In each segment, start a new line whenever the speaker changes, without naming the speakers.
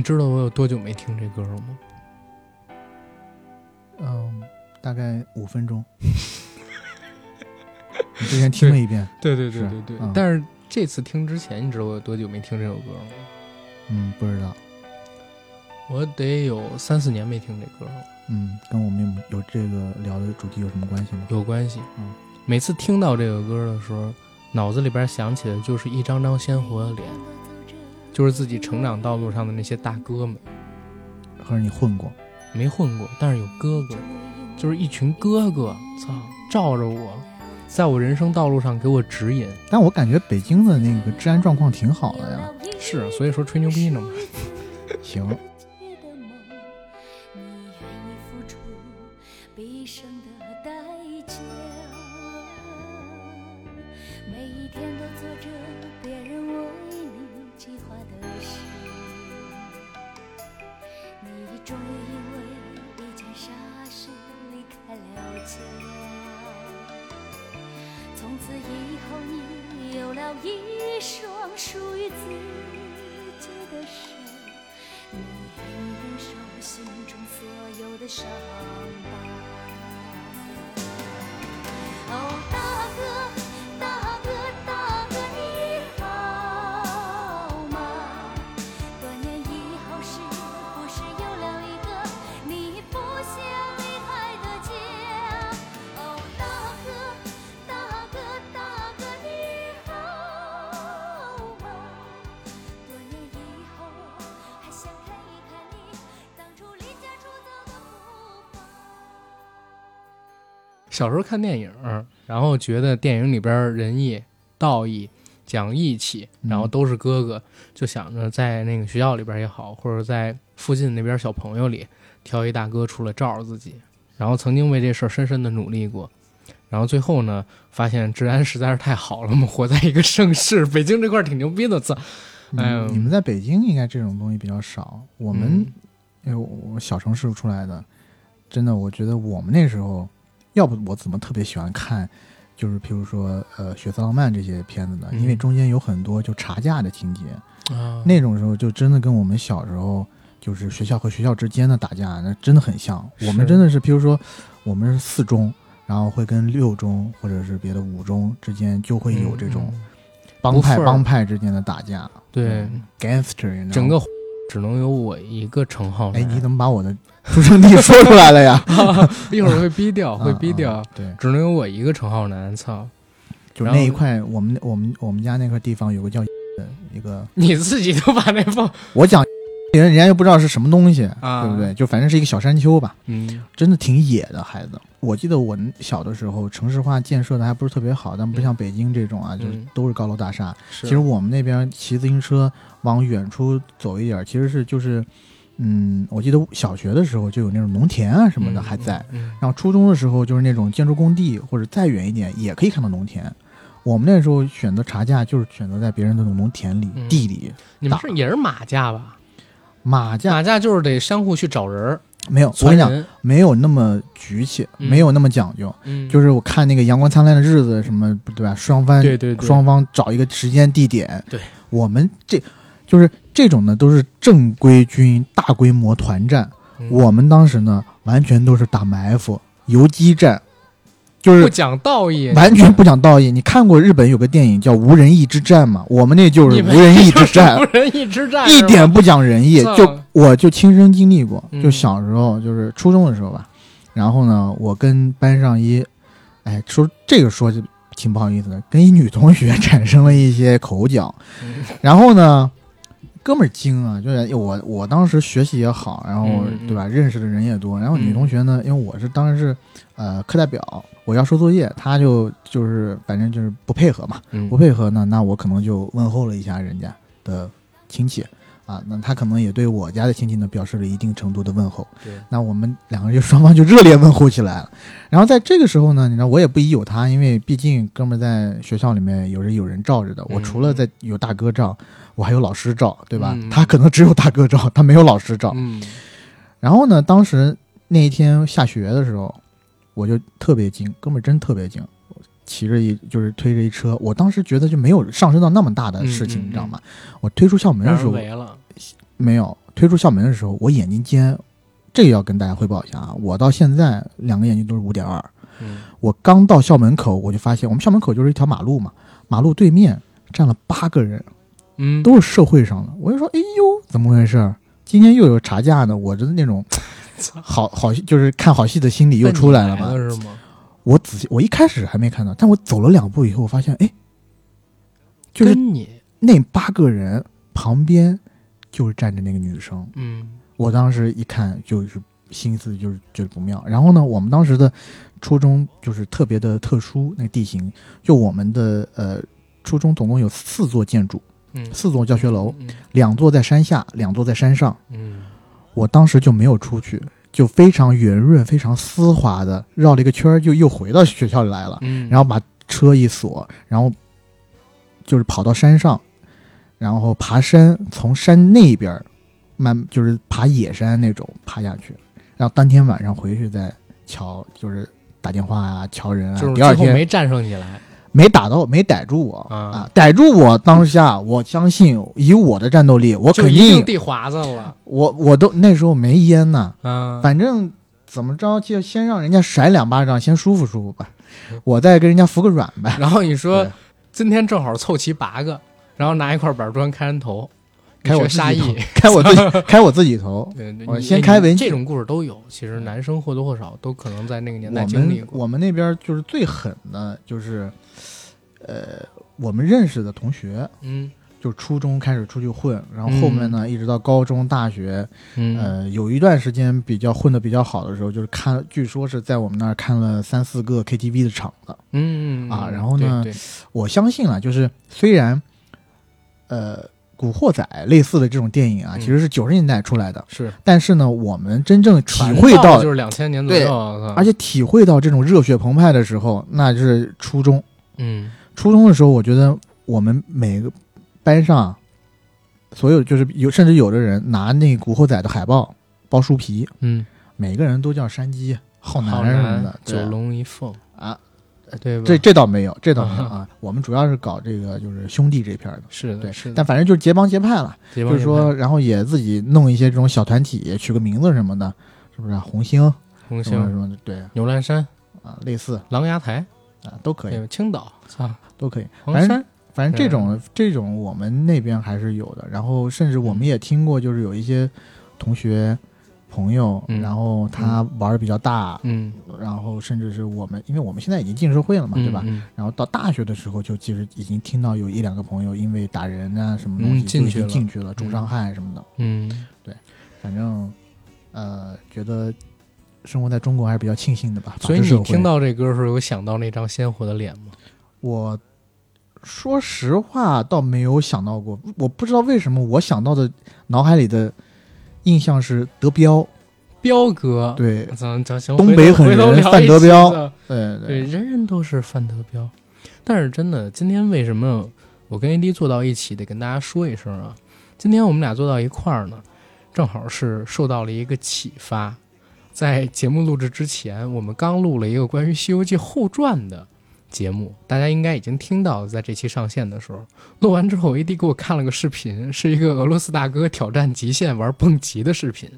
你知道我有多久没听这歌了吗？
嗯，大概五分钟。你之前听了一遍，
对对
对
对
嗯
但是这次听之前，你知道我有多久没听这首歌吗？
嗯，不知道，
我得有三四年没听这歌了，
嗯，跟我们有有这个聊的主题有什么关系吗？
有关系。
嗯，
每次听到这个歌的时候，脑子里边想起的就是一张张鲜活的脸，就是自己成长道路上的那些大哥们。
可是你混过？
没混过，但是有哥哥，就是一群哥哥，操，罩着我，在我人生道路上给我指引。
但我感觉北京的那个治安状况挺好的呀。
是，所以说吹牛逼呢嘛。
行，
小时候看电影，然后觉得电影里边仁义道义讲义气，然后都是哥哥，就想着在那个学校里边也好，或者在附近那边小朋友里挑一大哥出来罩着自己，然后曾经为这事儿深深的努力过。然后最后呢，发现治安实在是太好了嘛，活在一个盛世，北京这块儿挺牛逼的，操！哎
你们在北京应该这种东西比较少。我们
嗯
因为我小城市出来的，真的，我觉得我们那时候，要不我怎么特别喜欢看，就是譬如说呃《血色浪漫》这些片子呢？
嗯
因为中间有很多就查架的情节，
啊，
那种时候就真的跟我们小时候就是学校和学校之间的打架，那真的很像。我们真的是，譬如说我们是四中，然后会跟六中或者是别的五中之间就会有这种
嗯
帮派帮派之间的打架。
对
嗯，gangster，you know
整个只能有我一个称号。
哎，你怎么把我的出生地说出来了呀？
一会儿会逼掉，会逼
啊
掉
啊，对，
只能有我一个称号男。操，
就那一块，我们我们我们家那块地方有个叫 一个，
你自己都把那放，
我讲人人家又不知道是什么东西，
啊
对不对？就反正是一个小山丘吧，
嗯
真的挺野的孩子。我记得我小的时候，城市化建设的还不是特别好，但不像北京这种啊，就都是高楼大厦。其实我们那边骑自行车往远处走一点，其实是就是，嗯，我记得小学的时候就有那种农田啊什么的还在。，然后初中的时候就是那种建筑工地，或者再远一点也可以看到农田。我们那时候选择茶架，就是选择在别人的那种农田里、
嗯
地里
你们是也是马架吧？
马架
马架就是得相互去找人儿，
没有，我跟你讲，没有那么局气，
嗯
没有那么讲究。
嗯，
就是我看那个《阳光灿烂的日子》什么，对吧？双方
对对对
双方找一个时间地点。
对，
我们这就是这种呢，都是正规军大规模团战。
嗯
我们当时呢，完全都是打埋伏、游击战，就是
不讲道义，
完全不讲道义。你看过日本有个电影叫《无人义之战》吗？我们那就是无人义之战
无，人义之战，
一点不讲仁义。就我就亲身经历过，
嗯
就小时候就是初中的时候吧。然后呢，我跟班上一，哎，说这个说就挺不好意思的，跟一女同学 产生了一些口角。
嗯
然后呢，哥们儿精啊，就是我我当时学习也好，然后对吧，认识的人也多。然后女
嗯
同学呢，因为我是当时是呃课代表，我要收作业，她就就是反正就是不配合嘛，
嗯
不配合呢，那我可能就问候了一下人家的亲戚啊，那她可能也对我家的亲戚呢表示了一定程度的问候。
对，
那我们两个人就 双方就热烈问候起来了。然后在这个时候呢，你知道我也不疑有他，因为毕竟哥们儿在学校里面有人有人罩着的，我
嗯
除了在有大哥罩，我还有老师照，对吧？
嗯
他可能只有大哥照，他没有老师照。
嗯
然后呢，当时那一天下学的时候，我就特别惊，哥们儿真特别惊，骑着一就是推着一车，我当时觉得就没有上升到那么大的事情，
嗯嗯
你知道吗？我推出校门的时候没有，推出校门的时候，我眼睛尖，这个要跟大家汇报一下啊，我到现在两个眼睛都是五点二。
嗯
我刚到校门口，我就发现我们校门口就是一条马路嘛，马路对面站了八个人，
嗯，
都是社会上的。我就说，哎呦，怎么回事儿？今天又有查价呢？我真的那种 好好就是看好戏的心理又出来了嘛。
那你来了是吗？
我仔细，我一开始还没看到，但我走了两步以后，我发现，哎，就是
你
那八个人旁边就是站着那个女生。
嗯
我当时一看就是心思就是觉得不妙。然后呢，我们当时的初中就是特别的特殊，那个地形，就我们的呃初中总共有四座建筑，
嗯
四座教学楼，
嗯
两座在山下，两座在山上。
嗯
我当时就没有出去，就非常圆润、非常丝滑的绕了一个圈儿，就又回到学校里来了。
嗯，
然后把车一锁，然后就是跑到山上，然后爬山，从山那边儿慢就是爬野山那种爬下去，然后当天晚上回去再瞧，就是打电话啊，瞧人啊。
就是
第二天
没战胜起来。
没打到，没逮住我
啊。
啊！逮住我当下，我相信以我的战斗力，我肯定，
地华子了，
我我都那时候没烟呢，
啊，
反正怎么着就先让人家甩两巴掌，先舒服舒服吧，我再跟人家服个软呗。
然后你说今天正好凑齐八个，然后拿一块板砖开人头，
开我自己开我自己 开我自己头。
对
先开文
这种故事都有，其实男生或多或少都可能在那个年代经历过。
们我们那边就是最狠的，就是呃，我们认识的同学，
嗯
就初中开始出去混，然后后面呢，一直到高中、大学，
嗯
呃，有一段时间比较混的比较好的时候，就是看，据说是在我们那儿看了三四个 KTV 的场子。
嗯
啊然后呢
对对
我相信啊，就是虽然呃，《古惑仔》类似的这种电影啊，
嗯
其实是九十年代出来的，
是
但是呢，我们真正体会到
就是两千年左右，
而且体会到这种热血澎湃的时候，那就是初中。
嗯
初中的时候，我觉得我们每个班上，所有就是有，甚至有的人拿那《古惑仔》的海报包书皮，
嗯，
每个人都叫山鸡、浩南什么的。
九龙一凤，
啊，
对吧？
这这倒没有，这倒没有啊。我们主要是搞这个就是兄弟这片儿的。
是的，是，的，
但反正就是结帮结派了，
就
就是说，然后也自己弄一些这种小团体，取个名字什么的，是不是啊？红星
红
星什、么的，对
牛栏山、
啊，类似
狼牙台，
啊，都可以，
青岛，啊，
都可以。反正
黄山，
反正这种这种我们那边还是有的，然后甚至我们也听过，就是有一些同学朋友，
嗯
然后他玩的比较大，
嗯，
然后甚至是我们，因为我们现在已经进社会了嘛，对吧？
嗯？
然后到大学的时候，就其实已经听到有一两个朋友因为打人啊什么东西
嗯进去了
进去了，重伤害什么的。
嗯，对
反正呃，觉得生活在中国还是比较庆幸的吧。
所以你听到这歌的时候，有想到那张鲜活的脸吗？
我说实话，倒没有想到过。我不知道为什么我想到的脑海里的印象是德彪，
彪哥，
对东北狠人
回头聊一期
范德彪
的
对
对，人人都是范德彪。但是真的，今天为什么我跟 AD 坐到一起，得跟大家说一声啊？今天我们俩坐到一块儿呢，正好是受到了一个启发。在节目录制之前，我们刚录了一个关于《西游记后传》的节目，大家应该已经听到，在这期上线的时候，录完之后，AD 给我看了个视频，是一个俄罗斯大哥挑战极限玩蹦极的视频。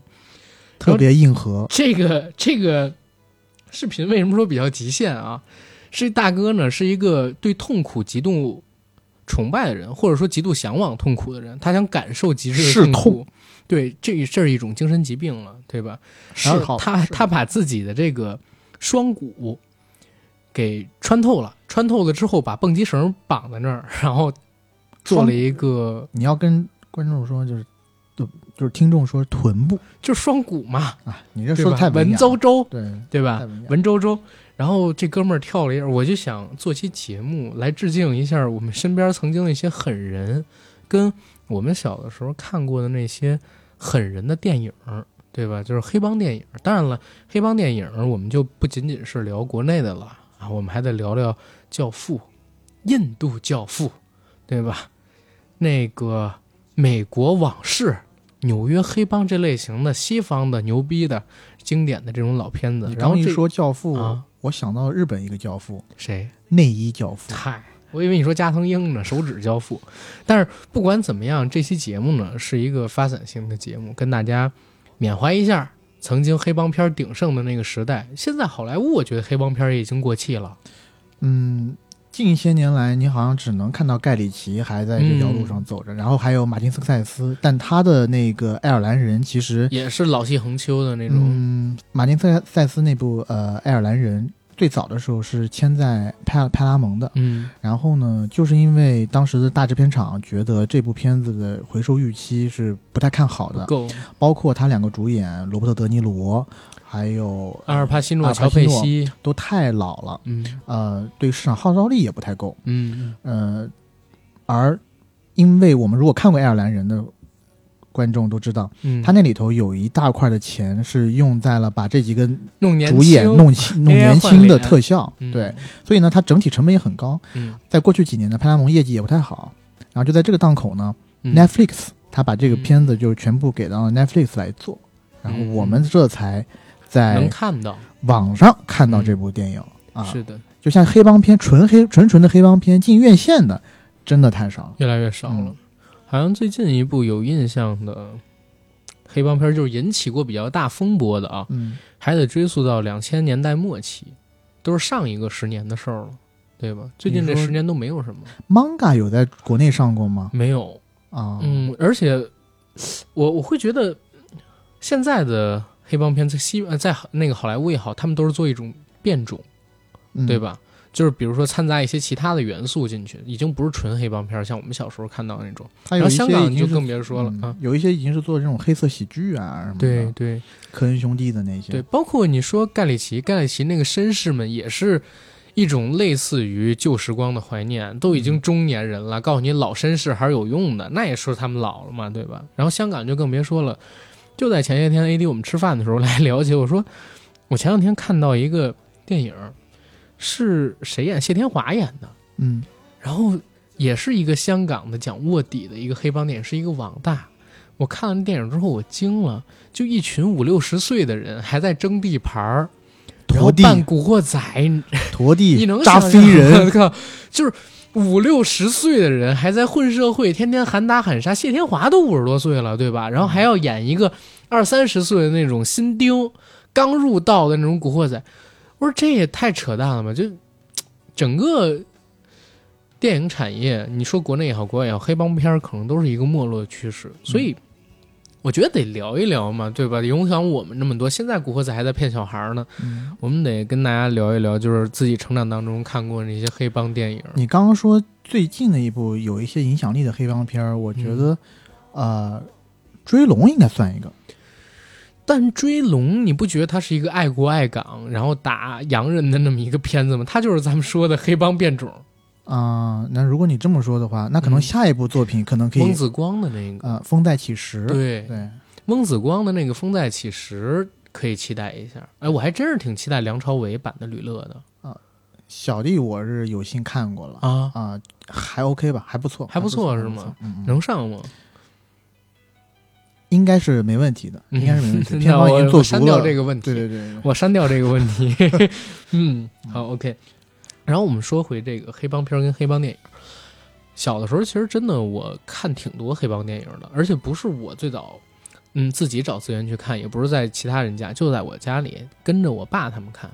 特别硬核。
这个这个视频为什么说比较极限啊？是大哥呢，是一个对痛苦极度崇拜的人，或者说极度向往痛苦的人，他想感受极致的痛苦。对，这这是一种精神疾病了，对吧？然后他他把自己的这个双股给穿透了，穿透了之后把蹦极绳绑在那儿，然后做了一个
你要跟观众说，就是就就是听众说臀部
就双股嘛，
啊，你这说的太？文
绉绉，
对
对吧？
文
绉绉。然后这哥们儿跳了一下，我就想做期节目来致敬一下我们身边曾经的一些狠人，跟我们小的时候看过的那些狠人的电影，对吧？就是黑帮电影。当然了，黑帮电影我们就不仅仅是聊国内的了啊，我们还得聊聊《教父》，印度教父，对吧？那个美国往事、纽约黑帮这类型的西方的牛逼的经典的这种老片子。
你
然后
一说教父，
啊
我想到日本一个教父，
谁？
内衣教父。
嗨，我以为你说加藤鹰呢，手指交付。但是不管怎么样，这期节目呢是一个发散性的节目，跟大家缅怀一下曾经黑帮片鼎盛的那个时代。现在好莱坞，我觉得黑帮片也已经过气了。
嗯，近些年来，你好像只能看到盖里奇还在这条路上走着，然后还有马丁斯科塞斯，但他的那个爱尔兰人其实，
也是老气横秋的那种。
嗯，马丁斯科塞斯那部呃爱尔兰人最早的时候是签在派派拉蒙的，
嗯。
然后呢，就是因为当时的大制片厂觉得这部片子的回收预期是不太看好的，
够。
包括他两个主演罗伯特·德尼罗，还有
阿尔帕西诺、乔佩
西，都太老了，
嗯。
呃，对市场号召力也不太够。
嗯。
呃，而因为我们如果看过爱尔兰人的观众都知道，
嗯，
他那里头有一大块的钱是用在了把这几个主演弄轻弄年轻的特效，
嗯。
对，所以呢，它整体成本也很高。
嗯。
在过去几年呢，派拉蒙业绩也不太好，然后就在这个档口呢、
嗯。
N e t f l i x 他把这个
嗯
片子就全部给到了 Netflix 来做，然后我们这才在
能
在
看到，
网上看到这部电影、啊。
是的，
就像黑帮片，纯黑纯纯的黑帮片进院线的，真的太少了。
越来越少了。
嗯
好像最近一部有印象的黑帮片，就是引起过比较大风波的啊，
嗯，
还得追溯到两千年代末期，都是上一个十年的事儿了，对吧？最近这十年都没有什么
，manga 有在国内上过吗？
没有。
啊，
嗯，而且我我会觉得现在的黑帮片在西呃在那个好莱坞也好，他们都是做一种变种，
嗯
对？吧？就是比如说掺杂一些其他的元素进去，已经不是纯黑帮片儿，像我们小时候看到那种。
它有
香港
你
就更别说了。
有一些已经是做这种黑色喜剧啊什么的，
对对
科恩兄弟的那些，
对，包括你说盖里奇，盖里奇那个绅士们也是一种类似于旧时光的怀念，都已经中年人了，告诉你老绅士还是有用的，那也说他们老了嘛，对吧？然后香港就更别说了，就在前些天 AD 我们吃饭的时候来了解，我说我前两天看到一个电影，是谁演？谢天华演的，
嗯，
然后也是一个香港的讲卧底的一个黑帮电影，是一个网大。我看完电影之后，我惊了，就一群五六十岁的人还在争地盘儿，然后
陀地
扮古惑仔，你
陀地，
你能
扎飞人
我，靠，就是五六十岁的人还在混社会，天天喊打喊杀。谢天华都五十多岁了，对吧？然后还要演一个二三十岁的那种新丁，刚入道的那种古惑仔。我说这也太扯淡了吧！就整个电影产业，你说国内也好，国外也好，黑帮片儿可能都是一个没落的趋势，所以。我觉得得聊一聊嘛，对吧？影响我们那么多，现在古惑仔还在骗小孩儿呢，
嗯
我们得跟大家聊一聊，就是自己成长当中看过那些黑帮电影。
你刚刚说最近的一部有一些影响力的黑帮片儿，我觉得，呃，追龙应该算一个。
但追龙，你不觉得它是一个爱国爱港，然后打洋人的那么一个片子吗？它就是咱们说的黑帮变种，
啊、那如果你这么说的话，那可能
嗯
下一部作品可能可以
翁，子光的那个，
呃，风再起时。
对，
对，
翁子光的那个《风再起时》可以期待一下。哎，我还真是挺期待梁朝伟版的吕乐的啊
小弟我是有幸看过了
啊，
啊、还 OK 吧，还不错，
还不错
还
是吗
嗯，嗯
能上吗？
应该是没问题的，应该是没问题。
嗯
片方已经做
删掉
了。
这个问题。
对对对对，
我删掉这个问题。嗯，好，OK。然后我们说回这个黑帮片儿跟黑帮电影。小的时候，其实真的我看挺多黑帮电影的，而且不是我最早，嗯，自己找资源去看，也不是在其他人家，就在我家里跟着我爸他们看。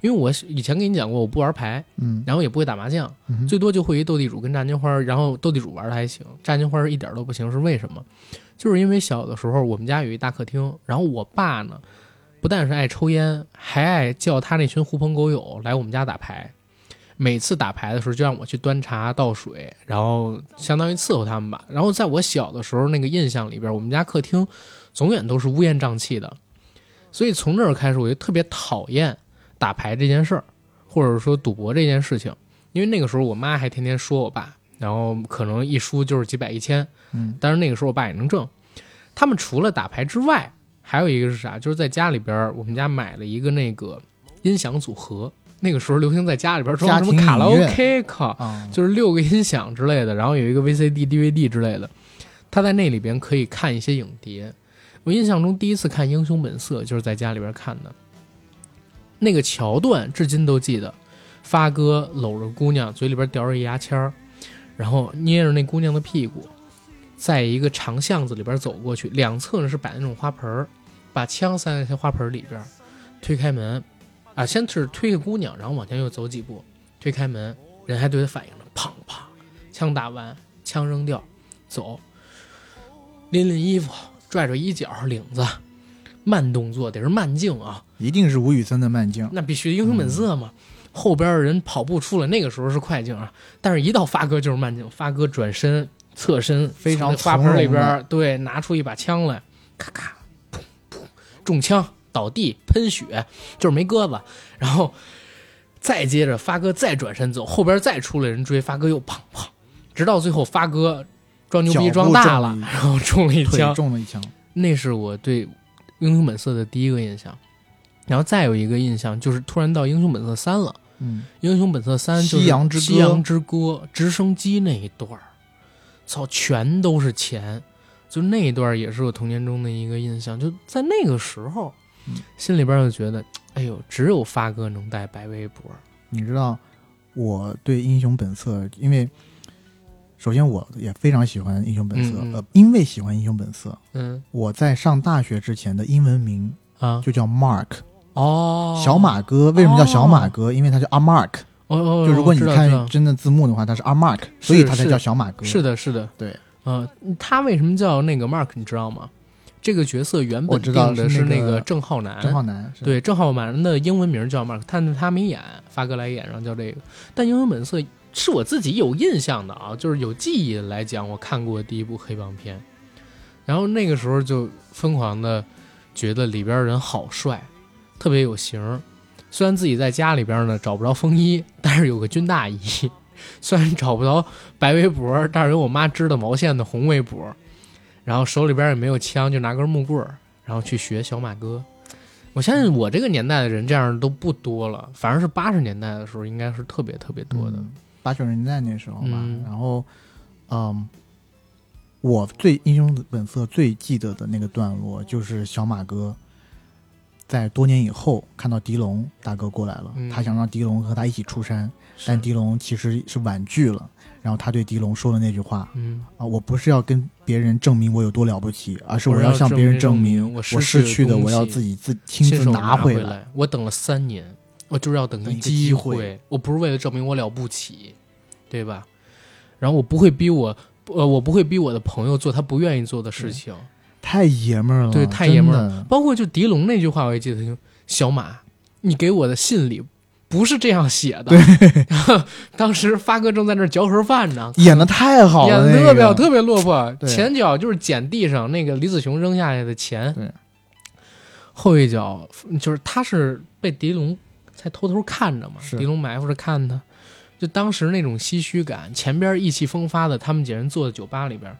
因为我以前跟你讲过，我不玩牌，
嗯，
然后也不会打麻将，
嗯
最多就会一斗地主跟炸金花，然后斗地主玩的还行，炸金花儿一点都不行，是为什么？就是因为小的时候我们家有一大客厅，然后我爸呢，不但是爱抽烟，还爱叫他那群狐朋狗友来我们家打牌。每次打牌的时候，就让我去端茶倒水，然后相当于伺候他们吧。然后在我小的时候那个印象里边，我们家客厅总远都是乌烟瘴气的，所以从那儿开始我就特别讨厌打牌这件事儿，或者说赌博这件事情。因为那个时候我妈还天天说我爸，然后可能一输就是几百一千，
嗯，
但是那个时候我爸也能挣。他们除了打牌之外，还有一个是啥？就是在家里边，我们家买了一个那个音响组合。那个时候流行在家里边装什么卡拉 OK，靠，
啊，
就是六个音响之类的，然后有一个 VCD、DVD 之类的。他在那里边可以看一些影碟。我印象中第一次看《英雄本色》就是在家里边看的，那个桥段至今都记得。发哥搂着姑娘，嘴里边叼着一牙签儿，然后捏着那姑娘的屁股，在一个长巷子里边走过去，两侧呢是摆那种花盆儿，把枪塞在花盆里边，推开门，啊，先是推个姑娘，然后往前又走几步，推开门，人还对他反应呢，砰砰，枪打完，枪扔掉，走，拎拎衣服，拽拽衣角领子，慢动作得是慢镜啊，
一定是吴宇森的慢镜。
那必须英雄本色嘛。后边的人跑步出来，那个时候是快镜啊，但是一到发哥就是慢镜。发哥转身、侧身，
非常
花盆里边，对，拿出一把枪来，咔咔，砰砰，中枪倒地喷血，就是没鸽子。然后再接着发哥再转身走，后边再出来人追，发哥又砰砰，直到最后发哥装牛逼装大了然后中了一枪，
中了一枪，
那是我对《英雄本色》的第一个印象。然后再有一个印象就是突然到《英雄本色三》了，
嗯，《
英雄本色三》就是
夕阳之歌
夕阳之歌直升机那一段儿，操，全都是钱，就那一段儿也是我童年中的一个印象。就在那个时候，
嗯
心里边就觉得，哎呦，只有发哥能带白微博。
你知道我对《英雄本色》，因为首先我也非常喜欢《英雄本色》呃，因为喜欢《英雄本色》，
嗯
我在上大学之前的英文名
啊，
就叫 Mark，、
哦，
小马哥。为什么叫小马哥？因为他叫阿 Mark，、
哦哦，
就如果你看真的字幕的话，他是阿 Mark，所以他才叫小马哥。
是的，是的，
对，
呃，他为什么叫那个 Mark，你知道吗？这个角色原本定的是
是那个
个郑浩南，
郑浩南，
对，郑浩南的英文名叫 Mark，但是他没演，发哥来演，然后叫这个。但《英雄本色》是我自己有印象的啊，就是有记忆来讲，我看过第一部黑帮片。然后那个时候就疯狂的觉得里边人好帅，特别有型儿。虽然自己在家里边呢找不着风衣，但是有个军大衣；虽然找不着白围脖，但是有我妈织的毛线的红围脖。然后手里边也没有枪，就拿根木棍儿，然后去学小马哥。我相信我这个年代的人这样都不多了，反正是八十年代的时候应该是特别特别多的。
嗯八九十年代那时候吧。
嗯
然后，嗯，我最《英雄本色》最记得的那个段落，就是小马哥在多年以后看到狄龙大哥过来了，
嗯
他想让狄龙和他一起出山，但狄龙其实是婉拒了。然后他对狄龙说了那句话
嗯，
啊：“我不是要跟别人证明我有多了不起，而是
我要
向别人
证
明
明我
我
失去
的，我要自己自亲自
拿
回
来。我等了三年，我就是要等
等一个
机
机会
我不是为了证明我了不起，对吧？然后我不会逼我，呃，我不会逼我的朋友做他不愿意做的事情。
太爷们儿了，
对太爷们儿包括就狄龙那句话，我也记得。小马，你给我的信里不是这样写的。对，当时发哥正在那儿嚼盒饭呢，
演的太好了，
演的特别好，特别落魄。前脚就是捡地上那个李子雄扔下来的钱，后一脚就是他是被狄龙在偷偷看着嘛，狄龙埋伏着看他，就当时那种唏嘘感，前边意气风发的他们几人坐在酒吧里边，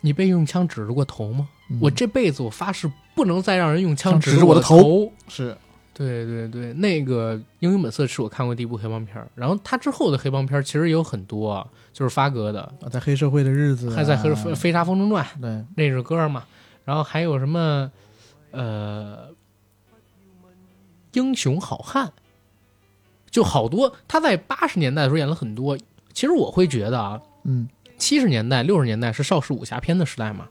你被用枪指着过头吗？
嗯。
我这辈子我发誓不能再让人用枪
指
着
我的头。
头。
是。
对对对，那个《英雄本色》是我看过第一部黑帮片儿，然后他之后的黑帮片儿其实也有很多啊，就是发哥的，
在黑社会的日子啊，
还在《黑飞飞沙风中传》
对，
那首歌嘛，然后还有什么呃，英雄好汉，就好多。他在八十年代的时候演了很多。其实我会觉得啊，
嗯，
七十年代、六十年代是邵氏武侠片的时代嘛，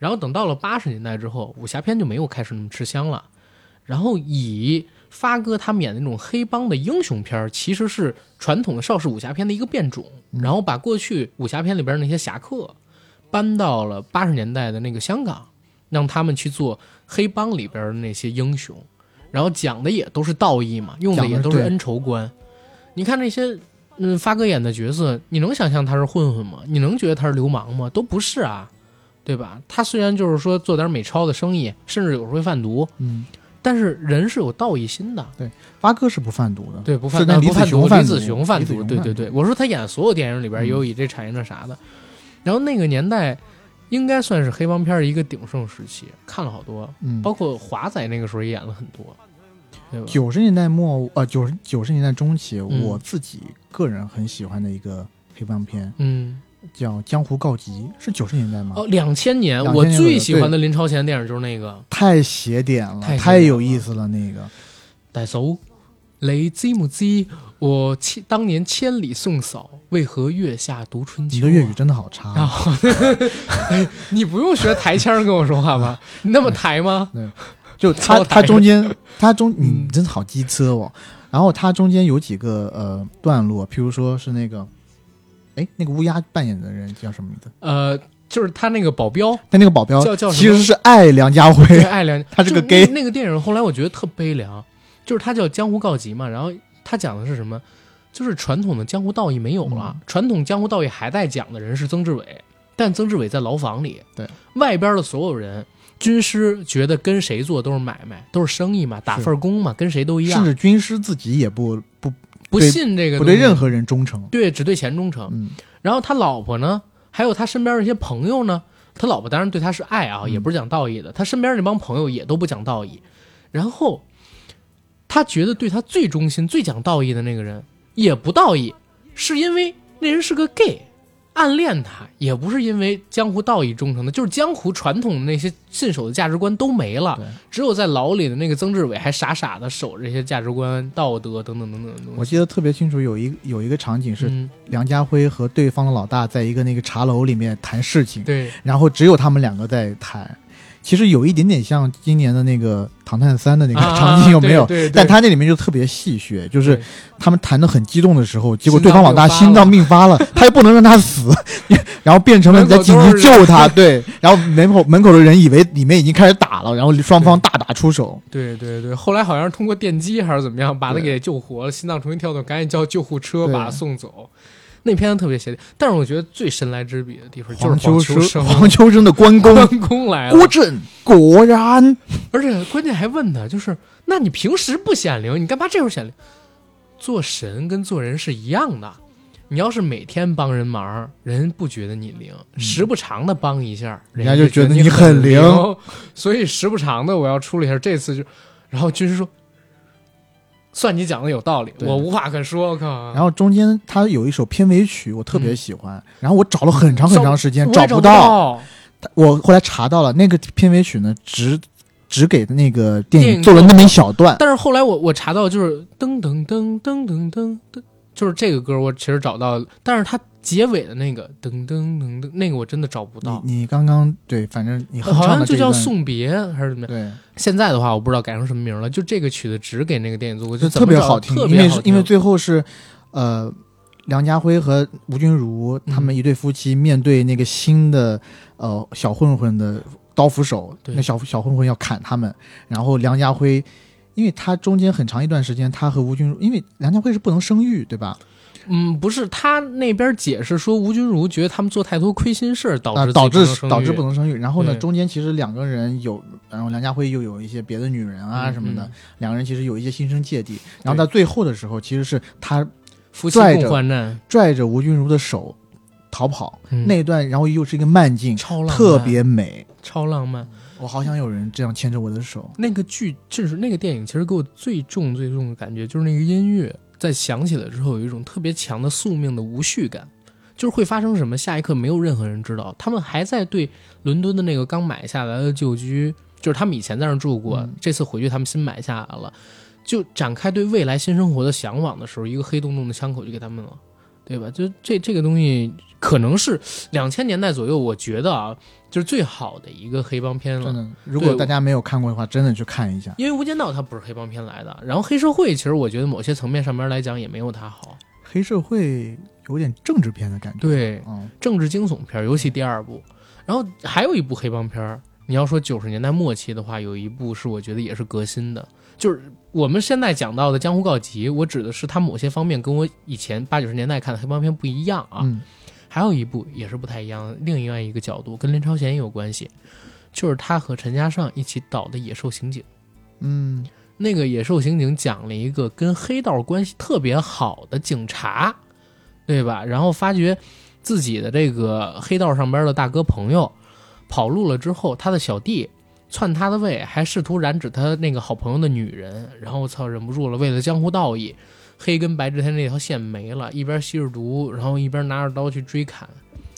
然后等到了八十年代之后，武侠片就没有开始那么吃香了。然后以发哥他们演的那种黑帮的英雄片，其实是传统的邵氏武侠片的一个变种，
嗯
然后把过去武侠片里边那些侠客搬到了八十年代的那个香港，让他们去做黑帮里边的那些英雄，然后讲的也都是道义嘛，用的也都是恩仇观。你看那些嗯发哥演的角色，你能想象他是混混吗？你能觉得他是流氓吗？都不是啊，对吧？他虽然就是说做点美钞的生意，甚至有时候会贩毒，
嗯，
但是人是有道义心的。
对发哥是不贩毒的，
对，不贩毒，子雄贩毒，对对对，我说他演所有电影里边
嗯
也有以这产业那啥的，然后那个年代应该算是黑帮片的一个鼎盛时期，看了好多，
嗯，
包括华仔那个时候也演了很多？
九十年代末呃九十九十年代中期，
嗯
我自己个人很喜欢的一个黑帮片
嗯，
叫《江湖告急》，是九十年代吗？
哦，两千年
2000
我最喜欢的林超贤电影就是那个
太邪点了，
太
有意思了，那个
带走你知不知我千当年千里送嫂，为何月下读春秋、啊？
你的粤语真的好差。
啊，你不用学台腔跟我说话吧？你那么台吗？
就他 他中间他中你
嗯
真的好机车哦。然后他中间有几个呃段落，譬如说是那个，哎，那个乌鸦扮演的人叫什么名字？
呃，就是他那个保镖，
他那个保镖
叫叫
其实是爱梁家辉，
对爱梁，
他是个
就
gay
那那个电影后来我觉得特悲凉，就是他叫《江湖告急》嘛，然后他讲的是什么？就是传统的江湖道义没有了，
嗯
传统江湖道义还在讲的人是曾志伟，但曾志伟在牢房里，
对
外边的所有人。军师觉得跟谁做都是买卖，都是生意嘛，打份工嘛，跟谁都一样
甚，至军师自己也不不
不信这个
不对任何人忠诚。
对只对钱忠诚。
嗯，
然后他老婆呢，还有他身边的一些朋友呢，他老婆当然对他是爱啊，
嗯
也不是讲道义的。他身边那帮朋友也都不讲道义。然后他觉得对他最忠心、最讲道义的那个人也不道义，是因为那人是个 gay，暗恋他，也不是因为江湖道义忠诚的，就是江湖传统的那些信守的价值观都没了
对，
只有在牢里的那个曾志伟还傻傻的守着这些价值观、道德等等等等。
我记得特别清楚，有一有一个场景是
嗯，
梁家辉和对方的老大在一个那个茶楼里面谈事情，
对，
然后只有他们两个在谈。其实有一点点像今年的那个《唐探三》的那个
啊
场景，有没有？
对对对。
但他那里面就特别戏谑，就是他们谈的很激动的时候，结果对方老大心脏病发了，他又不能让他死，然后变成了你在紧急救他，对，然后门口门口的人以为里面已经开始打了，然后双方大打出手，
对对对，后来好像是通过电击还是怎么样，把他给救活了，心脏重新跳动，赶紧叫救护车把他送走。那片子特别写，但是我觉得最神来之笔的地方就是
黄
秋
秋生，黄秋生的关公，
关公来了，
郭震果然
而且关键还问他，就是那你平时不显灵，你干嘛这会儿显灵？做神跟做人是一样的，你要是每天帮人忙，人不觉得你灵，时不常的帮一下，
人家
就
就觉得
你
你很灵
灵。所以时不常的我要处理一下，这次就，然后军师说，算你讲的有道理，我无话可说，我靠。
然后中间他有一首片尾曲，我特别喜欢，然后我找了很长很长时间
找
不
到，
我后来查到了那个片尾曲呢，只只给那个电
电影
影做了那么一小段，
但是后来我我查到就是噔噔噔噔噔噔噔，就是这个歌我其实找到了，但是它结尾的那个噔噔噔噔那个我真的找不到，
你你刚刚对，反正你哼
好
唱
像就叫送别还是怎么样？
对，
现在的话我不知道改成什么名了，就这个曲子只给那个电影做过，就
就特别好听，因为因为最后是呃。梁家辉和吴君如
嗯
他们一对夫妻面对那个新的呃小混混的刀斧手，
对
那小小混混要砍他们，然后梁家辉，因为他中间很长一段时间他和吴君如，因为梁家辉是不能生育，对吧？
嗯，不是他那边解释说吴君如觉得他们做太多亏心事儿，导
啊，
致
导致导致不能生育。然后呢，中间其实两个人有，然后梁家辉又有一些别的女人啊
嗯
什么的，
嗯
两个人其实有一些心生芥蒂。然后到最后的时候，其实是他
夫妻共
拽着
患难，
拽着吴君如的手逃跑、
嗯
那一段，然后又是一个慢镜，
超浪漫
特别美。
超浪漫。
我好想有人这样牵着我的手。
那个剧就是那个电影，其实给我最重最重的感觉就是那个音乐，在想起来之后有一种特别强的宿命的无序感，就是会发生什么，下一刻没有任何人知道。他们还在对伦敦的那个刚买下来的旧居，就是他们以前在那儿住过，
嗯
这次回去他们新买下来了，就展开对未来新生活的向往的时候，一个黑洞洞的枪口就给他们了。对吧？就这这个东西，可能是两千年代左右，我觉得啊，就是最好的一个黑帮片了
真。的，如果大家没有看过的话，真的去看一下。
因为《无间道》它不是黑帮片来的，然后黑社会其实我觉得某些层面上面来讲也没有它好。
黑社会有点政治片的感觉。，
对，
嗯，
政治惊悚片，尤其第二部，然后还有一部黑帮片儿。你要说九十年代末期的话，有一部是我觉得也是革新的，就是我们现在讲到的《江湖告急》，我指的是它某些方面跟我以前八九十年代看的黑帮片不一样啊。
嗯
还有一部也是不太一样的，另外一个角度跟林超贤也有关系，就是他和陈嘉上一起导的《野兽刑警》。
嗯
那个《野兽刑警》讲了一个跟黑道关系特别好的警察，对吧？然后发觉自己的这个黑道上边的大哥朋友跑路了之后，他的小弟篡他的位，还试图染指他那个好朋友的女人，然后操忍不住了，为了江湖道义，黑跟白之间那条线没了，一边吸着毒，然后一边拿着刀去追砍，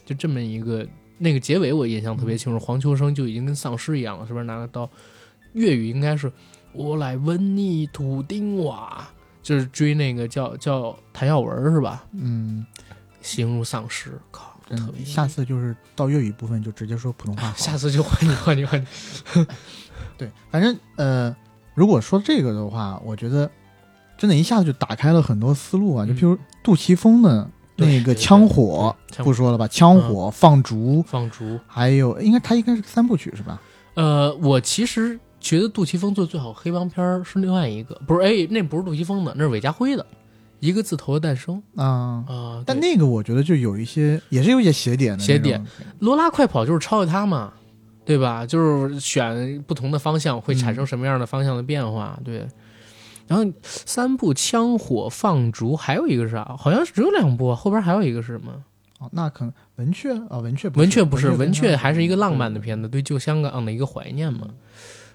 就这么一个那个结尾我印象特别清楚，黄秋生就已经跟丧尸一样了，是不是拿着刀？粤语应该是我来问你土丁哇，就是追那个叫叫谭耀文是吧？
嗯，
形如丧尸，靠，特
嗯
别
下次就是到粤语部分就直接说普通话。
下次就换你换你换你，
对，反正呃，如果说这个的话，我觉得真的一下子就打开了很多思路啊。就
嗯
譬如杜琪峰的那个枪火，不说了吧，枪火、放逐，
放逐。
还有应该他应该是三部曲是吧？
呃，我其实觉得杜琪峰做的最好黑帮片儿是另外一个，不是哎，那不是杜琪峰的，那是韦家辉的《一个字头的诞生》
啊、
啊。
但那个我觉得就有一些，也是有一些邪点的
邪点。罗拉快跑就是超越他嘛，对吧？就是选不同的方向会产生什么样的方向的变化，对。然后三部枪火放逐，还有一个是啥？好像是只有两部，后边还有一个是什么？
哦，那可能文雀啊，文雀不
文雀不是，文雀还是一个浪漫的片子，对旧香港的一个怀念嘛。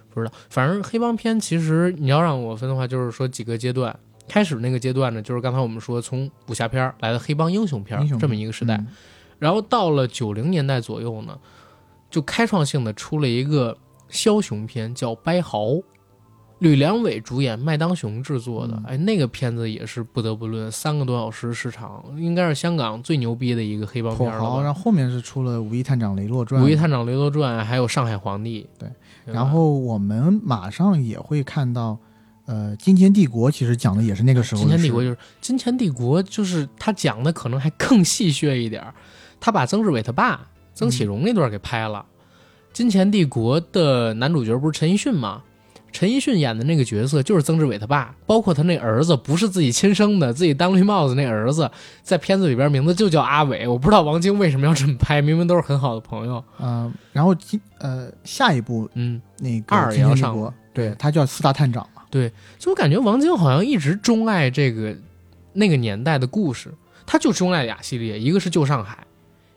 不知道，反正黑帮片其实你要让我分的话，就是说几个阶段。开始那个阶段呢，就是刚才我们说从武侠片儿来的黑帮英雄片这么一个时代，
嗯
然后到了九零年代左右呢，就开创性的出了一个枭雄片，叫《掰豪》，吕良伟主演，麦当雄制作的。
嗯
哎，那个片子也是不得不论，三个多小时时长，应该是香港最牛逼的一个黑帮，片儿了。
然后后面是出了《五一探长雷洛传》，
五一探长雷洛传，还有上海皇帝。
对
对，
然后我们马上也会看到，呃，《金钱帝国》其实讲的也是那个时候。
金钱帝国就是金钱帝国，就是他讲的可能还更戏谑一点儿，他把曾志伟他爸曾启荣那段给拍了。金钱帝国的男主角不是陈奕迅吗？陈奕迅演的那个角色就是曾志伟他爸，包括他那儿子不是自己亲生的，自己当绿帽子那儿子，在片子里边名字就叫阿伟。我不知道王晶为什么要这么拍，明明都是很好的朋友。
呃，然后今呃下一部
嗯，
那个
二《也要上
对，他叫四大探长嘛。
对就我感觉王晶好像一直钟爱这个那个年代的故事，他就钟爱俩系列，一个是旧上海，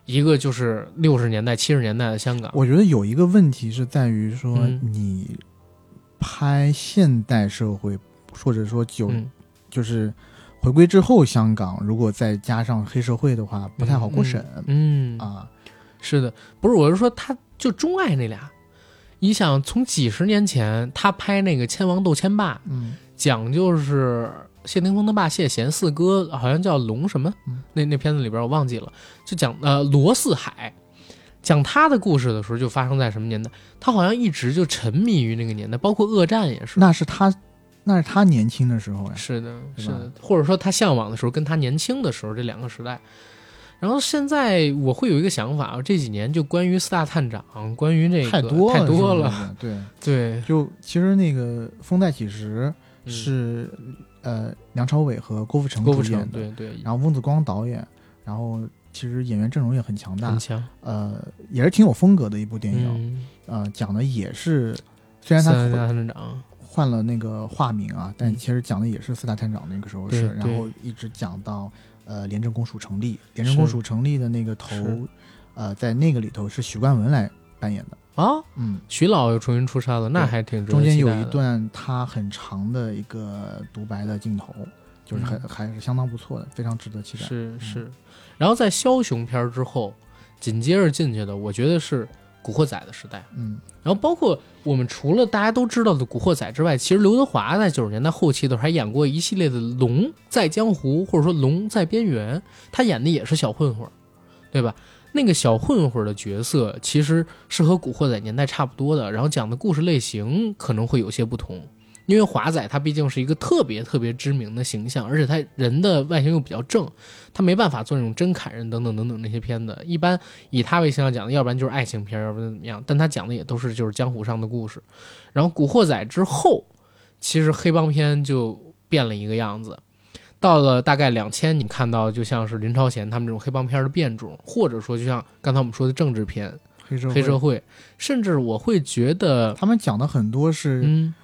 一个就是六十年代、七十年代的香港。
我觉得有一个问题是在于说，
嗯
你拍现代社会，或者说九、
嗯，
就是回归之后香港，如果再加上黑社会的话，不太好过审、
嗯，
啊。
是的，不是，我是说他就钟爱那俩。你想，从几十年前他拍那个《千王斗千霸》，
嗯。
讲就是谢霆锋的爸谢贤四哥，好像叫龙什么，
嗯。
那那片子里边我忘记了，就讲呃罗四海，讲他的故事的时候就发生在什么年代？他好像一直就沉迷于那个年代，包括恶战也是。
那是他，那是他年轻的时候呀。
是的，
是
的，或者说他向往的时候，跟他年轻的时候这两个时代。然后现在我会有一个想法，这几年就关于四大探长，关于这个
太多
太多了，
对，
对，
就其实那个《风再起时》
嗯。
是、呃梁朝伟和郭富城
郭富城，
主演的，
对对，
然后翁子光导演，然后其实演员阵容也很强大
很，强，
呃，也是挺有风格的一部电影，
嗯，
呃，讲的也是虽然他换
探长，
换了那个化名啊，但
嗯
其实讲的也是四大探长那个时候是，然后一直讲到呃廉政公署成立，廉政公署成立的那个头，呃，在那个里头是许冠文来扮演的，
啊，
嗯。
徐老又重新出山了，那还挺
中间有一段他很长的一个独白的镜头，就是还、
嗯
还是相当不错的，非常值得期待。嗯
是是，然后在枭雄片儿之后，紧接着进去的，我觉得是《古惑仔》的时代。
嗯，
然后包括我们除了大家都知道的《古惑仔》之外，其实刘德华在九十年代后期的时候还演过一系列的《龙在江湖》或者说《龙在边缘》，他演的也是小混混儿，对吧？那个小混混儿的角色其实是和《古惑仔》年代差不多的，然后讲的故事类型可能会有些不同。因为华仔他毕竟是一个特别特别知名的形象，而且他人的外形又比较正，他没办法做那种真砍人等等等等那些片子。一般以他为形象讲的，要不然就是爱情片，要不然怎么样。但他讲的也都是就是江湖上的故事。然后《古惑仔》之后，其实黑帮片就变了一个样子。到了大概两千，你看到就像是林超贤他们这种黑帮片的变种，或者说就像刚才我们说的政治片、
黑社会，
黑社会，甚至我会觉得，
他们讲的很多是
嗯，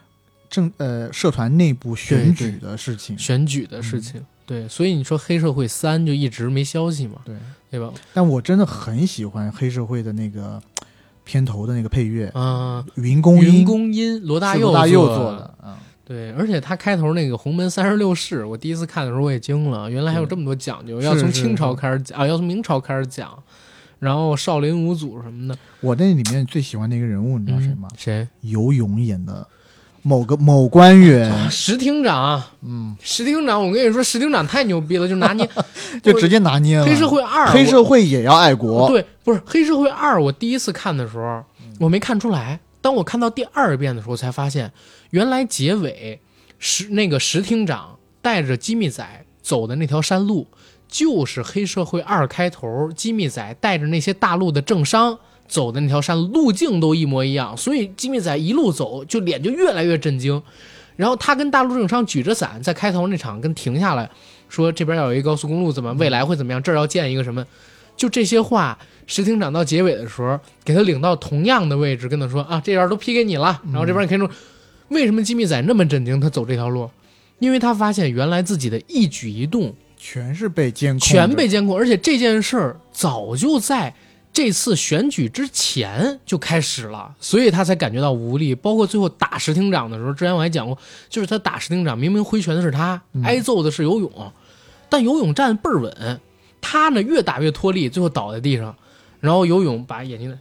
政、呃社团内部选举的事情。
选举的事情，对，所以你说黑社会三就一直没消息嘛，
对，
对吧？
但我真的很喜欢黑社会的那个片头的那个配乐，
嗯、
云公
云
音
公音，罗大佑
罗大佑
做
做的，嗯，
对，而且他开头那个鸿门三十六式，我第一次看的时候我也惊了，原来还有这么多讲究，要从清朝开始讲啊，要从明朝开始讲，然后少林五祖什么的，
我那里面最喜欢的一个人物，你知道谁吗？
嗯谁？
游泳演的某个某官员，
石厅长，
嗯，
石厅长，我跟你说，石厅长太牛逼了，就拿捏
就直接拿捏了。
黑社会二，
黑社会也要爱国，
对，不是黑社会二。我第一次看的时候，我没看出来。当我看到第二遍的时候，才发现原来结尾石那个石厅长带着机密仔走的那条山路，就是黑社会二开头机密仔带着那些大陆的政商走的那条山路，径都一模一样。所以机密仔一路走，就脸就越来越震惊。然后他跟大陆政商举着伞，在开头那场跟停下来说这边要有一高速公路，怎么未来会怎么样？这儿要建一个什么？就这些话，石厅长到结尾的时候，给他领到同样的位置，跟他说啊，这边都批给你了。然后这边你看出，为什么机密仔那么震惊？他走这条路，因为他发现原来自己的一举一动
全是被监控，
全被监控，而且这件事儿早就在这次选举之前就开始了，所以他才感觉到无力。包括最后打石厅长的时候，之前我还讲过，就是他打石厅长，明明挥拳的是他，挨揍的是游泳，但游泳站倍儿稳。他呢越打越脱力，最后倒在地上，然后游泳把眼睛，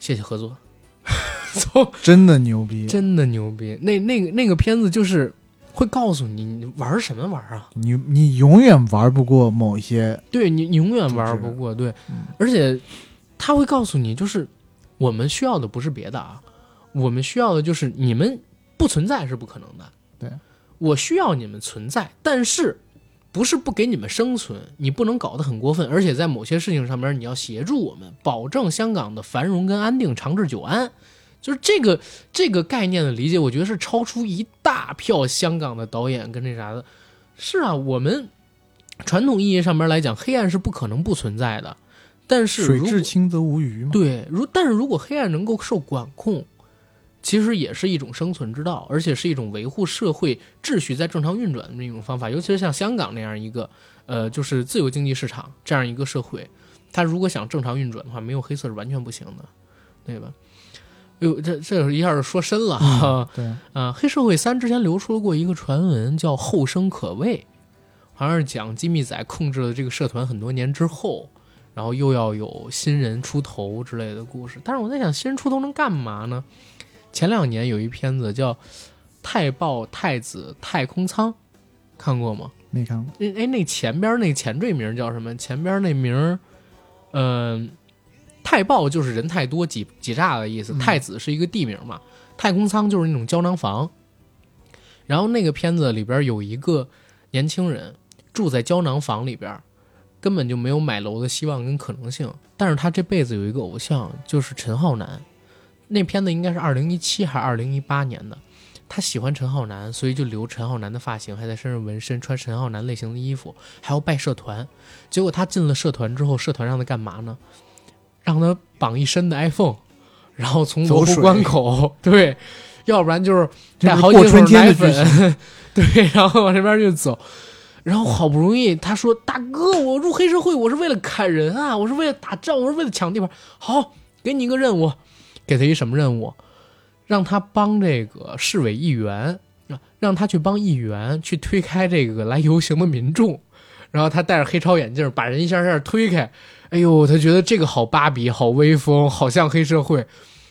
谢谢合作，走，
真的牛逼，
真的牛逼。那那个那个片子就是会告诉你，你玩什么玩啊？
你你永远玩不过某一些，
对你你永远玩不过，对，而且他会告诉你，就是我们需要的不是别的啊，我们需要的就是你们不存在是不可能的，
对
我需要你们存在，但是。不是不给你们生存，你不能搞得很过分，而且在某些事情上面你要协助我们，保证香港的繁荣跟安定，长治久安。就是这个这个概念的理解，我觉得是超出一大票香港的导演跟那啥的。是啊，我们传统意义上面来讲，黑暗是不可能不存在的，但是
水至清则无鱼嘛。
对，如但是如果黑暗能够受管控。其实也是一种生存之道，而且是一种维护社会秩序在正常运转的一种方法。尤其是像香港那样一个，呃，就是自由经济市场这样一个社会，它如果想正常运转的话，没有黑色是完全不行的，对吧？哎呦，这这一下就说深了哈。
对
啊，黑社会三之前流出过一个传闻，叫后生可畏，好像是讲机密仔控制了这个社团很多年之后，然后又要有新人出头之类的故事。但是我在想，新人出头能干嘛呢？前两年有一片子叫《太爆太子太空舱》，看过吗？
没看过。
哎，那前边那前缀名叫什么？前边那名，嗯、太爆就是人太多挤挤炸的意思，太子是一个地名嘛，太空舱就是那种胶囊房。然后那个片子里边有一个年轻人住在胶囊房里边，根本就没有买楼的希望跟可能性。但是他这辈子有一个偶像，就是陈浩南。那片子应该是二零一七还是二零一八年的，他喜欢陈浩南，所以就留陈浩南的发型，还在身上纹身，穿陈浩南类型的衣服，还要拜社团。结果他进了社团之后，社团让他干嘛呢？让他绑一身的 iPhone，然后从罗湖关口，对，要不然就是带好几口
过春天
奶粉，对，然后往这边就走。然后好不容易，他说：“大哥，我入黑社会，我是为了砍人啊，我是为了打仗，我是为了抢地盘。好，给你一个任务，给他一什么任务？让他帮这个市委议员，啊让他去帮议员去推开这个来游行的民众。然后他戴着黑超眼镜，把人一下一下推开。哎呦，他觉得这个好芭比，好威风，好像黑社会。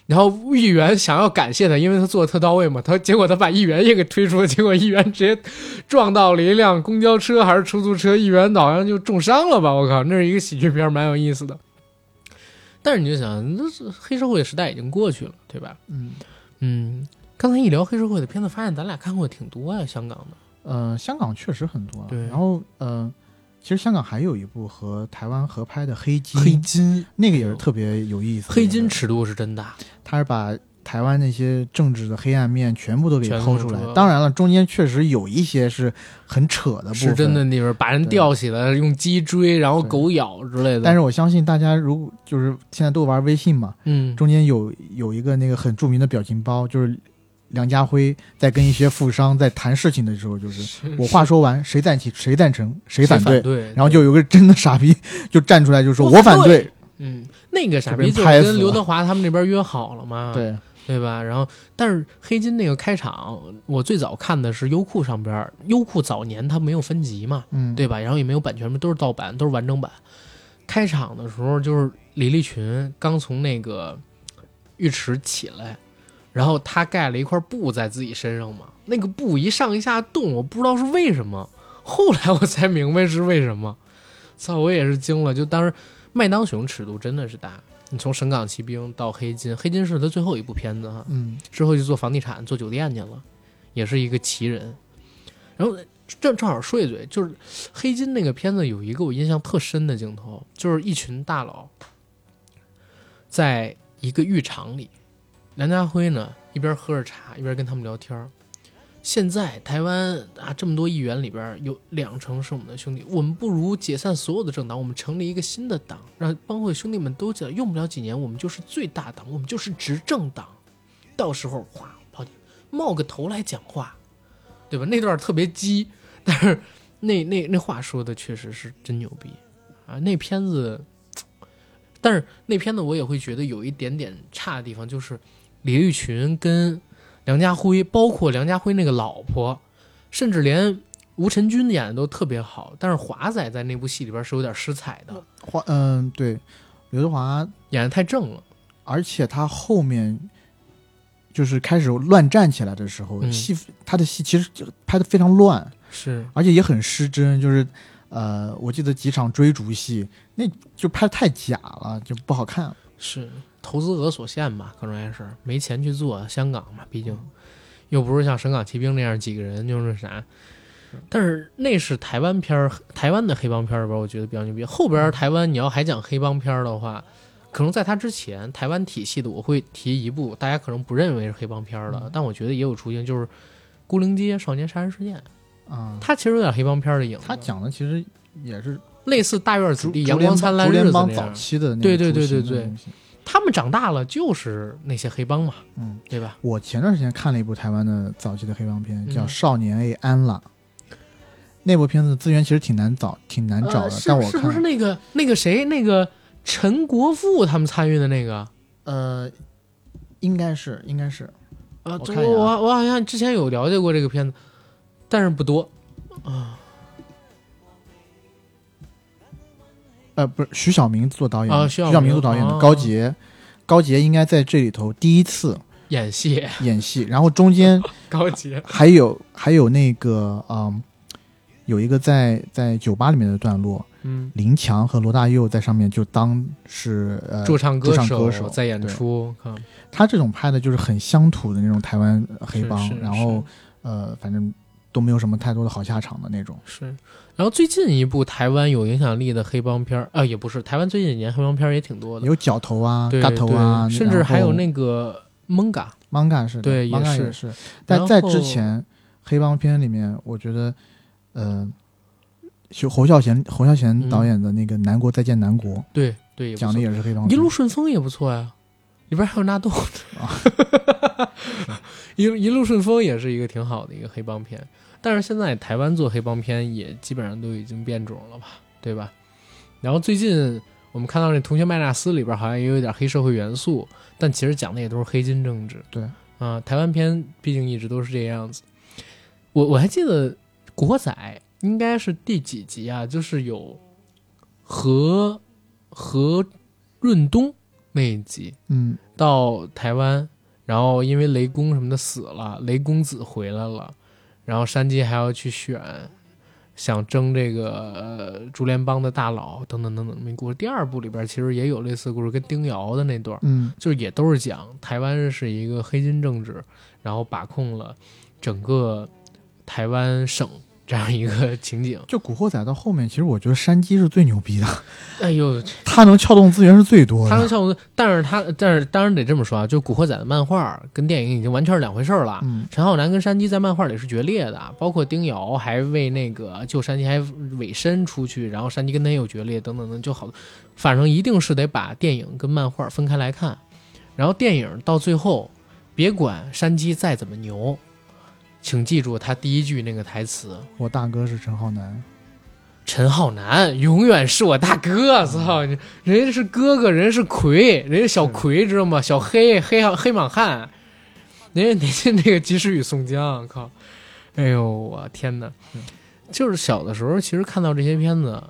然后议员想要感谢他，因为他做的特到位嘛。他结果他把议员也给推出了，结果议员直接撞到了一辆公交车还是出租车，议员好像就重伤了吧？我靠，那是一个喜剧片，蛮有意思的。但是你就想，那是黑社会的时代已经过去了，对吧？
嗯
嗯，刚才一聊黑社会的片子，发现咱俩看过挺多呀，香港的。
呃，香港确实很多。
对
然后呃，其实香港还有一部和台湾合拍的《黑金》，
黑金，
那个也是特别有意思。
黑金尺度是真大，
他是把台湾那些政治的黑暗面全部都给
全
剖出
来。
当然了，中间确实有一些是很扯的部分，
是真的。地方把人吊起来，用鸡追，然后狗咬之类的。
但是我相信大家如果就是现在都玩微信嘛，
嗯，
中间有有一个那个很著名的表情包，就是梁家辉在跟一些富商在谈事情的时候，就是我话说完，谁赞起谁赞成谁反对，
对，
然后就有个真的傻逼 就站出来就说
我反
对，
嗯，那个傻逼就跟刘德华他们那边约好了嘛，
对，
对吧？然后，但是黑金那个开场，我最早看的是优酷上边，优酷早年它没有分级嘛，
嗯，
对吧？然后也没有版权，都是盗版，都是完整版。开场的时候就是李立群刚从那个浴池起来，然后他盖了一块布在自己身上嘛，那个布一上一下动，我不知道是为什么，后来我才明白是为什么。操，我也是惊了，就当时麦当雄尺度真的是大。你从《神港奇兵》到《黑金》，《黑金》是他最后一部片子哈，
嗯
之后就做房地产、做酒店去了，也是一个奇人。然后正正好说一嘴，就是《黑金》那个片子有一个我印象特深的镜头，就是一群大佬在一个浴场里，梁家辉呢一边喝着茶，一边跟他们聊天。现在台湾啊这么多议员里边有两成是我们的兄弟，我们不如解散所有的政党，我们成立一个新的党，让帮会兄弟们都讲，用不了几年我们就是最大党，我们就是执政党，到时候哗跑冒个头来讲话，对吧？那段特别激，但是那那那话说的确实是真牛逼啊！那片子，但是那片子我也会觉得有一点点差的地方，就是李玉群跟梁家辉，包括梁家辉那个老婆，甚至连吴晨君演的都特别好，但是华仔在那部戏里边是有点失彩的，
华嗯对，刘德华，
演的太正了。
而且他后面就是开始乱站起来的时候，
嗯
戏他的戏其实就拍的非常乱，
是，
而且也很失真，就是呃，我记得几场追逐戏，那就拍的太假了，就不好看。
是投资额所限吧，可能还是没钱去做香港嘛，毕竟。又不是像《神港奇兵》那样几个人就是啥。但是那是台湾片儿，台湾的黑帮片儿里边，我觉得比较牛逼。后边台湾你要还讲黑帮片儿的话，可能在他之前，台湾体系的我会提一部，大家可能不认为是黑帮片儿的，但我觉得也有雏形，就是《孤零街少年杀人事件》，
啊、
它其实有点黑帮片儿的影子，
他讲的其实也是
类似《大院子
竹
弟》《阳光灿烂日子》
早。期的那种
对对对对对他们长大了就是那些黑帮嘛，
嗯，
对吧？
我前段时间看了一部台湾的早期的黑帮片，叫
嗯《
少年 A 安啦》。那部片子资源其实挺难找，挺难找的，
呃、
但我看
是不是那个那个谁那个陈国富他们参与的那个？
呃，应该是应该是
呃，我
我
我我好像之前有了解过这个片子，但是不多。
呃不是徐晓明做导演的，徐
啊徐晓明
明做导演的
哦。
高洁，高杰应该在这里头第一次
演戏
演戏，然后中间
高杰，
还有还有那个嗯，有一个在在酒吧里面的段落，
嗯，
林强和罗大佑在上面就当是呃
驻唱
歌手
在演出，
他这种拍的就是很乡土的那种台湾黑帮，然后呃，反正都没有什么太多的好下场的那种。
是。然后最近一部台湾有影响力的黑帮片儿啊，也不是台湾最近几年黑帮片儿也挺多的，
有角头啊、
对
嘎头啊，
甚至还有那个蒙嘎
，manga 是的，
对也是。
但在之前黑帮片里面，我觉得呃，就侯孝贤侯孝贤
嗯
导演的那个《南国再见南国》
对对，
讲的也是黑帮片。
一路顺风也不错呀，里边还有纳豆。一路一路顺风也是一个挺好的一个黑帮片，但是现在台湾做黑帮片也基本上都已经变种了吧，对吧？然后最近我们看到那《同学麦纳斯》里边好像也有点黑社会元素，但其实讲的也都是黑金政治。
对
啊、台湾片毕竟一直都是这个样子。我我还记得《古惑仔》应该是第几集啊？就是有何何润东那一集，
嗯，
到台湾，然后因为雷公什么的死了，雷公子回来了，然后山鸡还要去选，想争这个呃竹联帮的大佬等等等等。那故事第二部里边其实也有类似的故事，跟丁瑶的那段，
嗯，
就是也都是讲台湾是一个黑金政治，然后把控了整个台湾省这样一个情景。
就《古惑仔》到后面，其实我觉得山鸡是最牛逼的，
哎呦，
他能撬动资源是最多的。
他能撬动，但是他但是当然得这么说啊，就《古惑仔》的漫画跟电影已经完全是两回事儿了。
嗯，
陈浩南跟山鸡在漫画里是决裂的，包括丁瑶还为那个救山鸡还委身出去，然后山鸡跟他也有决裂等等等，就好，反正一定是得把电影跟漫画分开来看。然后电影到最后，别管山鸡再怎么牛，请记住他第一句那个台词：
我大哥是陈浩南，
陈浩南永远是我大哥，操你！人家是哥哥，人家是魁，人家小魁知道吗？小黑黑黑莽汉，人家人家那个及时雨宋江，靠！哎呦我天哪！就是小的时候，其实看到这些片子，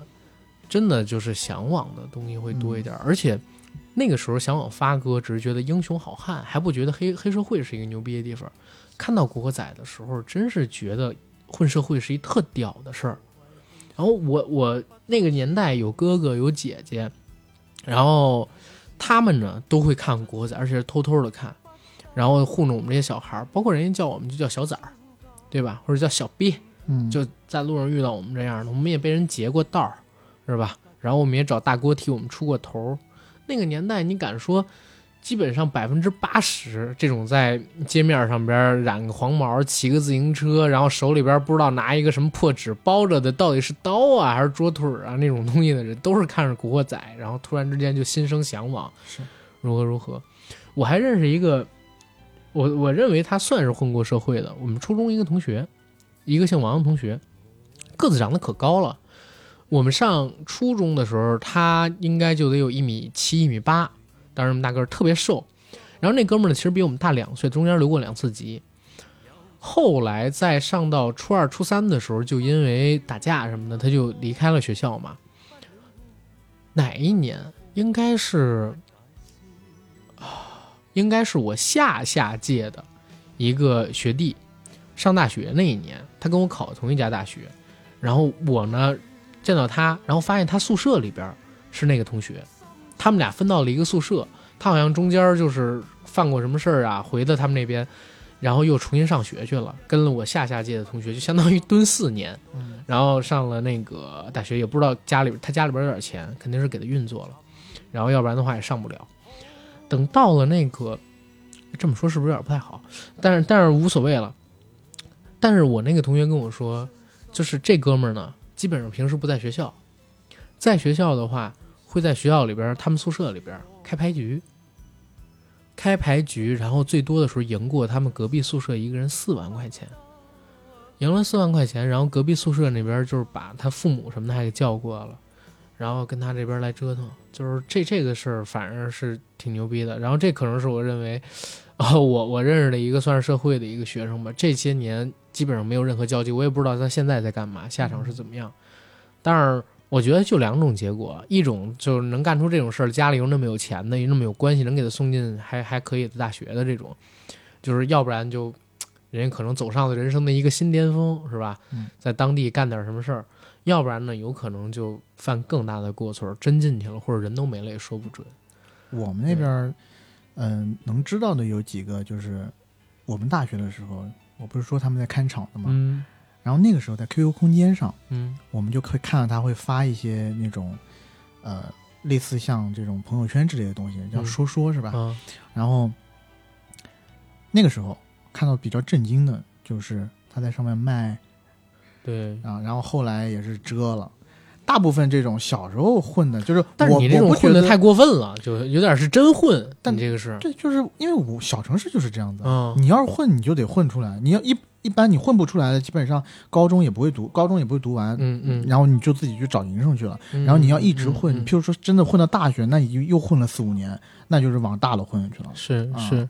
真的就是向往的东西会多一点，而且那个时候向往发哥，只是觉得英雄好汉，还不觉得黑黑社会是一个牛逼的地方。看到《古惑仔》的时候，真是觉得混社会是一特屌的事儿。然后我我那个年代有哥哥有姐姐，然后他们呢都会看《古惑仔》，而且是偷偷的看，然后糊弄我们这些小孩儿，包括人家叫我们就叫小崽儿，对吧？或者叫小逼，
嗯，
就在路上遇到我们这样的，我们也被人截过道儿，是吧？然后我们也找大哥替我们出过头儿。那个年代，你敢说，基本上百分之八十这种在街面上边染个黄毛、骑个自行车，然后手里边不知道拿一个什么破纸包着的，到底是刀啊还是桌腿啊那种东西的人，都是看着《古惑仔》，然后突然之间就心生向往，
是
如何如何。我还认识一个，我我认为他算是混过社会的，我们初中一个同学，一个姓王的同学，个子长得可高了。我们上初中的时候，他应该就得有一米七、一米八，当时那么大个儿，特别瘦。然后那哥们儿呢，其实比我们大两岁，中间留过两次级。后来在上到初二、初三的时候，就因为打架什么的，他就离开了学校嘛。哪一年？应该是，应该是我下下届的一个学弟，上大学那一年，他跟我考同一家大学，然后我呢见到他，然后发现他宿舍里边是那个同学，他们俩分到了一个宿舍，他好像中间就是犯过什么事儿啊，回到他们那边，然后又重新上学去了，跟了我下下届的同学，就相当于蹲四年，
嗯
然后上了那个大学，也不知道家里他家里边有点钱，肯定是给他运作了，然后要不然的话也上不了。等到了那个，这么说是不是有点不太好？但是但是无所谓了。但是我那个同学跟我说，就是这哥们儿呢，基本上平时不在学校，在学校的话会在学校里边他们宿舍里边开牌局，开牌局，然后最多的时候赢过他们隔壁宿舍一个人四万块钱，赢了四万块钱，然后隔壁宿舍那边就是把他父母什么的还给叫过了，然后跟他这边来折腾，就是这这个事儿反正是挺牛逼的。然后这可能是我认为，哦，我我认识的一个算是社会的一个学生吧，这些年基本上没有任何交集，我也不知道他现在在干嘛，下场是怎么样。但是我觉得就两种结果，一种就是能干出这种事儿，家里又那么有钱的，又那么有关系，能给他送进还还可以的大学的这种，就是要不然就人家可能走上了人生的一个新巅峰，是吧？
嗯
在当地干点什么事儿，要不然呢，有可能就犯更大的过错，真进去了，或者人都没了也说不准。
我们那边儿，嗯、能知道的有几个，就是我们大学的时候，我不是说他们在看场的嘛，
嗯
然后那个时候在 QQ 空间上，
嗯
我们就可以看到他会发一些那种，呃，类似像这种朋友圈之类的东西，叫
嗯
说说是吧？
嗯
然后那个时候看到比较震惊的就是他在上面卖
对。
啊，然后后来也是遮了。大部分这种小时候混的，就是我
但是你这种混的太过分了，就有点是真混。
但
你这个是，
对，就是因为我小城市就是这样子，
嗯
你要是混，你就得混出来。你要一一般你混不出来的，基本上高中也不会读，高中也不会读完，
嗯嗯，
然后你就自己去找营生去了。
嗯
然后你要一直混，譬如说真的混到大学，那你就又混了四五年，那就是往大了混去了。啊
是是，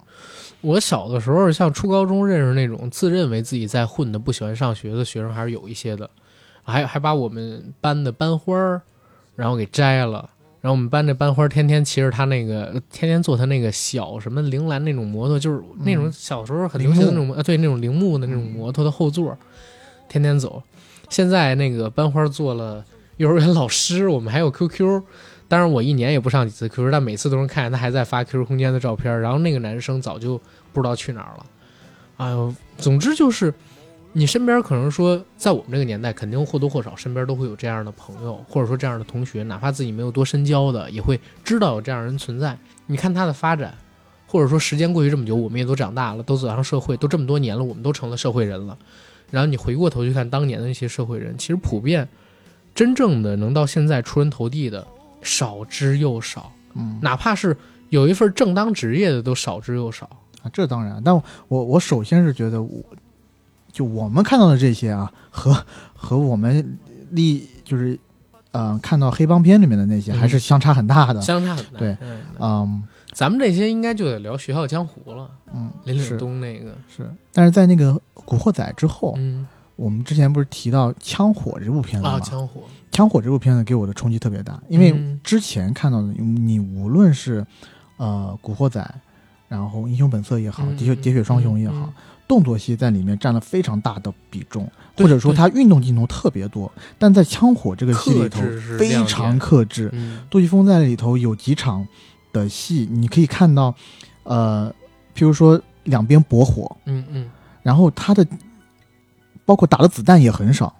我小的时候像初高中认识那种自认为自己在混的、不喜欢上学的学生还是有一些的，还还把我们班的班花儿，然后给摘了。然后我们班那班花天天骑着他那个，天天坐他那个小什么铃兰那种摩托，就是那种
嗯
小时候很流行的那
铃
种对，那种铃木的那种摩托的后座，天天走。现在那个班花做了幼儿园老师，我们还有 QQ，当然我一年也不上几次 QQ，但每次都能看见他还在发 QQ 空间的照片。然后那个男生早就不知道去哪儿了。哎呦，总之就是你身边可能说，在我们这个年代，肯定或多或少身边都会有这样的朋友，或者说这样的同学，哪怕自己没有多深交的，也会知道有这样人存在。你看他的发展，或者说时间过去这么久，我们也都长大了，都走上社会，都这么多年了，我们都成了社会人了。然后你回过头去看当年的那些社会人，其实普遍真正的能到现在出人头地的少之又少，
嗯，
哪怕是有一份正当职业的都少之又少。
啊，这当然，但我我首先是觉得我，就我们看到的这些啊，和和我们历就是，嗯、看到黑帮片里面的那些
嗯。
还是相差很大的。
相差很大。
对
嗯，
嗯。
咱们这些应该就得聊《学校江湖》了，
嗯，
林岭东那个，
是，但是在那个《古惑仔》之后，
嗯。
我们之前不是提到《枪火》这部片子吗？
啊，枪火，
枪火》这部片子给我的冲击特别大，因为
嗯。
之前看到的，你无论是呃《古惑仔》，然后《英雄本色》也好，
嗯
喋血喋血双雄》也好，
嗯
动作戏在里面占了非常大的比重，或者说他运动镜头特别多，但在《枪火》这个戏里头非常克制。
嗯
杜琪峰在里头有几场的戏，你可以看到，呃，譬如说两边搏火，
嗯嗯，
然后他的包括打的子弹也很少，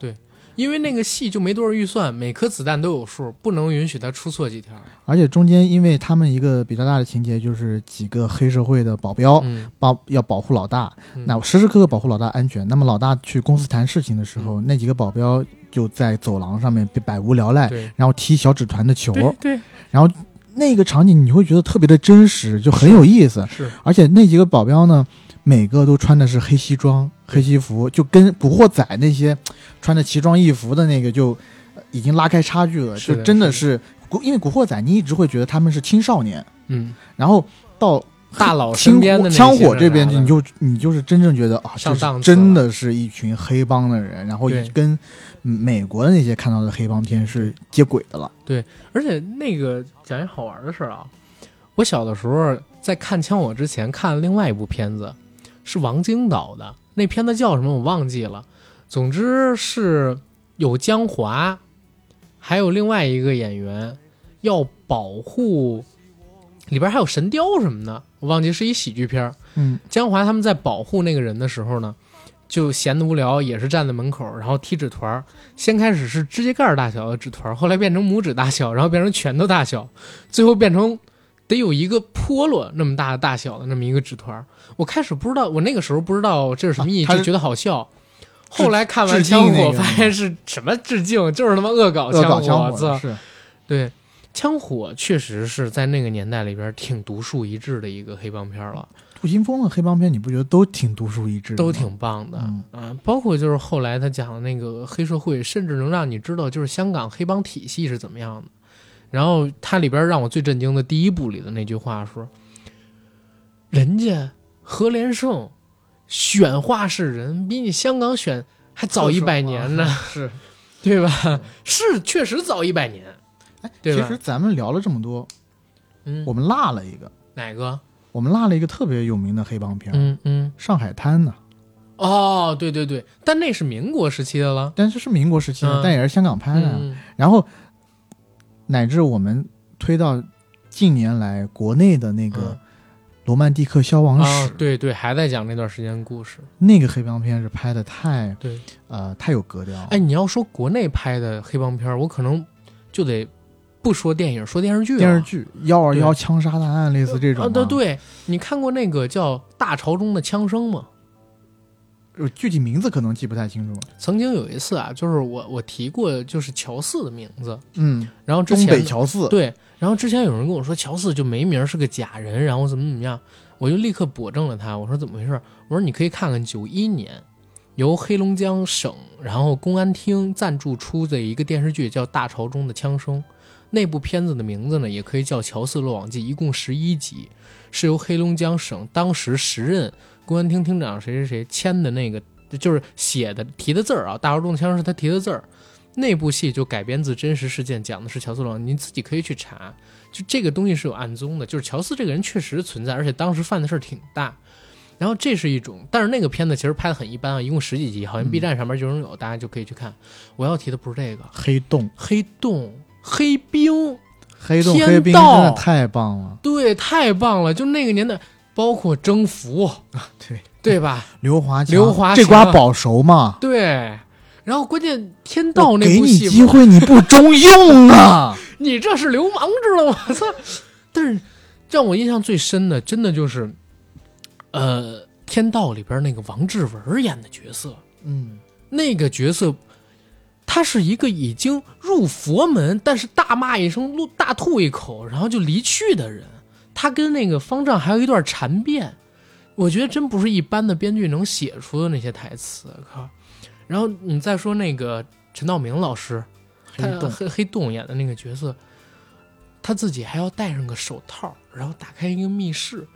因为那个戏就没多少预算，每颗子弹都有数，不能允许他出错几条。
而且中间因为他们一个比较大的情节就是几个黑社会的保镖
嗯，
保要保护老大，
嗯。
那时时刻刻保护老大安全。那么老大去公司谈事情的时候，那几个保镖就在走廊上面被百无聊赖，然后踢小纸团的球，
对对。
那个场景你会觉得特别的真实，就很有意思。
是，
而且那几个保镖呢，每个都穿的是黑西装、黑西服，就跟《古惑仔》那些 穿着奇装异服的那个就呃已经拉开差距了。就真的是古，因为《古惑仔》你一直会觉得他们是青少年，
嗯，
然后到
大佬身边的那些
枪火这边，你就你就是真正觉得啊，真的是一群黑帮的人，然后跟美国的那些看到的黑帮片是接轨的了。
对而且那个讲一好玩的事儿啊，我小的时候在看《枪火》之前看了另外一部片子，是王晶导的，那片子叫什么我忘记了。总之是有江华，还有另外一个演员要保护，里边还有神雕什么的，我忘记是一喜剧片儿。
嗯，
江华他们在保护那个人的时候呢，就闲得无聊，也是站在门口，然后踢纸团儿。先开始是指甲盖大小的纸团儿，后来变成拇指大小，然后变成拳头大小，最后变成得有一个菠萝那么大的大小的那么一个纸团儿。我开始不知道，我那个时候不知道这是什么意思，
啊
就觉得好笑。后来看完枪火，发现是什么致敬，就是他妈恶搞
枪
火，操！
火是
对，枪火确实是在那个年代里边挺独树一帜的一个黑帮片了。
杜琪峰的黑帮片，你不觉得都挺独树一帜的？
都挺棒的，
嗯
啊，包括就是后来他讲的那个黑社会，甚至能让你知道就是香港黑帮体系是怎么样的。然后它里边让我最震惊的第一部里的那句话说：“人家何连胜选话事人比你香港选还早一百年呢，
是。
对吧？是确实早一百年，
哎，
对吧
其实咱们聊了这么多，
嗯，
我们落了一个，
哪个？
我们落了一个特别有名的黑帮片，
嗯嗯，
上海滩》呢。
哦，对对对，但那是民国时期的了，
但这是民国时期的，
嗯
但也是香港拍的。
嗯
然后乃至我们推到近年来国内的那个
嗯《
罗曼蒂克消亡史》
啊，对对，还在讲那段时间故事。
那个黑帮片是拍的太
对，
呃太有格调。
哎，你要说国内拍的黑帮片，我可能就得不说电影，说电视剧、啊。
电视剧幺二幺枪杀大案类似这种
啊，对，你看过那个叫《大潮中的枪声》吗？
呃具体名字可能记不太清楚。
曾经有一次啊，就是我我提过就是乔四的名字，
嗯，
然后之
东
前
北乔四，
对，然后之前有人跟我说乔四就没名是个假人，然后怎么怎么样，我就立刻驳正了他，我说怎么回事？我说你可以看看九一年由黑龙江省然后公安厅赞助出的一个电视剧叫《大潮中的枪声》，那部片子的名字呢也可以叫《乔四落网记》，一共十一集，是由黑龙江省当时时任公安厅厅长谁谁谁签的那个，就是写的提的字儿啊，《大潮中的枪》是他提的字儿。那部戏就改编自真实事件，讲的是乔四落网，您自己可以去查。就这个东西是有案宗的，就是乔四这个人确实存在，而且当时犯的事儿挺大。然后这是一种，但是那个片子其实拍的很一般啊，一共十几集，好像
嗯
B 站上面就能有，大家就可以去看。我要提的不是这个，
黑洞，
黑洞、黑冰，
黑洞
天
黑冰真
道
的太棒了。
对，太棒了！就那个年代，包括征服啊，
对，
对吧？
刘华强，
刘华
这瓜保熟嘛？
对。然后关键天道
我给你
那部戏，
机会你不中用啊！
你这是流氓，知道吗？我 操！但是让我印象最深的，真的就是，呃，《天道》里边那个王志文演的角色，
嗯，
那个角色，他是一个已经入佛门，但是大骂一声、怒大吐一口，然后就离去的人。他跟那个方丈还有一段缠辩，我觉得真不是一般的编剧能写出的那些台词。靠！然后你再说那个陈道明老师，他
黑洞
黑黑洞演的那个角色，他自己还要戴上个手套，然后打开一个密室，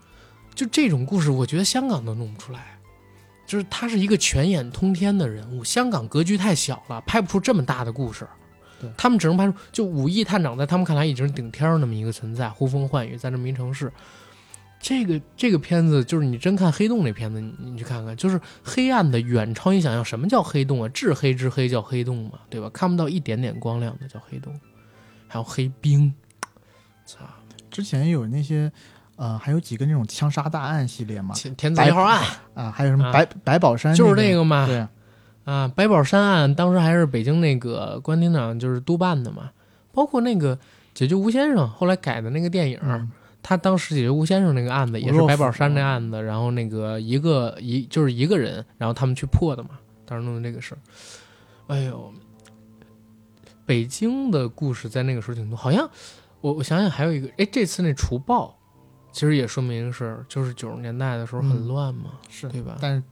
就这种故事，我觉得香港都弄不出来。就是他是一个全眼通天的人物。香港格局太小了，拍不出这么大的故事。
对
他们只能拍出就五亿探长，在他们看来已经是顶天儿那么一个存在，呼风唤雨在这么一城市。这个这个片子就是你真看黑洞那片子，你你去看看，就是黑暗的远超你想象。什么叫黑洞啊？至黑至黑叫黑洞嘛，对吧？看不到一点点光亮的叫黑洞，还有黑冰，操！
之前有那些呃，还有几个那种枪杀大案系列嘛，
天天子一号案
啊，还有什么
啊
白、宝山、
就是
那
那个嘛，
对，
啊，白宝山案当时还是北京那个关厅长就是督办的嘛，包括那个解救吴先生后来改的那个电影，
嗯
他当时解救吴先生那个案子也是白宝山那案子，然后那个一个一就是一个人，然后他们去破的嘛，当时弄的这个事儿。哎呦，北京的故事在那个时候挺多，好像我我想想还有一个，哎，这次那除暴，其实也说明是就是九十年代的时候很
嗯
乱嘛，
是
对吧？
但是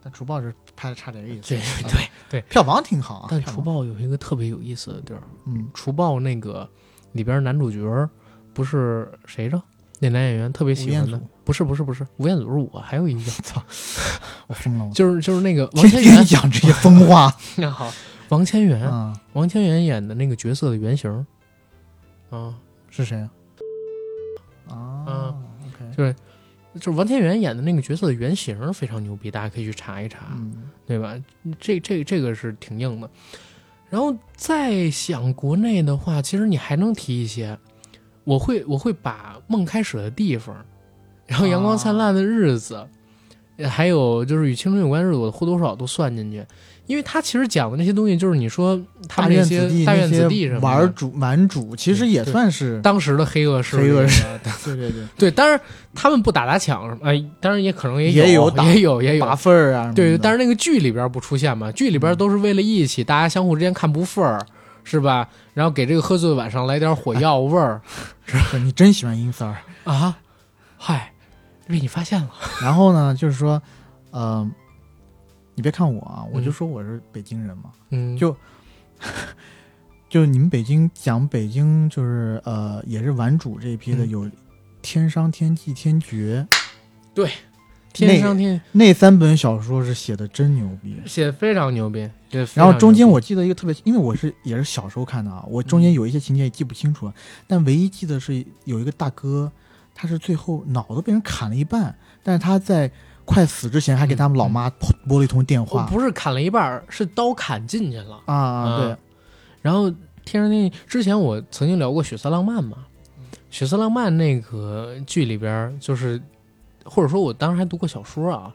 但除暴是拍的差点意思，
对
啊
对对，
票房挺好啊。
但除暴有一个特别有意思的地儿，
嗯，
除暴那个里边男主角不是谁着？那男演员特别喜欢的不是不是不是，吴彦祖是我，还有一个，操，
我疯了，我
就是就是那个王千源，
讲这些疯话
那好，王千源，
啊，
王千源演的那个角色的原型，啊，
是谁啊？啊
嗯
，OK，
就是就是王千源演的那个角色的原型非常牛逼，大家可以去查一查，
嗯
对吧？这这这个是挺硬的。然后再想国内的话，其实你还能提一些，我会我会把梦开始的地方，然后阳光灿烂的日子，呃还有就是与青春有关的日子，我或多或少都算进去，因为他其实讲的那些东西，就是你说他们那
院子弟
些大院子弟什么的
玩主玩主，其实也算是
当时的黑恶势力
黑恶势
啊
对对对，
对，当然他们不打打抢什么，哎，当然也可能也有
也有
也有也有
拔份儿啊
对，但是那个剧里边不出现嘛，剧里边都是为了义气，大家相互之间看不份儿，是吧？然后给这个喝醉的晚上来点火药味儿、
是你真喜欢阴三儿。
啊，嗨，被你发现了，
然后呢，就是说，呃，你别看我啊，我就
嗯。
说我是北京人嘛，
嗯，
就就你们北京讲北京，就是呃，也是玩主这一批的，
嗯。
有《天商天纪天绝》
天商天
那三本小说是写的真牛逼。
写的非常牛逼，写得非
然后
常牛逼
中间我记得一个特别，因为我是也是小时候看的啊，我中
嗯。
间有一些情节也记不清楚了，但唯一记得是有一个大哥，他是最后脑子被人砍了一半，但是他在快死之前还给他们老妈拨了一通电
我
话
不是砍了一半，是刀砍进去了。
啊啊，对。
嗯，然后《天上天地》之前我曾经聊过《血色浪漫》嘛，《血色浪漫》那个剧里边就是，或者说我当时还读过小说啊，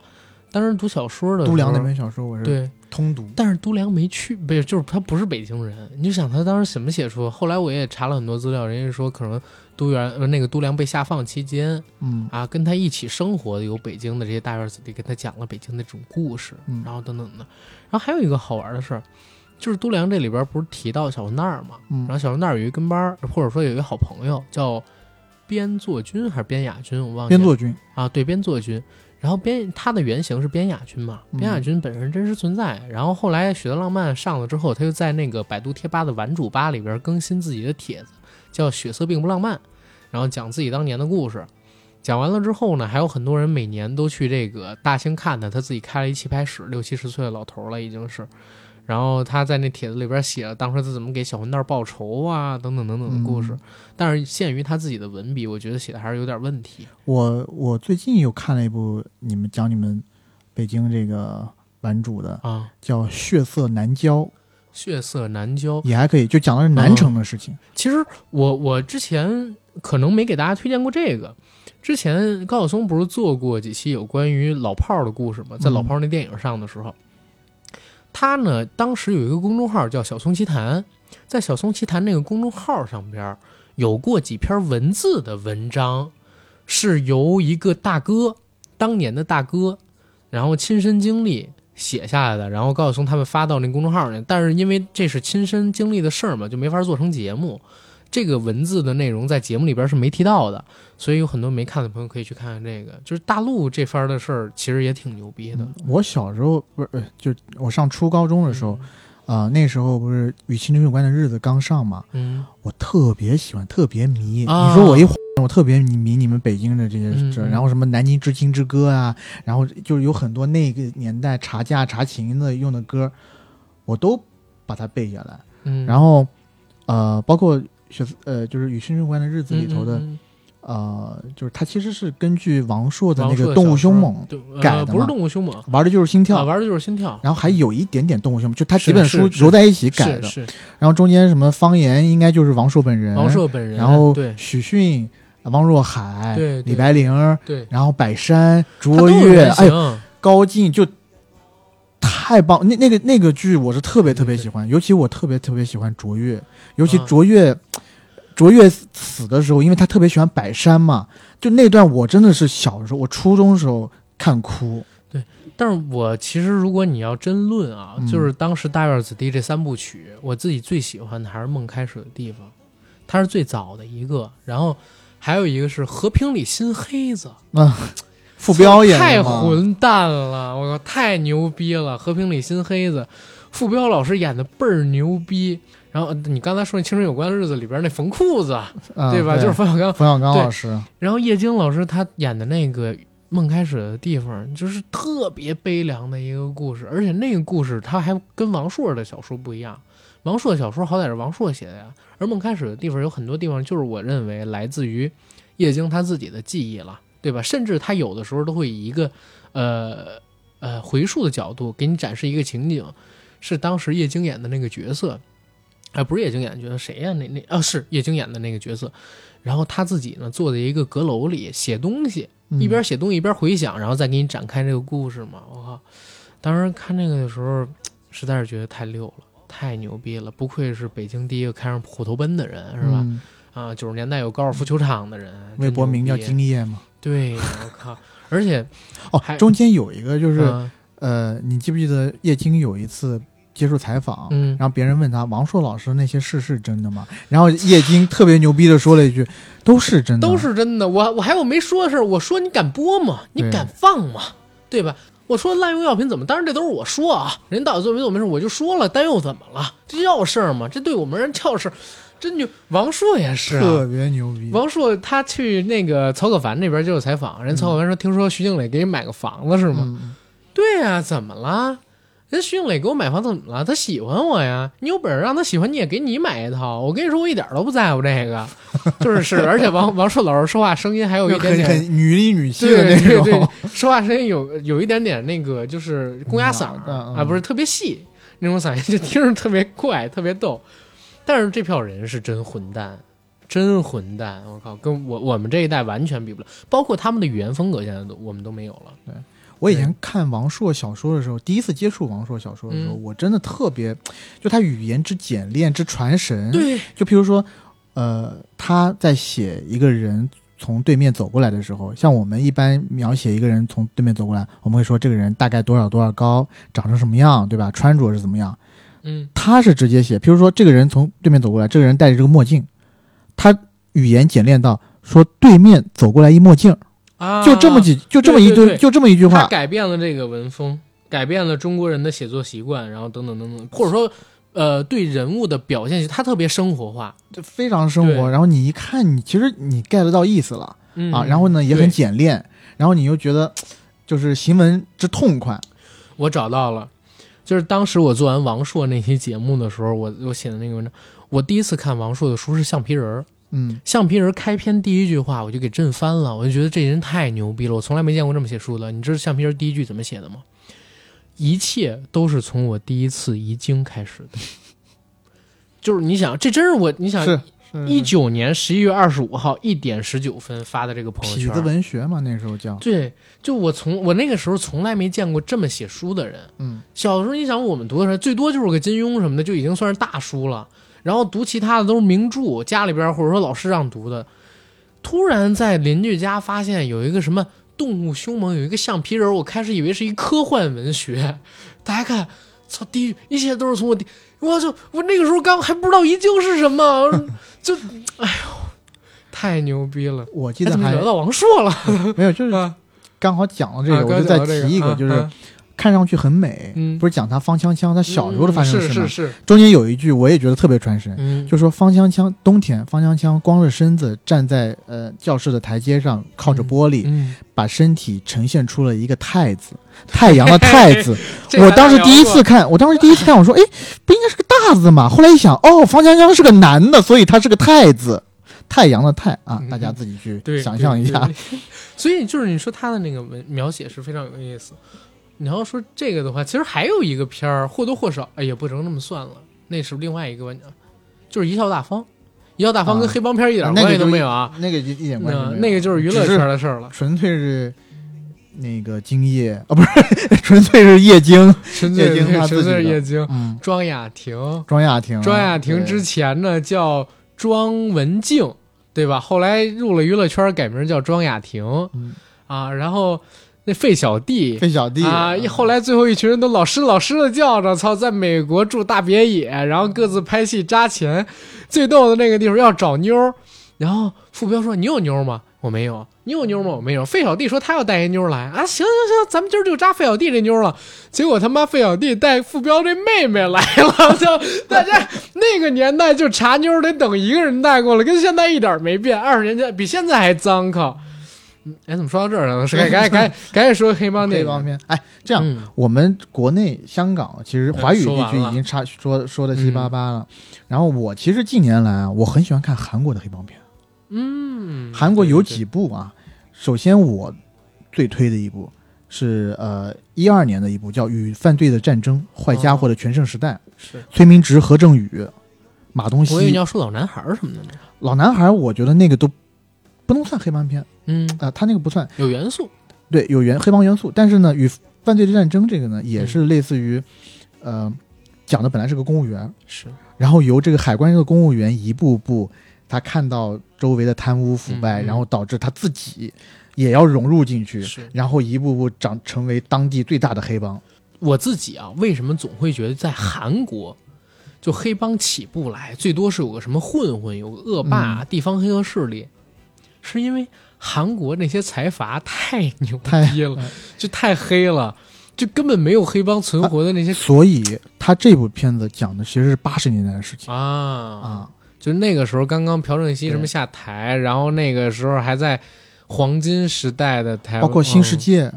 当时读小说的
都梁那本小说我是
对，
通读，
但是都梁没去，不是就是他不是北京人，你就想他当时怎么写出？后来我也查了很多资料，人家说可能都元呃那个都梁被下放期间
嗯
啊，跟他一起生活的有北京的这些大院子弟，跟他讲了北京的这种故事，
嗯
然后等等的。然后还有一个好玩的事儿，就是都梁这里边不是提到小混蛋儿嘛，
嗯
然后小混蛋儿有一跟班儿，或者说有一个好朋友叫边作军还是边雅军，我忘记了。
边作军，
啊，对，边作军。然后边他的原型是边雅军嘛，
嗯
边雅军本身真实存在。然后后来《许多浪漫》上了之后，他就在那个百度贴吧的玩主吧里边更新自己的帖子，叫“血色并不浪漫”，然后讲自己当年的故事。讲完了之后呢，还有很多人每年都去这个大兴看他，他自己开了一棋牌室，六七十岁的老头儿了已经是。然后他在那帖子里边写了当时他怎么给小混蛋报仇啊，等等等等的故事。
嗯
但是限于他自己的文笔，我觉得写的还是有点问题。
我我最近又看了一部你们讲你们北京这个版主的，
啊，
叫《血色南郊》，
血色南郊。
也还可以，就讲的是南城的事情。
其实我我之前可能没给大家推荐过这个。之前高晓松不是做过几期有关于老炮儿的故事吗？在
嗯
老炮儿那电影上的时候，他呢当时有一个公众号叫“小松奇谈”，在“小松奇谈”那个公众号上边有过几篇文字的文章，是由一个大哥当年的大哥，然后亲身经历写下来的，然后高晓松他们发到那公众号上，但是因为这是亲身经历的事儿嘛，就没法做成节目。这个文字的内容在节目里边是没提到的，所以有很多没看的朋友可以去看看这个。就是大陆这番的事儿，其实也挺牛逼的。
我小时候不是，呃就我上初高中的时候，啊、那时候不是与青春有关的日子刚上嘛，
嗯，
我特别喜欢，特别迷。
啊
你说我一我特别迷你们北京的这些事，然后什么《南京知青之歌》啊，然后就是有很多那个年代查价查琴的用的歌，我都把它背下来。
嗯，
然后呃，包括雪呃，就是《与生日关的日子》里头的、呃，就是它其实是根据王朔的那个《动物凶猛》改的
呃不是动物凶猛，
玩的就是心跳，
啊，玩的就是心跳，
然后还有一点点动物凶猛，就它几本书揉在一起改的。
是是
然后中间什么方言应该就是王朔本人，
王朔本人，
然后
对
许逊、汪若海、
对对
李白灵，
对，
然后百山、卓越，哎，
型
高进就太棒。那那个那个剧我是特别特别喜欢，尤其我特别特别喜欢卓越，尤其
啊
卓越。卓越死的时候，因为他特别喜欢百山嘛，就那段我真的是小时候，我初中时候看哭。
对但是我其实如果你要真论啊，
嗯
就是当时《大院子弟》这三部曲，我自己最喜欢的还是《梦开始的地方》，它是最早的一个，然后还有一个是《和平里新黑子啊》，
傅彪演的
太混蛋了，我靠，太牛逼了！《和平里新黑子》，傅彪老师演的倍儿牛逼。然后呃你刚才说那《青春有关的日子》里边那缝裤子，
啊
对吧？就是冯小刚。
冯小刚
对
老师，
然后叶京老师他演的那个梦开始的地方，就是特别悲凉的一个故事，而且那个故事他还跟王朔的小说不一样。王朔的小说好歹是王朔写的呀，而梦开始的地方有很多地方就是我认为来自于叶京他自己的记忆了，对吧？甚至他有的时候都会以一个呃呃回溯的角度给你展示一个情景，是当时叶京演的那个角色，啊、不是叶京演的角色，谁呀、那那啊是叶京演的那个角色，然后他自己呢坐在一个阁楼里写东西，
嗯。
一边写东西一边回想，然后再给你展开这个故事嘛。我靠，当时看这个的时候，实在是觉得太溜了，太牛逼了，不愧是北京第一个开上虎头奔的人，是吧？
嗯
啊，九十年代有高尔夫球场的人，
微博名叫
金。
今夜嘛。
对，我靠，而且
哦
还，
中间有一个就是、
嗯
呃，你记不记得叶京有一次接受采访，
嗯
然后别人问他王朔老师那些事是真的吗？然后叶京特别牛逼的说了一句，都是真的，
都是真的。我我还有没说的事儿，我说你敢播吗？你敢放吗？对吧？我说滥用药品怎么？当然这都是我说啊，人到底做没做没事，我就说了，但又怎么了？这叫事儿吗？这对我们人叫事儿，真就王朔也是
特
啊。
别牛逼。
王朔他去那个曹可凡那边接受采访，人曹可凡说：“听说徐静蕾给你买个房子是吗？”
嗯，
对呀、怎么了？人徐静蕾给我买房怎么了？他喜欢我呀，你有本事让他喜欢你也给你买一套。我跟你说，我一点都不在乎这个，就是是，而且王王硕老师说话声音还有一点点
很很女里女气的
对
那种。
对对，说话声音有有一点点那个就是公鸭嗓啊，不是特别细那种嗓音，就听着特别怪，特别逗。但是这票人是真混蛋，真混蛋！我靠，跟我我们这一代完全比不了，包括他们的语言风格，现在都我们都没有了。
我以前看王朔小说的时候，第一次接触王朔小说的时候，
嗯
我真的特别，就他语言之简练之传神。，
对，
就譬如说，呃，他在写一个人从对面走过来的时候，像我们一般描写一个人从对面走过来，我们会说这个人大概多少多少高，长成什么样，对吧？穿着是怎么样？
嗯
他是直接写，譬如说这个人从对面走过来，这个人戴着这个墨镜，他语言简练到说对面走过来一墨镜，
啊，
就这么几，就这么一堆，就这么一句
他
话，
改变了这个文风，改变了中国人的写作习惯，然后等等等等，或者说，呃，对人物的表现，他特别生活化，
就非常生活。然后你一看，你其实你 get 到意思了。
嗯。
啊，然后呢也很简练，然后你又觉得就是行文之痛快。
我找到了，就是当时我做完王朔那期节目的时候，我我写的那个文章，我第一次看王朔的书是《橡皮人儿》，
嗯
橡皮人开篇第一句话我就给震翻了，我就觉得这人太牛逼了，我从来没见过这么写书的。你知道橡皮人第一句怎么写的吗？一切都是从我第一次遗精开始的，就是你想，这真是我，你想
是
一九年十一月二十五号一点十九分发的这个朋友圈，
痞子文学嘛，那时候叫
对，就我从我那个时候从来没见过这么写书的人。
嗯
小时候你想我们读的时候，最多就是个金庸什么的，就已经算是大书了。然后读其他的都是名著，家里边或者说老师让读的。突然在邻居家发现有一个什么动物凶猛，有一个橡皮人，我开始以为是一科幻文学。大家看，操，地狱，一切都是从我第，我就我那个时候刚还不知道遗精是什么，就哎呦，太牛逼了！
我记得
怎么聊到王朔了？
没有，就是
啊
刚好讲到这个，
啊
我就再提一个，
啊
就是
啊
看上去很美，
嗯
不是讲他方锵锵他小时候的发生
是
事吗？
是是，
中间有一句我也觉得特别传神，
嗯，
就说方锵锵冬天方锵锵光着身子站在呃教室的台阶上，靠着玻璃，
嗯，
把身体呈现出了一个太字，太阳的太字。我当时第一次看，我当时第一次看，我说，哎，不应该是个大字吗？后来一想，哦，方锵锵是个男的，所以他是个太字，太阳的太啊
嗯，
大家自己去想象一下。。
所以就是你说他的那个文描写是非常有意思。你要说这个的话，其实还有一个片儿或多或少，哎，也不能那么算了，那是另外一个问题，就是《一笑大方》。《一笑大方》跟
啊
黑帮片一点关系都没有啊，
那个一一点关系没有，
那那个就是娱乐圈的事儿了，
纯粹是那个精液啊，不是，纯粹是液晶。
纯粹纯粹是
自己的
叶京。
嗯，
庄雅婷，
庄雅婷啊，
庄雅婷之前呢叫庄文静，对吧？后来入了娱乐圈，改名叫庄雅婷
嗯
啊。然后那费小弟，
费小弟
啊，一后来最后一群人都老师老师的叫着，操，在美国住大别野，然后各自拍戏扎钱。最逗的那个地方要找妞，然后付彪说：“你有妞吗？”我没有。你有妞吗？我没有。费小弟说他要带一妞来啊，行行行，咱们今儿就扎费小弟这妞了。结果他妈费小弟带付彪这妹妹来了，就大家那个年代就查妞得等一个人带过来，跟现在一点没变。二十年前比现在还脏，靠！嗯哎，怎么说到这儿了？赶赶紧赶紧赶紧说黑帮电影。
这方面，哎，这样
嗯
我们国内、香港其实华语地区已经差说说的七七八八了。然后我其实近年来啊，我很喜欢看韩国的黑帮片。
嗯，
韩国有几部啊？首先我最推的一部是呃一二年的一部叫《与犯罪的战争：坏家伙的全盛时代》，
对是，
崔明植、何正宇、马东锡
我以为你。要说老男孩儿什么的呢。
老男孩，我觉得那个都不能算黑帮片
嗯，
啊、他那个不算。
有元素。
对，有元黑帮元素，但是呢，与犯罪的战争这个呢，也是类似于，呃，讲的本来是个公务员，
是，
然后由这个海关的公务员一步步，他看到周围的贪污腐败，然后导致他自己也要融入进去，
是。
然后一步步长成为当地最大的黑帮。
我自己啊，为什么总会觉得在韩国，就黑帮起步来，最多是有个什么混混，有个恶霸、
嗯。
地方黑恶势力，是因为韩国那些财阀太牛逼了，就太黑了，就根本没有黑帮存活的那些
所以他这部片子讲的其实是八十年代的事情。
啊
啊，
就那个时候刚刚朴正熙什么下台，然后那个时候还在黄金时代的台，
包括《新世
嗯。
界》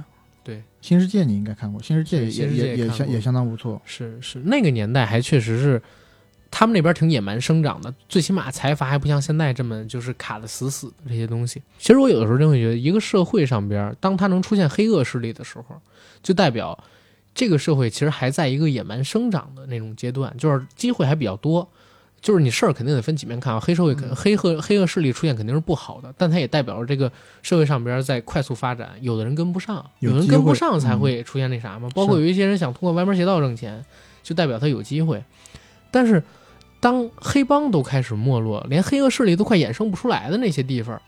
对《
新世界》你应该看过，《新世界也》也也相也相当不错。
是是，那个年代还确实是，他们那边挺野蛮生长的，最起码财阀还不像现在这么就是卡的死死的这些东西。其实我有的时候真会觉得，一个社会上边，当它能出现黑恶势力的时候，就代表这个社会其实还在一个野蛮生长的那种阶段，就是机会还比较多。就是你事儿肯定得分几面看啊，黑社会肯黑恶黑恶势力出现肯定是不好的，但它也代表着这个社会上边在快速发展，有的人跟不上，
有
有人跟不上才
嗯
会出现那啥嘛。包括有一些人想通过歪门邪道挣钱，就代表他有机会。但是当黑帮都开始没落，连黑恶势力都快衍生不出来的那些地方，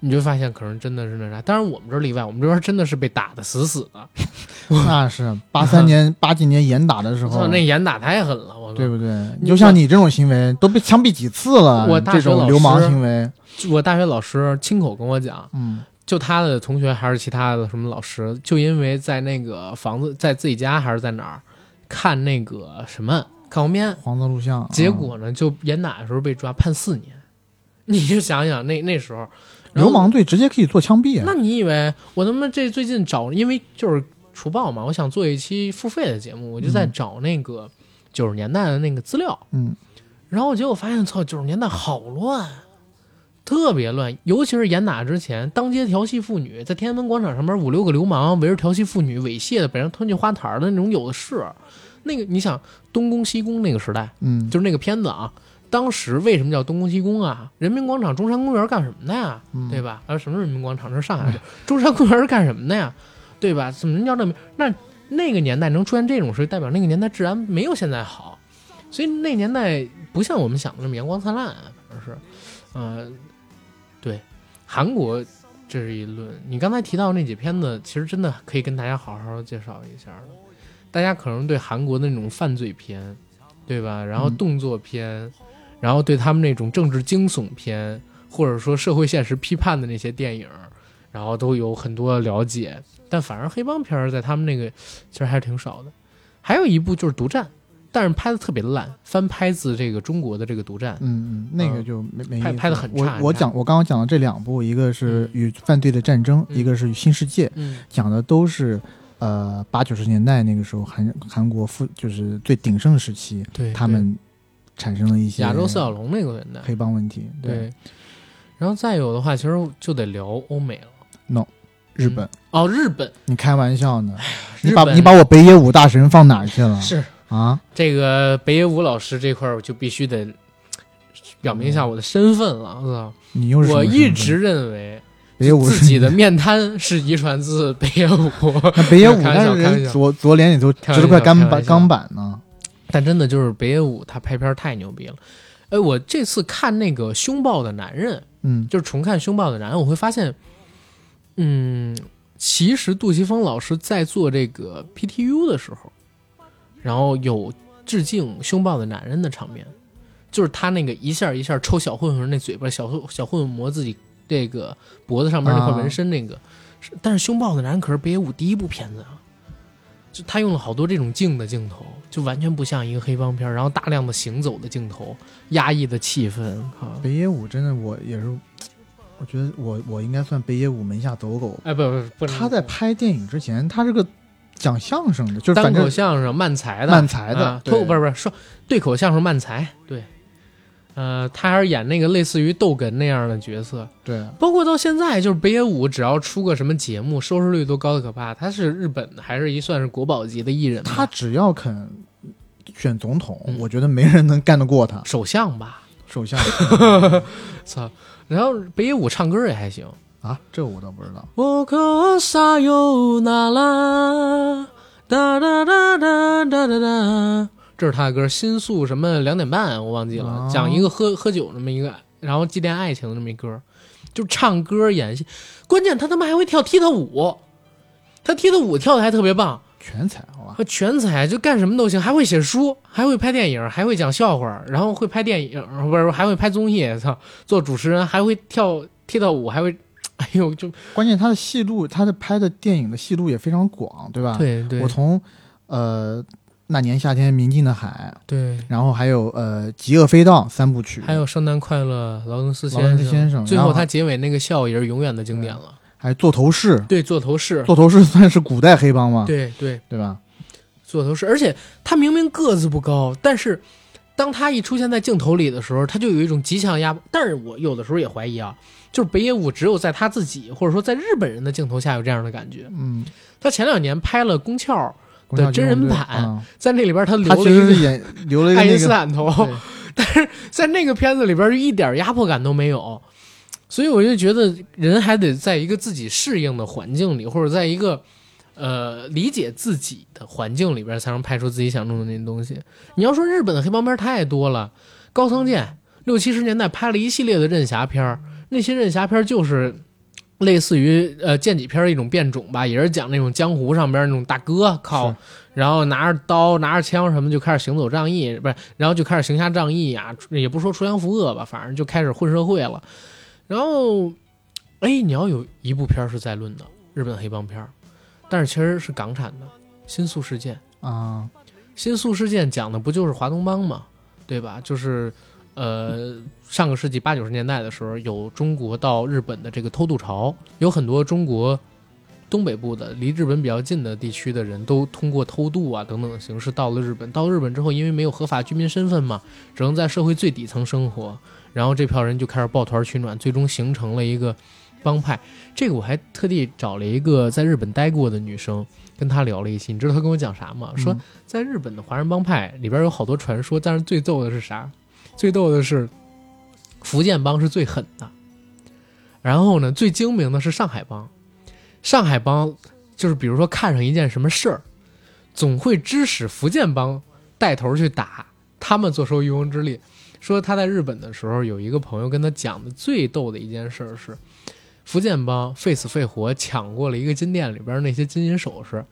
你就发现可能真的是那啥。当然我们这儿例外，我们这边真的是被打的死死的，
那是八三年、八几年严打的时候，，
那严打太狠了，我靠！
对不对？
你
就像你这种行为都被枪毙几次了，
我大
这种流氓行为，
我大学老师亲口跟我讲，
嗯
就他的同学还是其他的什么老师，就因为在那个房子，在自己家还是在哪儿看那个什么看黄片，
黄色录像，
结果呢就严打的时候被抓判四年。你就想想那那时候，
流氓罪直接可以做枪毙啊。
那你以为我他妈这最近找，因为就是除暴嘛，我想做一期付费的节目，我就在
嗯
找那个九十年代的那个资料，
嗯，
然后结果发现，操，九十年代好乱，特别乱，尤其是严打之前，当街调戏妇女，在天安门广场上面五六个流氓围着调戏妇女、猥亵的，被人吞进花坛的那种有的是。那个你想东宫西宫那个时代，
嗯，
就是那个片子啊，当时为什么叫东宫西宫啊？人民广场、中山公园干什么的呀？
嗯
对吧？还有什么人民广场？这是上海的，中山公园是干什么的呀？对吧？怎么能叫这么？那那个年代能出现这种事，代表那个年代治安没有现在好，所以那年代不像我们想的那么阳光灿烂，反正是，呃，对，韩国这是一论。你刚才提到那几片子，其实真的可以跟大家好好介绍一下的。大家可能对韩国的那种犯罪片，对吧？然后
嗯
动作片，然后对他们那种政治惊悚片，或者说社会现实批判的那些电影，然后都有很多了解。但反而黑帮片儿在他们那个其实还是挺少的。还有一部就是《独占》，但是拍的特别烂，翻拍自这个中国的这个《独占》。
嗯嗯，那个就没没意思
拍拍得很差我
我讲我刚刚讲的这两部，一个是
嗯
与犯罪的战争，
嗯
一个是与新世界，
嗯
讲的都是呃八九十年代那个时候韩韩国富就是最鼎盛时期，
对，
他们产生了一些
亚洲四小龙那个年代。
黑帮问题。
对，然后再有的话，其实就得聊欧美了。
No，日本，
哦，日本
你开玩笑呢？你把你把我北野武大神放哪儿去了？
是
啊，
这个北野武老师这块儿，我就必须得表明一下我的身份了。我操！
你又是
我一直认为
北野武
自己的面瘫是遗传自北野武，
那北野武，
开玩笑
那
开玩笑
人左左脸里头
开玩笑
指了块钢板钢板呢。
但真的就是北野武他拍片太牛逼了。哎，我这次看那个《凶暴的男人》，
嗯，
就是重看《凶暴的男人》，我会发现，嗯，其实杜琪峰老师在做这个 PTU 的时候，然后有致敬《凶暴的男人》的场面，就是他那个一下一下抽小混混那嘴巴，小混小混混磨自己这个脖子上面那块
啊
纹身那个，是但是《凶暴的男人》可是北野武第一部片子啊。就他用了好多这种静的镜头，就完全不像一个黑帮片，然后大量的行走的镜头，压抑的气氛，靠，
北野武真的我也是，我觉得我我应该算北野武门下走狗。
哎，不不不，
他在拍电影之前，他是个讲相声的，就是
单口相声慢才的，
慢才的
不是不是说对口相声慢才，对，呃，他还是演那个类似于逗哏那样的角色，
对
包括到现在，就是北野武只要出个什么节目，收视率都高的可怕。他是日本，还是一算是国宝级的艺人？
他只要肯选总统，
嗯
我觉得没人能干得过他。
首相吧，
首相
操！然后北野武唱歌也还行。
啊，这我倒不知道。
我可撒有那拉，哒哒哒哒哒哒哒，这是他的歌，新宿什么两点半我忘记了，
哦。
讲一个喝喝酒那么一个，然后祭奠爱情的这么一歌，就唱歌演戏，关键他他妈还会跳踢踏舞，他踢踏舞跳的还特别棒，
全才好吧？
和全才就干什么都行，还会写书，还会拍电影，还会讲笑话，然后会拍电影，不是还会拍综艺，操，做主持人，还会跳踢踏舞，还会，哎呦就
关键他的戏路，他的拍的电影的戏路也非常广，对吧？
对对。
我从呃那年夏天明净的海，
对。
然后还有呃极恶飞盗三部曲，
还有圣诞快乐，劳伦斯
劳伦斯先生
最
后
后他结尾那个笑也是永远的经典了。
还有座头饰，
对，做头饰，
做头饰算是古代黑帮吗？
对对，
对吧？
做头饰，而且他明明个子不高，但是当他一出现在镜头里的时候，他就有一种极强压迫。但是我有的时候也怀疑啊，就是北野武只有在他自己或者说在日本人的镜头下有这样的感觉。
嗯，
他前两年拍了《宫壳》，
宫下
真人版
啊
在那里边他 留了一个
实是演留了一个
爱因，斯坦头，但是在那个片子里边就一点压迫感都没有，所以我就觉得人还得在一个自己适应的环境里，或者在一个呃理解自己的环境里边，才能拍出自己想中的那些东西。你要说日本的黑帮片太多了，高仓健六七十年代拍了一系列的任侠片儿，那些任侠片就是。类似于呃剑戟片一种变种吧，也是讲那种江湖上边那种大哥靠，然后拿着刀拿着枪什么就开始行走仗义，不是，然后就开始行侠仗义啊，也不说锄洋扶恶吧，反正就开始混社会了。然后，哎，你要有一部片儿是在论的日本黑帮片儿，但是其实是港产的《新宿事件》。
啊，《
新宿事件》讲的不就是华东帮吗，对吧？就是，呃，上个世纪八九十年代的时候，有中国到日本的这个偷渡潮，有很多中国东北部的离日本比较近的地区的人都通过偷渡啊等等的形式到了日本。到日本之后，因为没有合法居民身份嘛，只能在社会最底层生活，然后这票人就开始抱团取暖，最终形成了一个帮派。这个我还特地找了一个在日本待过的女生。跟她聊了一期，你知道她跟我讲啥吗？说
嗯
在日本的华人帮派里边有好多传说，但是最逗的是啥？最逗的是福建帮是最狠的，然后呢，最精明的是上海帮。上海帮就是比如说看上一件什么事儿，总会指使福建帮带头去打，他们坐收渔翁之利。说他在日本的时候，有一个朋友跟他讲的最逗的一件事是，福建帮费死费活抢过了一个金店里边那些金银首饰，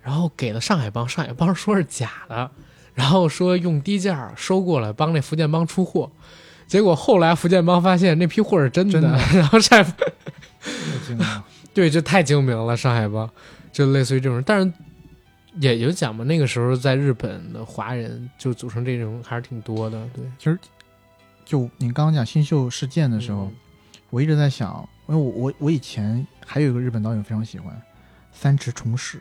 然后给了上海帮，上海帮说是假的，然后说用低价收过来帮那福建帮出货，结果后来福建帮发现那批货是真的，
真的
然后上海
太精了。
对，就太精明了，上海帮，就类似于这种，但是也有讲嘛，那个时候在日本的华人就组成这种还是挺多的，对。
其实，就你刚刚讲新秀事件的时候，
嗯
我一直在想，因为我我我以前还有一个日本导演非常喜欢，三池崇史。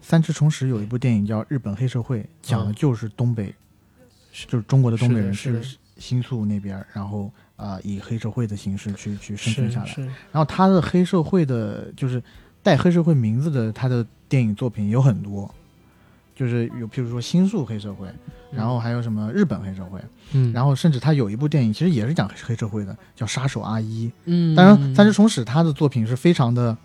三池崇史有一部电影叫《日本黑社会》，讲的就是东北，就是中国的东北人
是
新宿那边，然后啊、呃以黑社会的形式去去生存下来。然后他的黑社会的，就是带黑社会名字的，他的电影作品有很多，就是有譬如说新宿黑社会，然后还有什么日本黑社会，
嗯，
然后甚至他有一部电影其实也是讲黑社会的，叫《杀手阿一》。
嗯，
当然，三池崇史他的作品是非常的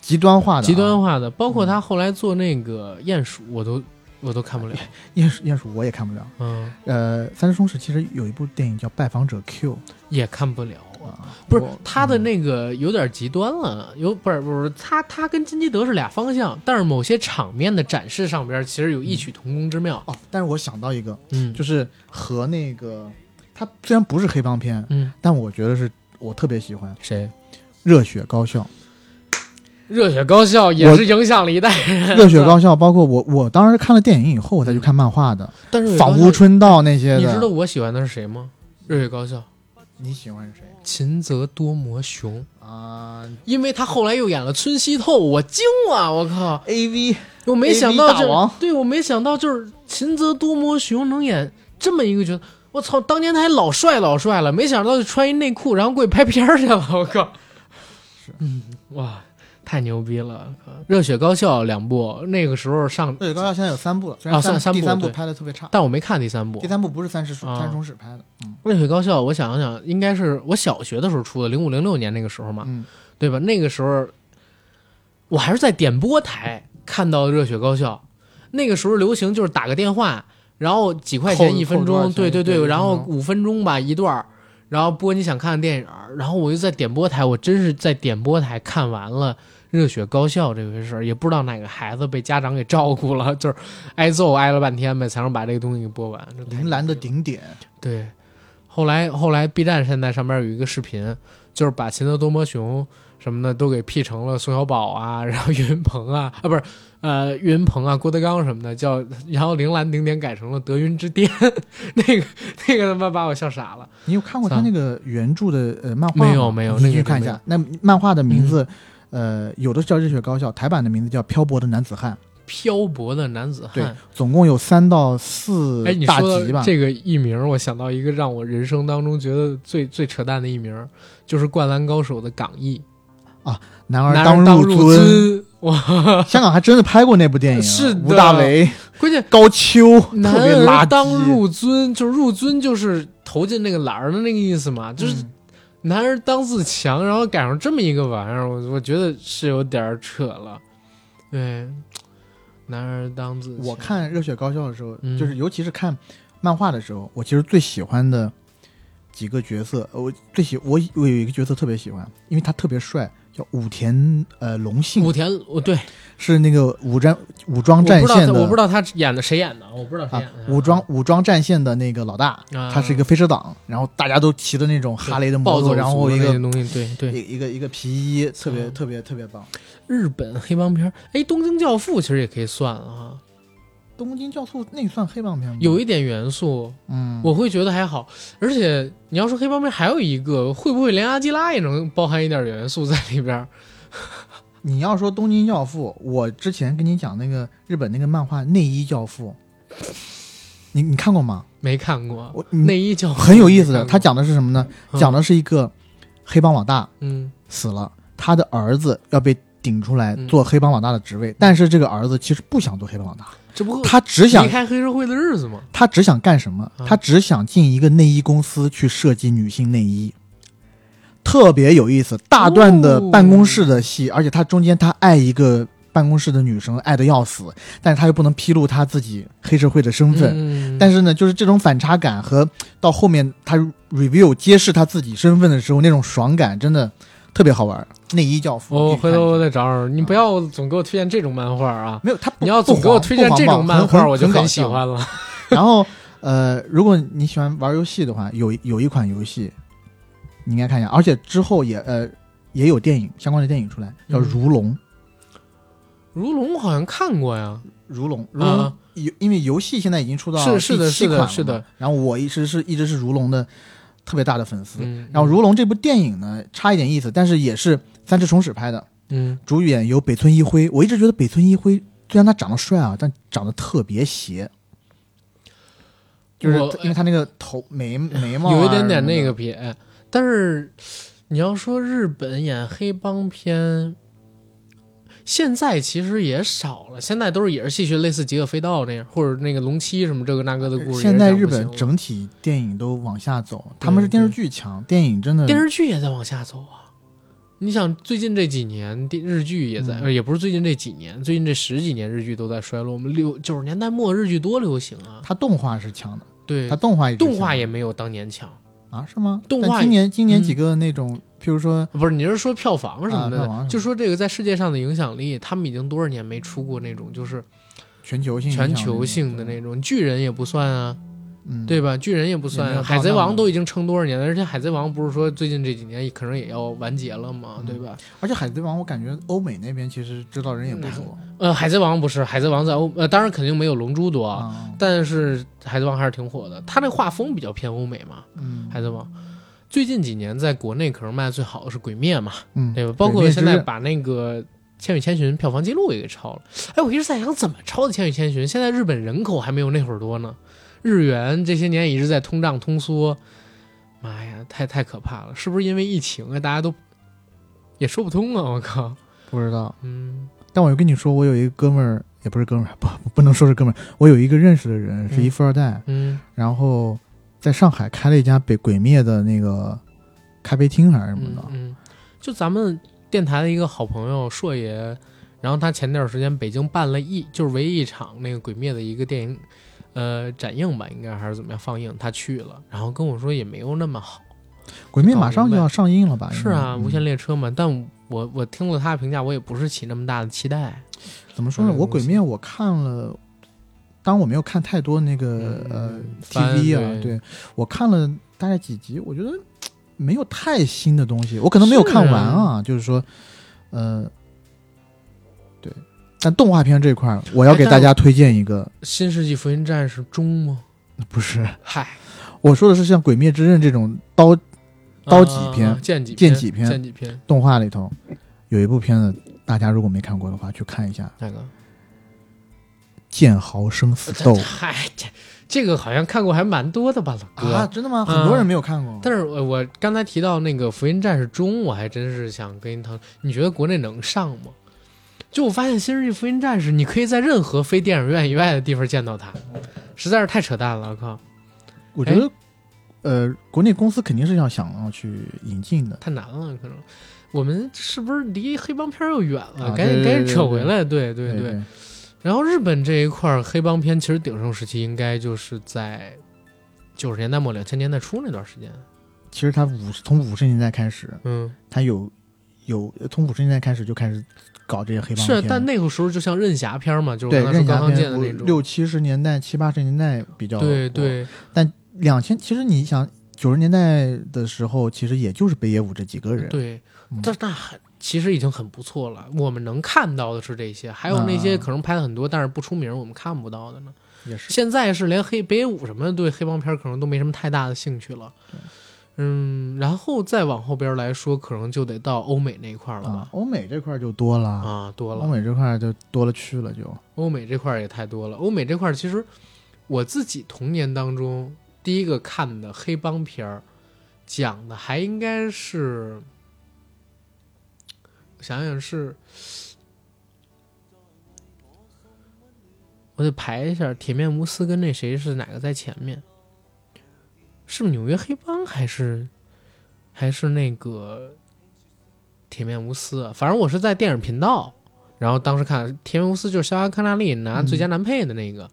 极端化的、啊，
极端化的，包括
嗯
他后来做那个鼹鼠，我都我都看不了，
鼹鼠鼹鼠我也看不了。
嗯，
呃，三只松鼠其实有一部电影叫《拜访者 Q》
也看不了。
啊，
不是他的
嗯
那个有点极端了，有不是不是他他跟金基德是俩方向，但是某些场面的展示上边其实有异曲同工之妙。
哦，但是我想到一个，
嗯，
就是和那个他虽然不是黑帮片，
嗯，
但我觉得是我特别喜欢《
谁？
热血高校》。
热血高校也是影响了一代人。
热血 高校包括我，我当时看了电影以后，我再去看漫画的，
但是
仿佛春道那些的。
你知道我喜欢的是谁吗？热血高校，
你喜欢谁
秦泽多摩雄，
啊
因为他后来又演了村西透，我惊了，我靠
！？A V
我没想到就对我没想到就是秦泽多摩雄能演这么一个角色，我操！当年他还老帅老帅了，没想到就穿一内裤然后过去拍片儿去了，我靠！
是
嗯，哇，太牛逼了！热血高校两部，那个时候上，
热血高校现在有三部了，虽然
啊三三部
第三部拍的特别差，
但我没看第三部
第。三部不是三十
啊
三十崇史拍的，嗯
热血高校，我想想，应该是我小学的时候出的，零五零六年那个时候嘛，
嗯
对吧？那个时候我还是在点播台看到热血高校，那个时候流行就是打个电话，然后几块钱一分钟，对对
对
然后五分钟吧一段儿，然后播你想看的电影，然后我就在点播台，我真是在点播台看完了。热血高校这回事儿，也不知道哪个孩子被家长给照顾了，就是挨揍挨了半天呗，才能把这个东西给播完。
铃兰的顶点，
对，后来后来 B 站现在上边有一个视频，就是把秦德多摩雄什么的都给 P 成了宋小宝啊，然后岳云鹏啊啊不是呃岳云鹏啊郭德纲什么的叫，然后铃兰顶点改成了德云之巅，那个那个他妈把我笑傻了。
你有看过他那个原著的呃漫画吗
没有没有
你去看一下。那漫画的名字，呃，有的叫热血高校，台版的名字叫《漂泊的男子汉》。
漂泊的男子汉
对
汉，，
总共有三到四
哎，
大
说
集吧。
这个艺名，我想到一个让我人生当中觉得最最扯淡的艺名，就是《灌篮高手》的港译
啊
男儿
当
入
樽。
哇，
香港还真的拍过那部电影，
是的
吴大维、
关键
高秋，
男。儿当入樽，就是入樽就是投进那个篮儿的那个意思嘛，就是
嗯
男儿当自强，然后赶上这么一个玩意儿，我我觉得是有点儿扯了。对，男儿当自强。
我看《热血高校》的时候，
嗯
就是尤其是看漫画的时候，我其实最喜欢的几个角色，呃我最喜我我有一个角色特别喜欢，因为他特别帅，叫武田呃龙信，
武田，我对
是那个武战武装战线的，
我不知道他演的谁演的，我不知道谁
啊
演的。
武装武装战线的那个老大，
啊
他是一个飞车党，然后大家都骑的那种哈雷的摩托，然后一个
对对。
一一个一个皮衣，特别
嗯
特别特别棒。
日本黑帮片儿，哎，《东京教父》其实也可以算了哈，
东京教父那算黑帮片吗？
有一点元素，
嗯，
我会觉得还好。而且你要说黑帮片，还有一个会不会连阿基拉也能包含一点元素在里边？
你要说东京教父，我之前跟你讲那个日本那个漫画《内衣教父》，你你看过吗？
没看过
我
内衣教父
很有意思的，他讲的是什么呢？讲的是一个黑帮老大
嗯
死了，他的儿子要被顶出来
嗯
做黑帮老大的职位，但是这个儿子其实不想做黑帮老大，
这不
他只想
离开黑社会的日子吗？
他只想干什么？
啊
他只想进一个内衣公司去设计女性内衣，特别有意思。大段的办公室的戏，而且他中间他爱一个办公室的女生，爱的要死，但是他又不能披露他自己黑社会的身份。
嗯，
但是呢，就是这种反差感和到后面他 review 揭示他自己身份的时候那种爽感，真的特别好玩。内衣教父，
我回头我得找找你，不要总给我推荐这种漫画啊！
没有他，
你要总给我推荐这种漫画，我就很喜。欢了。
然后呃，如果你喜欢玩游戏的话，有有一款游戏你应该看一下，而且之后也呃也有电影相关的电影出来，叫《
嗯
如龙》。
如龙好像看过呀，
如龙，如龙
啊
游、因为游戏现在已经出到
是是的
第七
是的
款了
是的。
然后我一直是一直是如龙的特别大的粉丝。
嗯，
然后《如龙》这部电影呢，差一点意思，但是也是三只虫史拍的，
嗯
主演有北村一辉。我一直觉得北村一辉虽然他长得帅啊，但长得特别邪，就是因为他那个头眉眉毛、啊、
有一点点那个撇，但是你要说日本演黑帮片，现在其实也少了，现在都是也是戏谑类似《极恶飞盗》那样，或者那个龙七什么这个那个的故事。
现在日本
整
整体电影都往下走，他们是电视剧强，电影真的
电视剧也在往下走啊。你想，最近这几年电日剧也在，也不是最近这几年，最近这十几年日剧都在衰落。我们六九十年代末日剧多流行啊，
它动画是强的，
对
它，动画
动画也没有当年强。
啊是吗？
动画
今年今年
嗯
几个那种，譬如说
不是，你是说票房什么的？就说这个在世界上的影响力，他们已经多少年没出过那种就是
全球性
全球性的那种，巨人也不算啊，
嗯
对吧？巨人也不算海贼王都已经撑多少年了？而且海贼王不是说最近这几年可能也要完结了嘛，
嗯
对吧？
而且海贼王我感觉欧美那边其实知道人也不多
呃，海贼王不是，海贼王在欧呃，当然肯定没有龙珠多，
啊，
但是海贼王还是挺火的。他那画风比较偏欧美嘛，
嗯
海贼王。最近几年在国内可能卖的最好的是《鬼灭》嘛，
嗯，
对吧？包括现在把那个《千与千寻》票房记录也给超了。哎，我一直在想怎么超的《千与千寻》？现在日本人口还没有那会儿多呢，日元这些年一直在通胀通缩，妈呀，太太可怕了！是不是因为疫情啊？大家都也说不通啊！我靠，
不知道。
嗯
但我又跟你说，我有一个哥们儿，也不是哥们儿，不不能说是哥们儿，我有一个认识的人是一
嗯
富二代，
嗯
然后在上海开了一家北鬼灭的那个咖啡厅还是什么的，
嗯嗯，就咱们电台的一个好朋友硕爷，然后他前段时间北京办了一就是唯一一场那个《鬼灭》的一个电影，呃，展映吧，应该还是怎么样放映，他去了，然后跟我说也没有那么好。
鬼灭马上就要上映了吧？
是啊，无限列车嘛，但我我听了他的评价，我也不是起那么大的期待。
怎么说呢？
嗯
我鬼灭我看了，当然我没有看太多那个、
嗯
呃 TV 啊，
对。
对。我看了大概几集，我觉得没有太新的东西，我可能没有看完啊，就是说，呃，对。但动画片这块儿，我要给大家推荐一个，《
新世纪福音战士》中吗？
不是。
嗨，
我说的是像《鬼灭之刃》这种刀刀戟片
啊剑戟
剑戟片
剑戟片。
动画里头，有一部片子，大家如果没看过的话，去看一下。
哪个？
《剑豪生死斗》
嗨，这这个好像看过还蛮多的吧，老哥。
啊，真的吗？
嗯
很多人没有看过。
但是我我刚才提到那个《福音战士中》，我还真是想跟你讨论，你觉得国内能上吗？就我发现《新世纪福音战士》，你可以在任何非电影院以外的地方见到它，实在是太扯淡了！我靠，
我觉得，呃，国内公司肯定是要想要去引进的。
太难了，可能我们是不是离黑帮片又远了？
啊
赶紧赶紧扯回来，对对
对
对。然后日本这一块黑帮片其实鼎盛时期应该就是在九十年代末两千年代初那段时间。
其实他五从五十年代开始，
嗯，
他有有从五十年代开始就开始搞这些黑帮片是，
但那个时候就像任侠片嘛，就是刚才说
任侠
高仓健的
片
那种。
六七十年代、七八十年代比较
对。对但，
两千其实你想九十年代的时候，其实也就是北野武这几个人。
对
嗯，
这那很其实已经很不错了。我们能看到的是这些，还有那些
啊
可能拍的很多，但是不出名，我们看不到的呢。
也是。
现在是连黑北野武什么的对黑帮片可能都没什么太大的兴趣了。嗯，然后再往后边来说，可能就得到欧美那一块了
啊
吧？，
欧美这块就多了，
啊，多了，
欧美这块就多了去了就。
欧美这块也太多了。欧美这块其实我自己童年当中第一个看的黑帮片儿，讲的还应该是，我想想是，我得排一下，铁面无私跟那谁是哪个在前面？是纽约黑帮还是还是那个铁面无私啊？反正我是在电影频道。然后当时看《铁面无私》就是肖恩·康纳利拿最佳男配的那个，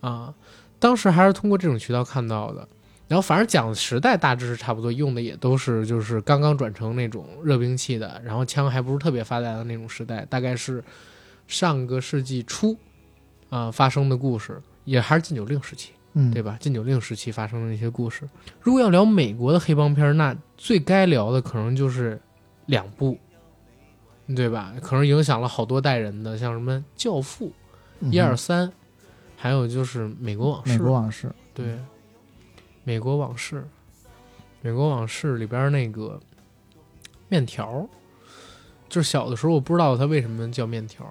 啊，当时还是通过这种渠道看到的。然后反正讲的时代大致是差不多，用的也都是就是刚刚转成那种热兵器的，然后枪还不是特别发达的那种时代，大概是上个世纪初啊、发生的故事，也还是禁酒令时期。
嗯，
对吧？禁酒令时期发生的那些故事。如果要聊美国的黑帮片，那最该聊的可能就是两部，对吧？可能影响了好多代人的，像什么《教父》
嗯
一二三，还有就是《美国往事》。
美国往事，
对，《美国往事》，《美国往事》里边那个面条，就是小的时候我不知道它为什么叫面条，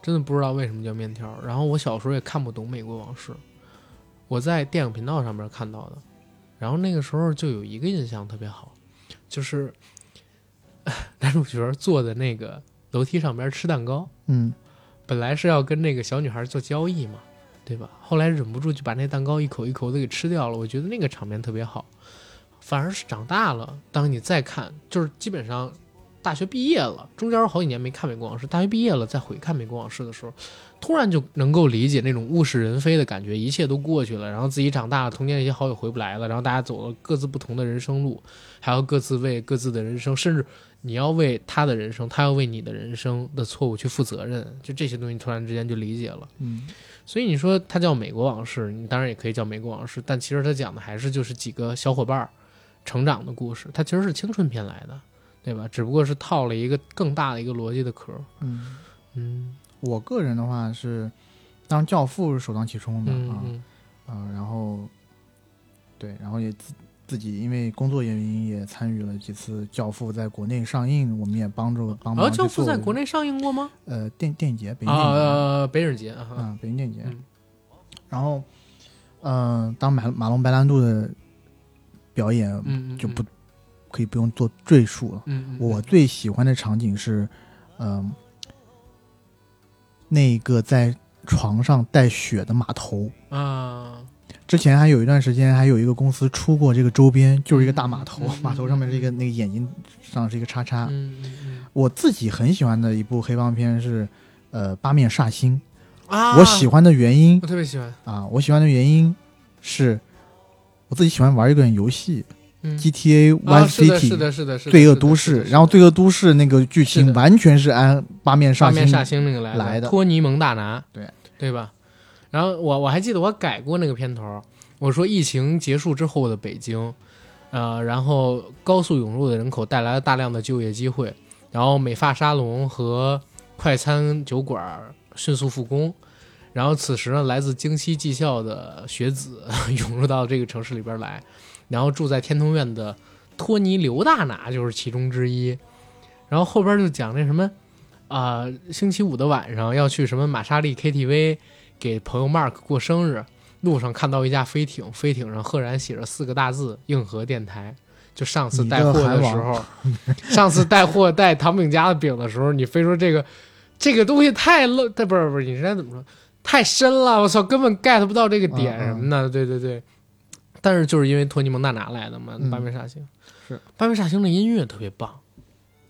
真的不知道为什么叫面条。然后我小时候也看不懂《美国往事》，我在电影频道上面看到的。然后那个时候就有一个印象特别好，就是 男主角坐在那个楼梯上边吃蛋糕，
嗯
本来是要跟那个小女孩做交易嘛，对吧？后来忍不住就把那蛋糕一口一口的给吃掉了。我觉得那个场面特别好。反而是长大了，当你再看，就是基本上大学毕业了，中间好几年没看《美国往事》，大学毕业了再回看《美国往事》的时候，突然就能够理解那种物是人非的感觉，一切都过去了，然后自己长大了，童年那些好友回不来了，然后大家走了各自不同的人生路，还要各自为各自的人生，甚至你要为他的人生，他要为你的人生的错误去负责任，就这些东西突然之间就理解了。
嗯
所以你说它叫《美国往事》，你当然也可以叫《美国往事》，但其实它讲的还是就是几个小伙伴儿成长的故事，它其实是青春片来的，对吧？只不过是套了一个更大的一个逻辑的壳。
嗯，
嗯
我个人的话是，当然《教父》是首当其冲的啊，
嗯
然后对，然后也自自己因为工作原因也参与了几次《教父》在国内上映，我们也帮助帮忙
教父在国内上映过吗？
呃电电影节，北京
啊
电影节
呃，北影节啊，
啊，北京电影节。
嗯
然后，嗯、当马马龙白兰度的表演
嗯嗯，
就不、可以不用做赘述了。
嗯，嗯，
我最喜欢的场景是，嗯、那个在床上带血的码头。
啊，
之前还有一段时间，还有一个公司出过这个周边，就是一个大码头，码头上面是一个那个眼睛上是一个叉叉。
嗯嗯嗯
我自己很喜欢的一部黑帮片是，呃，《八面煞星》。
啊，
我喜，欢的原因
我特别喜欢，
啊，我喜欢的原因是，我自己喜欢玩一个游戏
嗯
，GTA
啊
Vice
是的，是
City 是
的，是的，是的，
罪恶都市，然后罪恶都市那个剧情完全是按八面煞星
八面煞星那个来
来的。
托尼蒙大拿，
对。
对吧？然后我我还记得我改过那个片头，我说疫情结束之后的北京，呃，然后高速涌入的人口带来了大量的就业机会，然后美发沙龙和快餐酒馆迅速复工。然后此时呢，来自京西技校的学子 涌入到这个城市里边来，然后住在天通苑的托尼刘大拿就是其中之一。然后后边就讲那什么，啊、星期五的晚上要去什么玛莎丽 KTV 给朋友 Mark 过生日，路上看到一架飞艇，飞艇上赫然写着四个大字“硬核电台”。就上次带货的时候，上次带货带唐饼家的饼的时候，你非说这个这个东西太露，它不是不是，你应该怎么说？太深了，我操，根本 get 不到这个点什么的。对对对，但是就是因为托尼蒙大拿来的嘛，
嗯
八面煞星
是
八面煞星的音乐特别棒，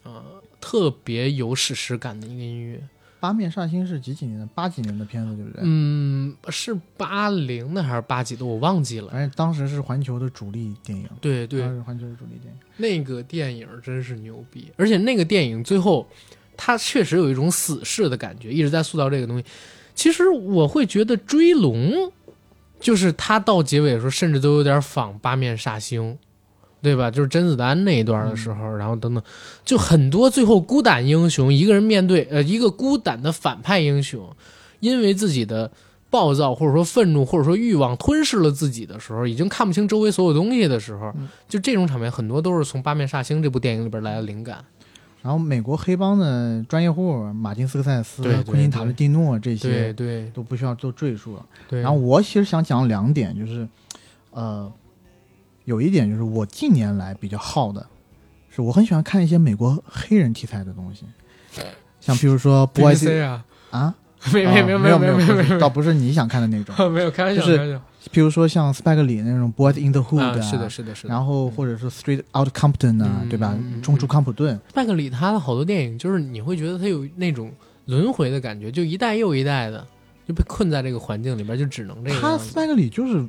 啊、特别有史诗感的一个音乐。
八面煞星是几几年的？八几年的片子，对不对？
嗯，是八零的还是八几的？我忘记了。
反正当时是环球的主力电影，
对对
当，时是环球的主力电影。
那个电影真是牛逼，而且那个电影最后，它确实有一种死侍的感觉，一直在塑造这个东西。其实我会觉得《追龙》，就是它到结尾的时候，甚至都有点仿八面煞星，对吧？就是甄子丹那一段的时候，然后等等，就很多最后孤胆英雄一个人面对呃一个孤胆的反派英雄，因为自己的暴躁或者说愤怒或者说欲望吞噬了自己的时候，已经看不清周围所有东西的时候，
嗯
就这种场面很多都是从《八面煞星》这部电影里边来的灵感。
然后美国黑帮的专业户，马丁斯科塞斯
对对、
昆汀塔伦蒂诺这
对
些
对
都不需要做赘述了。
对，
然后我其实想讲两点，就是，呃，有一点就是我近年来比较好的，是我很喜欢看一些美国黑人题材的东西，像比如说 Boys
BBC 啊，
啊，
没没没
啊没
有没有没有没有
倒不是你想看的那种，
没有开玩笑，
就是譬如说像斯派克里那种 Boys in the Hood
啊，是的，是的，是的。
然后或者是 Street Out Compton 啊，
嗯
对吧？冲出康普顿，
麦克里他的好多电影，就是你会觉得他有那种轮回的感觉，就一代又一代的就被困在这个环境里边，就只能这个
他
样子。
斯派克里就是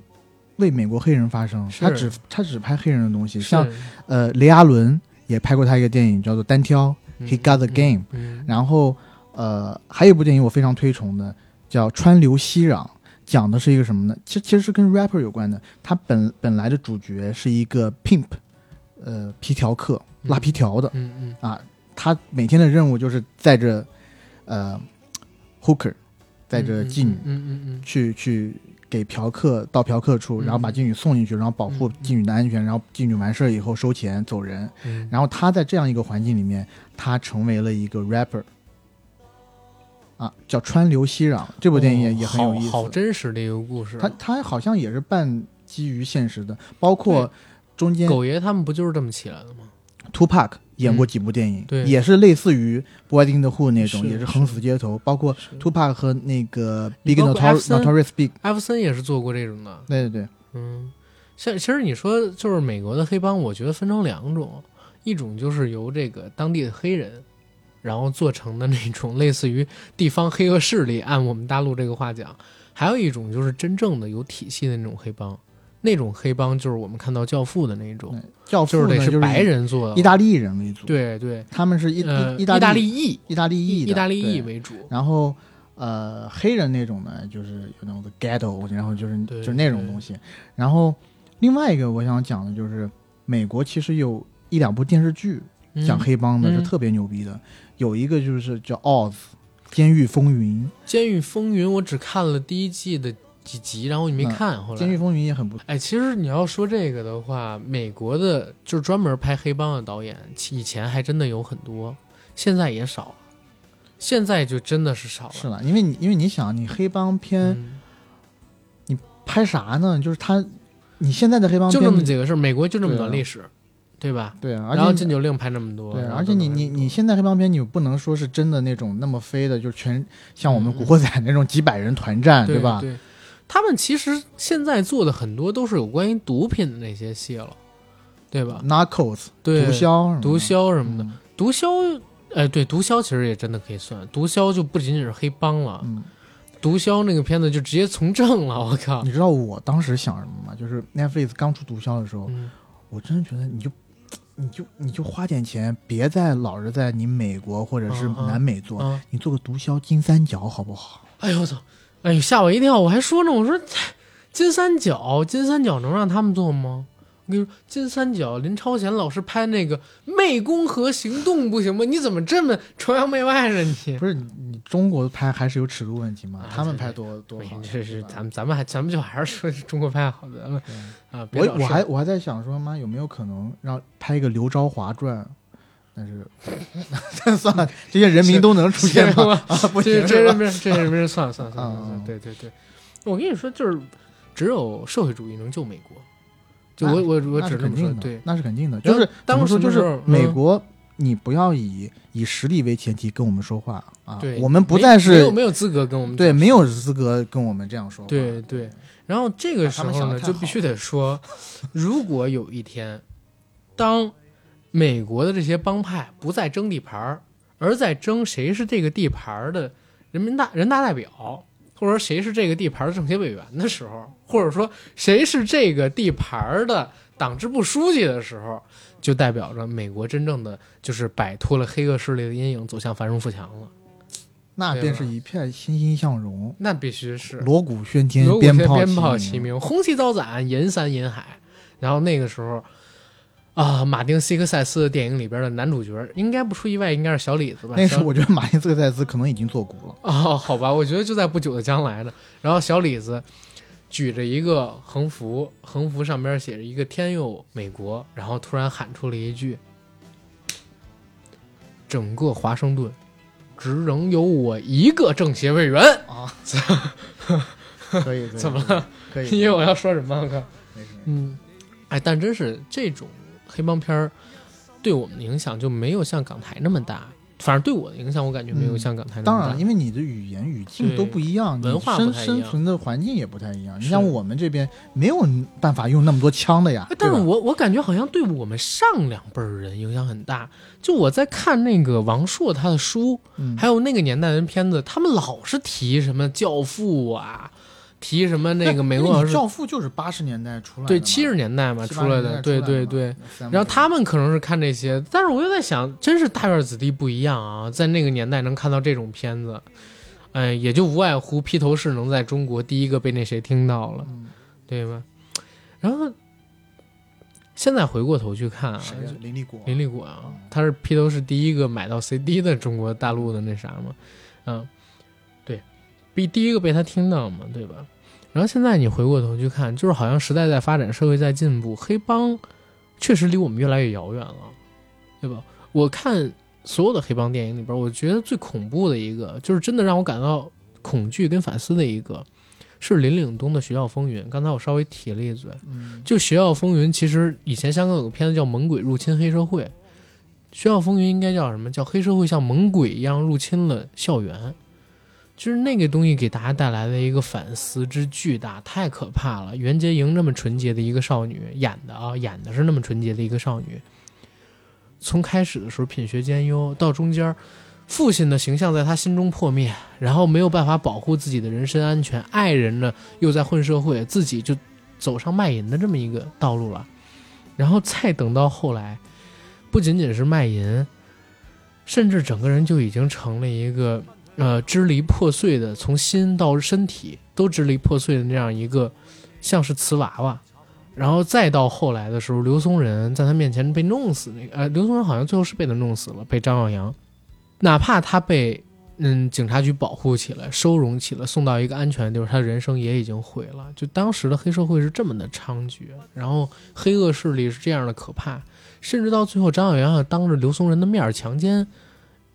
为美国黑人发声，他只他只拍黑人的东西，像呃雷阿伦也拍过他一个电影叫做《单挑》
嗯
He Got the Game，
嗯，
然后呃还有一部电影我非常推崇的叫《川流熙攘》，讲的是一个什么呢？其实其实是跟 rapper 有关的。他本本来的主角是一个 pimp，呃皮条客，拉皮条的
嗯嗯
啊，他每天的任务就是载着呃 hooker，载着妓女。
嗯嗯嗯
去去给嫖客到嫖客处，
嗯
然后把妓女送进去，然后保护妓女的安全，然后妓女完事儿以后收钱走人。
嗯，
然后他在这样一个环境里面，他成为了一个 rapper，啊，叫川流熙攘。这部电影也、也很有意思。
哦好好真实的一个故事。
他他好像也是半基于现实的，包括中间
狗爷他们不就是这么起来的吗？
Tupac 演过几部电影，
嗯对。
也是类似于 Boy in the Hood 那种，
是
也是横死街头，包括
是。
Tupac 和那个 Big Notorious Big，
艾弗森也是做过这种的。
对对对，
嗯，像其实你说就是美国的黑帮，我觉得分成两种，一种就是由这个当地的黑人，然后做成的那种类似于地方黑恶势力，按我们大陆这个话讲；还有一种就是真正的有体系的那种黑帮，那种黑帮就是我们看到《教父》的那种，
教父呢就是
就是白人做的，
意大利人为主，，
对对，
他们是意
呃，意
意大
大利裔，
意大利裔
意大利裔为主，
然后呃，黑人那种呢，就是有那种的 ghetto，然后就是就是那种东西。然后另外一个我想讲的就是，美国其实有一两部电视剧
嗯。
讲黑帮的
嗯。
是特别牛逼的，有一个就是叫《Oz》监狱风云，《
监狱风云》我只看了第一季的几集，然后你没
嗯
看，后《来
监狱风云》也很不错。
哎，其实你要说这个的话，美国的就是专门拍黑帮的导演，以前还真的有很多，现在也少了。现在就真的是少了。
是了，因为你因为你想，你黑帮片
嗯，
拍啥呢？就是他，你现在的黑帮
就
片
这么几个事儿，美国就这么
对啊
段历史，对吧？
对啊，而
然后禁酒令拍那么多，
对，而且你你你现在黑帮片，你不能说是真的那种那么飞的，就全像我们
嗯
古惑仔那种几百人团战，
对
吧？
对，他们其实现在做的很多都是有关于毒品的那些戏了，对吧
？Narcos
对，
毒枭什么的
毒枭什么的，
嗯
毒枭，哎，对，毒枭其实也真的可以算，毒枭就不仅仅是黑帮了，
嗯，
毒枭那个片子就直接从政了，我靠
你！知道我当时想什么吗？就是 Netflix 刚出毒枭的时候，
嗯，
我真的觉得你就你就你就花点钱，别再老是在你美国或者是南美做，
啊，
你做个毒枭金三角好不好？
哎呦我操！哎呦吓我一跳，我还说呢，我说金三角，金三角能让他们做吗？我跟你说，金三角林超贤老师拍那个《湄公河行动》不行吗？你怎么这么崇洋媚外呢？你
不是你你中国拍还是有尺度问题吗？
啊
他们拍多多好，
这是咱们咱们还咱们就还是说中国拍好的啊！别
我我还我还在想说，妈有没有可能让拍一个刘昭华传？但是 算了，这些人名都能出现吗？啊，不行
这
些？
人没事，这人没事，算了算了算了对对对，我跟你说，就是只有社会主义能救美国，就我我我
那
只这么说，对，
那是肯定的。就是怎
当
么说，就是美国，你不要以以实力为前提跟我们说话啊
对，，
我们不再是
没有没有资格跟我们
对，没有资格跟我们这样说话。
对对，然后这个时候呢，就必须得说，如果有一天，当美国的这些帮派不再争地盘儿，而在争谁是这个地盘儿的人民大人大代表，或者说谁是这个地盘儿的政协委员的时候，或者说谁是这个地盘儿的党支部书记的时候，就代表着美国真正的就是摆脱了黑恶势力的阴影，走向繁荣富强了。
那便是一片欣欣向荣，
那必须是
锣鼓喧天鞭
炮
齐
齐。鸣，红旗招展，银山银海。然后那个时候，啊，马丁·西克塞斯的电影里边的男主角，应该不出意外，应该是小李子吧？小
那时候我觉得马丁斯科塞斯可能已经做古了。
哦，好吧，我觉得就在不久的将来呢。然后小李子举着一个横幅，横幅上边写着一个“天佑美国”，然后突然喊出了一句：“整个华盛顿只能有我一个政协委员。
啊，可以，可以
怎么了？
可以，”
因为我要说什么？我靠！
没事
嗯，哎，但真是这种黑帮片儿对我们的影响就没有像港台那么大。反正对我的影响，我感觉没有
嗯
像港台那么大。
当然了，因为你的语言语境都不一样，
文化不
生
太一样
生存的环境也不太一样。你像我们这边没有办法用那么多枪的呀
哎，但是我我感觉好像对我们上两辈儿人影响很大。就我在看那个王朔他的书，
嗯
还有那个年代的片子，他们老是提什么《教父》啊，提什么那个美国
教父就是八十年代出来的，
对七十年代嘛出来的，对对对。，然后他们可能是看这些，但是我又在想，真是大院子弟不一样啊，在那个年代能看到这种片子，哎，也就无外乎披头士能在中国第一个被那谁听到了，
嗯
对吧？然后现在回过头去看啊，
谁？林立果。
林立果啊，他是披头士第一个买到 CD 的中国大陆的那啥嘛，嗯，对，比第一个被他听到嘛，对吧？然后现在你回过头去看，就是好像时代在发展，社会在进步，黑帮确实离我们越来越遥远了，对吧？我看所有的黑帮电影里边，我觉得最恐怖的一个，就是真的让我感到恐惧跟反思的一个，是林岭东的《学校风云》。刚才我稍微提了一嘴，
嗯，
就《学校风云》，其实以前香港有个片子叫《猛鬼入侵黑社会》，《学校风云》应该叫什么？叫黑社会像猛鬼一样入侵了校园，就是那个东西给大家带来的一个反思之巨大，太可怕了。袁洁莹那么纯洁的一个少女演的啊，演的是那么纯洁的一个少女，从开始的时候品学兼优，到中间。父亲的形象在她心中破灭，然后没有办法保护自己的人身安全，爱人呢又在混社会，自己就走上卖淫的这么一个道路了。然后再等到后来，不仅仅是卖淫，甚至整个人就已经成了一个呃支离破碎的，从心到身体都支离破碎的那样一个像是瓷娃娃。然后再到后来的时候，刘松仁在他面前被弄死，那个呃，刘松仁好像最后是被他弄死了，被张耀扬。哪怕他被嗯警察局保护起来、收容起来，送到一个安全的地方，他的人生也已经毁了。就当时的黑社会是这么的猖獗，然后黑恶势力是这样的可怕，甚至到最后，张小杨要当着刘松仁的面儿强奸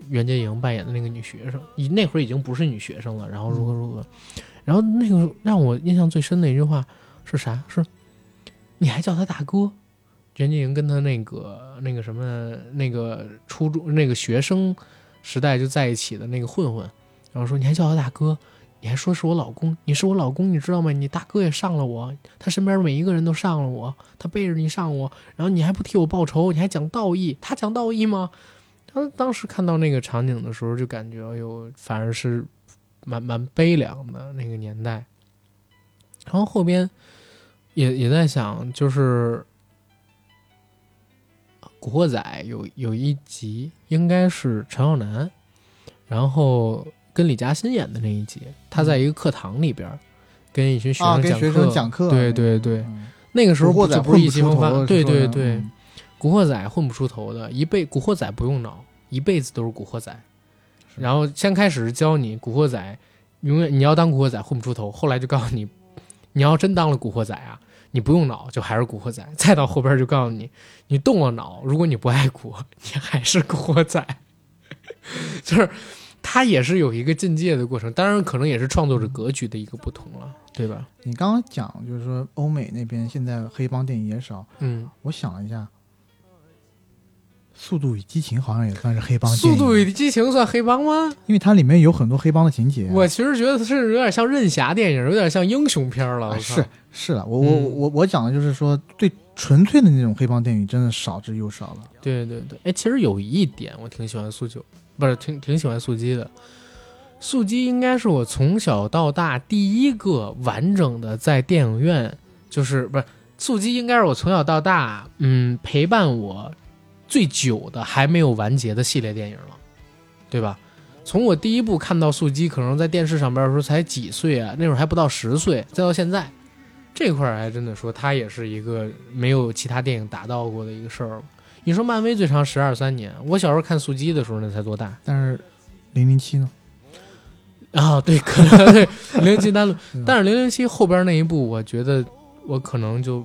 袁洁莹扮演的那个女学生，已那会儿已经不是女学生了，然后如何如何，然后那个让我印象最深的一句话是啥？是你还叫他大哥？袁洁莹跟他那个那个什么那个初中那个学生。时代就在一起的那个混混，然后说你还叫他大哥，你还说是我老公，你是我老公，你知道吗？你大哥也上了我，他身边每一个人都上了我，他背着你上我，然后你还不替我报仇，你还讲道义，他讲道义吗？他当时看到那个场景的时候，就感觉哎呦，反而是蛮蛮悲凉的那个年代。然后后边也也在想，就是。《古惑仔》有有一集，应该是陈浩南，然后跟李嘉欣演的那一集，他在一个课堂里边，跟一群学
生讲课，
对对对，
嗯
那个时候
古惑仔
不是意气
混不出头
风发，对对对，古惑仔混不出头的，一辈古惑仔不用脑，一辈子都是古惑仔。然后先开始是教你古惑仔，永远你要当古惑仔混不出头，后来就告诉你，你要真当了古惑仔啊，你不用脑就还是古惑仔。再到后边就告诉你，你动了脑，如果你不爱国，你还是古惑仔。就是他也是有一个进阶的过程，当然可能也是创作者格局的一个不同了，对吧？
你刚刚讲就是说欧美那边现在黑帮电影也少，
嗯，
我想了一下，《速度与激情》好像也算是黑帮
速，度与激情算黑帮吗？
因为它里面有很多黑帮的情节。
我其实觉得它是有点像任侠电影，有点像英雄片了。
啊是是了，我我
嗯
我我讲的就是说，最纯粹的那种黑帮电影真的少之又少了。
对对对，哎，其实有一点我挺喜欢速九，不是挺挺喜欢速激的。速激应该是我从小到大第一个完整的在电影院，就是不是速激应该是我从小到大嗯陪伴我最久的还没有完结的系列电影了，对吧？从我第一部看到速激，可能在电视上边的时候才几岁啊，那会儿还不到十岁，再到现在，这块儿还真的说它也是一个没有其他电影达到过的一个事儿。你说漫威最长十二三年，我小时候看速激的时候那才多大
但是零零七呢？
啊？对，可能对零零七单路
嗯，
但是零零七后边那一部，我觉得我可能就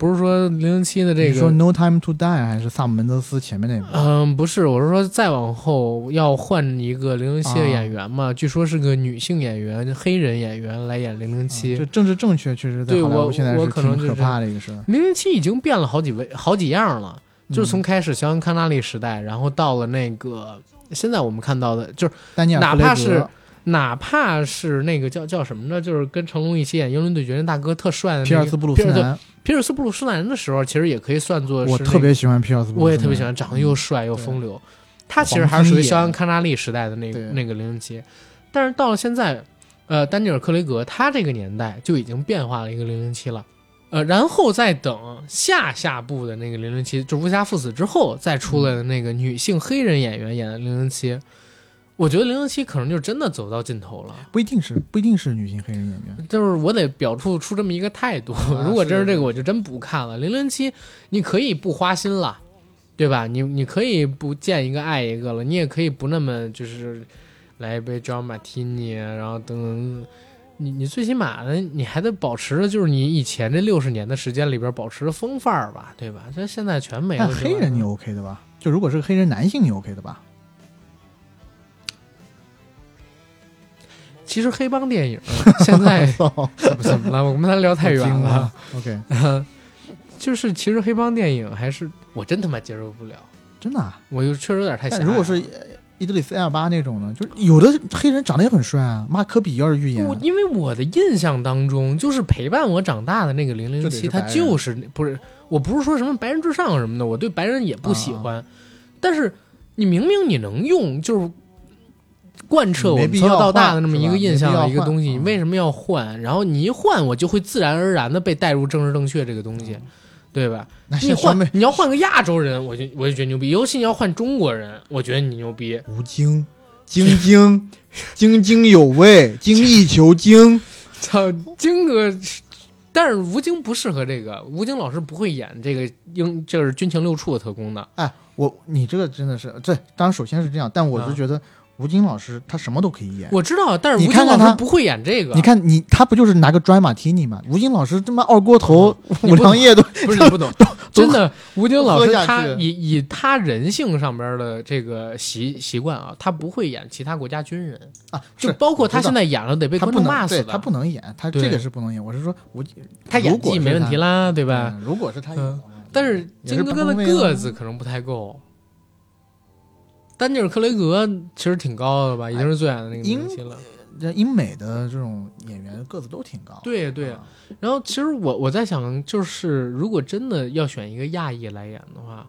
不是说零零七的这
个说《No Time to Die》还是萨姆门德斯前面那部？
嗯，不是，我是说再往后要换一个零零七的
啊
演员嘛，据说是个女性演员，黑人演员来演零零七
这。政治正确确实在
对
好莱坞
我
现在是
我可能
挺可怕的一个事儿。
零零七已经变了好几位好几样了，就是从
嗯
开始肖恩康纳利时代，然后到了那个现在我们看到的，就是
丹尼尔
哪·怕是哪怕是那个叫叫什么呢？就是跟成龙一起演《英伦对决》那大哥特帅的、那个、
皮尔斯·布鲁斯
皮尔斯
南，
皮尔斯布鲁斯南的时候，其实也可以算作是、
我
那个
特别喜欢皮尔斯·布鲁斯南，
我也特别喜欢，长得又帅又风流。他其实还是属于肖恩康纳利时代的那个那个零零七，但是到了现在，呃，丹尼尔·克雷格他这个年代就已经变化了一个零零七了。呃，然后再等下下部的那个零零七，就无暇赴死之后再出来的那个女性黑人演员演的零零七，我觉得零零七可能就真的走到尽头了。
不一定是不一定是女性黑人演员，
就是我得表出出这么一个态度，
啊
如果真是这个，我就真不看了。零零七，你可以不花心了，对吧？你你可以不见一个爱一个了，你也可以不那么就是来一杯 John Martini，然后等等。你你最起码的，你还得保持着，就是你以前这六十年的时间里边保持着风范儿吧，对吧？这现在全没了
黑人你 OK 的吧？就如果是个黑人男性，你 OK 的吧？
其实黑帮电影现在 怎么了？我们咱聊太远了。
OK，
就是其实黑帮电影还是我真他妈接受不了，
真的、啊。
我就确实有点太狭隘了。
但如果是呃伊德里斯·艾尔巴那种呢，就是有的黑人长得也很帅啊，马科比要是预言
我，因为我的印象当中，就是陪伴我长大的那个零零七，他
就是
不是我不是说什么白人至上什么的，我对白人也不喜
啊
欢，但是你明明你能用，就是贯彻我
必要
从小到大的
换
那么一个印象的一个东西，你
嗯
为什么要换？然后你一换，我就会自然而然的被带入政治正确这个东西，对吧？你换你要换个亚洲人，我就我就觉得牛逼，尤其你要换中国人，我觉得你牛逼。
吴京，京京，津津有味，精益求精。
操，京哥，但是吴京不适合这个，吴京老师不会演这个英，就是军情六处的特工的。
哎，我你这个真的是，这当然首先是这样，但我是
啊
觉得吴京老师他什么都可以演。
我知道，但是吴京老师不会演这个。
你，看你他不就是拿个拽马提尼吗？吴京老师他妈二锅头、五粮液都
不是你不懂，真的，吴京老师他以以他人性上边的这个习习惯啊，他不会演其他国家军人，
啊，
就包括他现在演了得被
他
观众骂死的。
他不能演，他这个是不能演。我是说吴，
他演技没问题啦，对吧？
嗯如果是他演
嗯，但是金哥哥的个子可能不太够。丹尼尔·克雷格其实挺高的吧，已经是最矮的那个
英
明星了。
这英美的这种演员个子都挺高。
对对
啊
然后其实我我在想，就是如果真的要选一个亚裔来演的话，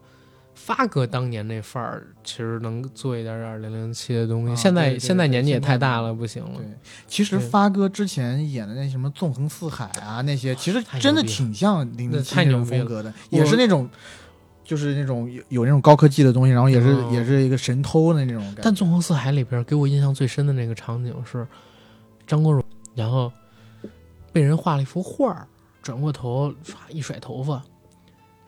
发哥当年那范儿其实能做一点点零零七的东西。
啊
现在现在年纪也太大了，不行了
对。，其实发哥之前演的那什么《纵横四海》啊，那些其实真的挺像零
那
零七那种风格的，也是那种。就是那种有有那种高科技的东西，然后也是、
哦
也是一个神偷的那种感觉。
但《纵横四海》里边给我印象最深的那个场景是张国荣，然后被人画了一幅画儿，转过头唰一甩头发，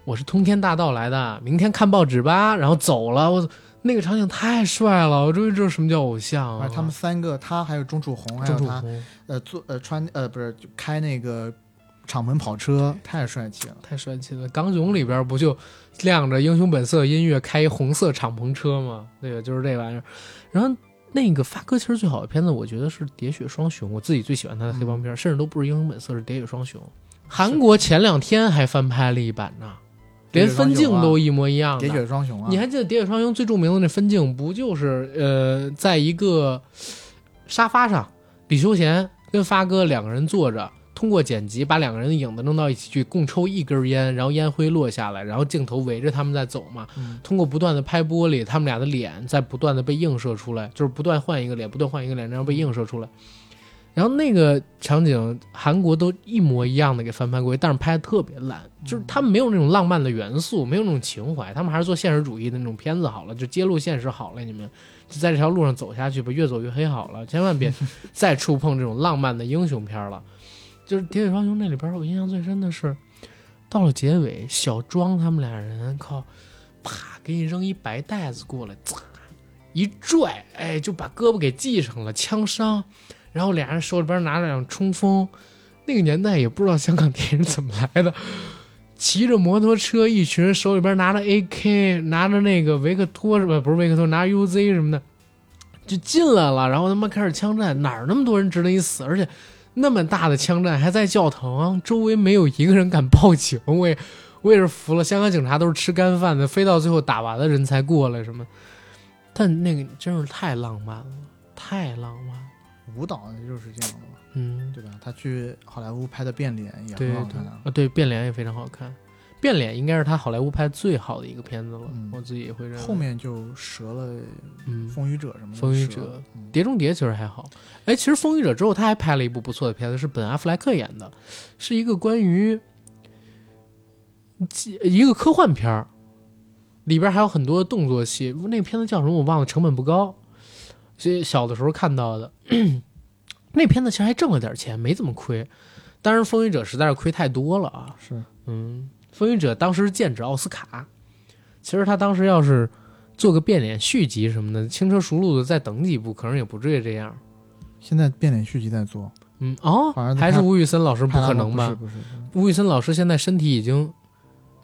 我是通天大道来的，明天看报纸吧，然后走了。我那个场景太帅了，我终于知道什么叫偶像
他们三个，他还有钟楚红，还有他，
郑楚红
呃，坐呃穿呃不是就开那个敞篷跑车，太帅气了。
太帅气了，《港囧》里边不就亮着《英雄本色》音乐，开一红色敞篷车嘛，那个？就是这玩意儿。然后那个发哥其实最好的片子，我觉得是《喋血双雄》，我自己最喜欢他的黑帮片，甚至都不是《英雄本色》，是《喋血双雄》。韩国前两天还翻拍了一版呢，连分镜都一模一样的。
喋血双雄啊！
你还记得《喋血双雄》最著名的那分镜，不就是呃，在一个沙发上，李修贤跟发哥两个人坐着，通过剪辑把两个人的影子弄到一起去，共抽一根烟，然后烟灰落下来，然后镜头围着他们在走嘛。
嗯
通过不断的拍玻璃，他们俩的脸在不断的被映射出来，就是不断换一个脸，不断换一个脸，然后被映射出来。然后那个场景，韩国都一模一样的给翻拍过，但是拍的特别烂，就是他们没有那种浪漫的元素，没有那种情怀，他们还是做现实主义的那种片子好了，就揭露现实好了，你们就在这条路上走下去吧，越走越黑好了，千万别再触碰这种浪漫的英雄片了。就是《喋血双雄》那里边，我印象最深的是，到了结尾，小庄他们俩人靠，啪给你扔一白袋子过来，咵一拽，哎，就把胳膊给系上了，枪伤。然后俩人手里边拿着两冲锋，那个年代也不知道香港电影怎么来的，骑着摩托车，一群人手里边拿着 AK，拿着那个维克托是吧？不是维克托，拿着 UZ 什么的，就进来了。然后他妈开始枪战，哪儿那么多人值得一死？而且那么大的枪战还在教堂，周围没有一个人敢报警。我也我也是服了，香港警察都是吃干饭的，非到最后打完了人才过来什么。但那个真是太浪漫了，太浪漫了。
舞蹈就是这样的嘛，
嗯，
对吧？他去好莱坞拍的《变脸》也
对对
很好看啊。
啊，对，变脸也非常好看。变脸应该是他好莱坞拍最好的一个片子了，
嗯
我自己也会认为。
后面就折了
嗯，《
风雨者》什么的。
风雨者碟中谍其实还好。哎，其实《风雨者》之后，他还拍了一部不错的片子，是本阿弗莱克演的，是一个关于一个科幻片儿，里边还有很多动作戏。那个片子叫什么我忘了，成本不高。所以小的时候看到的 那片子其实还挣了点钱，没怎么亏。但是，《风雨者》实在是亏太多了啊。
是
嗯，《风云者》当时剑指奥斯卡，其实他当时要是做个变脸续集什么的，轻车熟路的再等几部，可能也不至于这样。
现在变脸续集在做，
嗯，哦，还是吴宇森老师不可能吧？
不是不是，
吴宇森老师现在身体已经，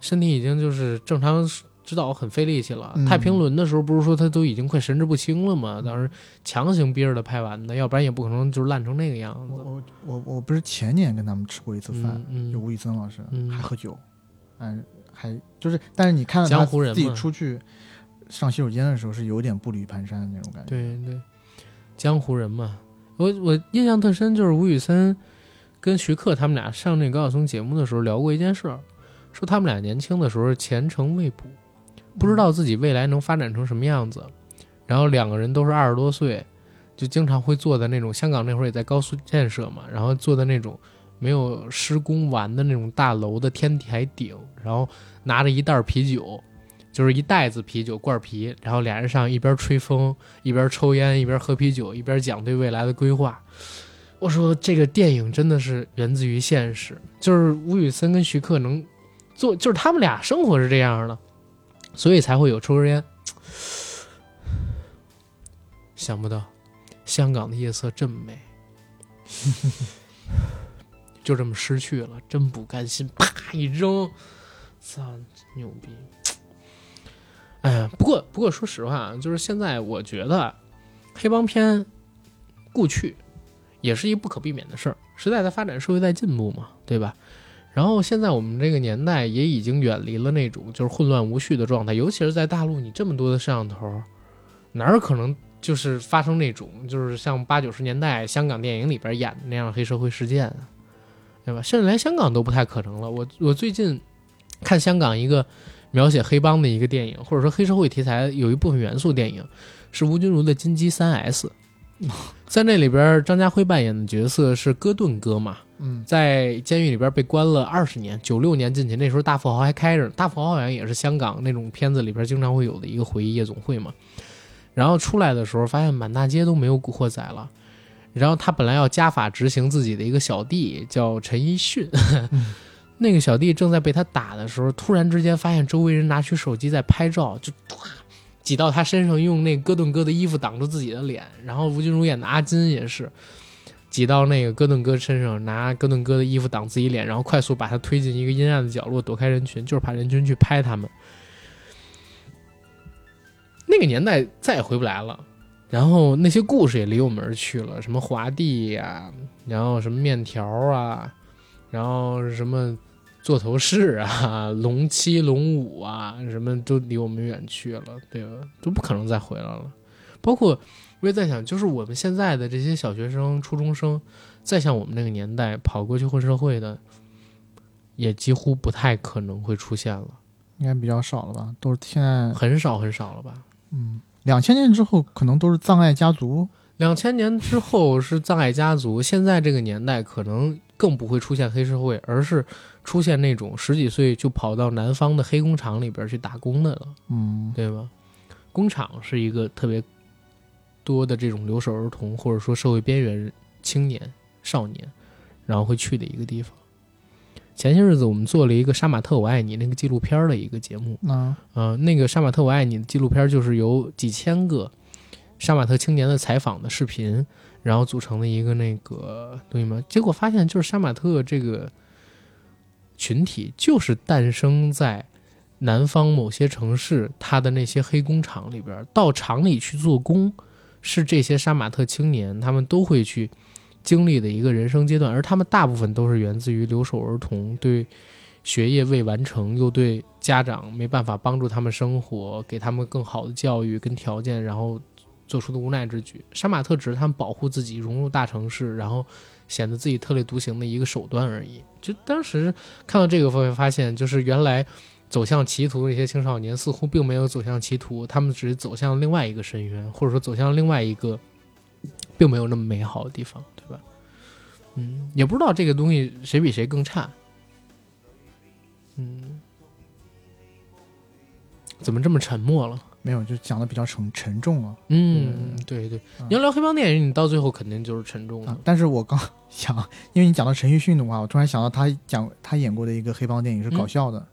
身体已经就是正常指导很费力气了。
嗯
太平轮的时候不是说他都已经快神志不清了吗？当时强行逼着他拍完的，要不然也不可能就是烂成那个样子。
我我我我不是前年跟他们吃过一次饭，
嗯嗯，
就吴宇森老师、
嗯
还喝酒，嗯，还就是，但是你看到他自己
江湖人嘛
出去上洗手间的时候是有点步履蹒跚的那种感觉。
对对，江湖人嘛。我我印象特深，就是吴宇森跟徐克他们俩上那个高晓松节目的时候聊过一件事儿，说他们俩年轻的时候前程未卜，不知道自己未来能发展成什么样子。然后两个人都是二十多岁，就经常会坐在那种香港那会儿也在高速建设嘛，然后坐在那种没有施工完的那种大楼的天台顶，然后拿着一袋啤酒，就是一袋子啤酒罐啤，然后俩人上一边吹风，一边抽烟，一边喝啤酒，一边讲对未来的规划。我说这个电影真的是源自于现实，就是吴宇森跟徐克能做，就是他们俩生活是这样的，所以才会有抽根烟。想不到香港的夜色这么美，就这么失去了，真不甘心，啪一扔，操，牛逼！哎呀，不过不过说实话啊，就是现在我觉得黑帮片故去也是一不可避免的事儿，时代在发展，社会在进步嘛，对吧？然后现在我们这个年代也已经远离了那种就是混乱无序的状态，尤其是在大陆，你这么多的摄像头，哪有可能就是发生那种就是像八九十年代香港电影里边演的那样黑社会事件啊，对吧？甚至连香港都不太可能了。我我最近看香港一个描写黑帮的一个电影，或者说黑社会题材有一部分元素电影，是吴君如的《金鸡三 S 》。在那里边，张家辉扮演的角色是哥顿哥嘛，
嗯，
在监狱里边被关了二十年，九六年进去，那时候大富豪还开着。大富豪好像也是香港那种片子里边经常会有的一个回忆夜总会嘛。然后出来的时候，发现满大街都没有古惑仔了。然后他本来要加法执行自己的一个小弟，叫陈奕迅。那个小弟正在被他打的时候，突然之间发现周围人拿起手机在拍照，就唰挤到他身上，用那哥顿哥的衣服挡住自己的脸。然后吴君如演的阿金也是挤到那个哥顿哥身上，拿哥顿哥的衣服挡自己脸，然后快速把他推进一个阴暗的角落，躲开人群，就是怕人群去拍他们。那个年代再也回不来了。然后那些故事也离我们而去了，什么华帝呀、然后什么面条啊，然后什么座头市啊、龙七、龙五啊，什么都离我们远去了，对吧？都不可能再回来了。包括我也在想，就是我们现在的这些小学生、初中生，再像我们那个年代跑过去混社会的，也几乎不太可能会出现了，
应该比较少了吧？都是现在，
很少很少了吧？
嗯，两千年之后可能都是葬爱家族。
两千年之后是葬爱家族，现在这个年代可能更不会出现黑社会，而是出现那种十几岁就跑到南方的黑工厂里边去打工的了，
嗯，
对吧？工厂是一个特别多的这种留守儿童或者说社会边缘青年、少年，然后会去的一个地方。前些日子我们做了一个《杀马特我爱你》那个纪录片的一个节目，
嗯
呃，那个《杀马特我爱你》的纪录片就是由几千个杀马特青年的采访的视频，然后组成的一个那个东西嘛。结果发现，就是杀马特这个群体，就是诞生在南方某些城市，他的那些黑工厂里边，到厂里去做工，是这些杀马特青年他们都会去经历的一个人生阶段，而他们大部分都是源自于留守儿童对学业未完成，又对家长没办法帮助他们生活，给他们更好的教育跟条件，然后做出的无奈之举。杀马特只是他们保护自己融入大城市，然后显得自己特立独行的一个手段而已。就当时看到这个，会发现，就是原来走向歧途的那些青少年，似乎并没有走向歧途，他们只是走向另外一个深渊，或者说走向另外一个并没有那么美好的地方，嗯，也不知道这个东西谁比谁更差。嗯，怎么这么沉默了？
没有，就讲的比较沉沉重啊。
嗯，对对，
嗯
你要聊黑帮电影，你到最后肯定就是沉重的
啊。但是我刚 想，因为你讲到陈奕迅的话，我突然想到他讲他演过的一个黑帮电影是搞笑的，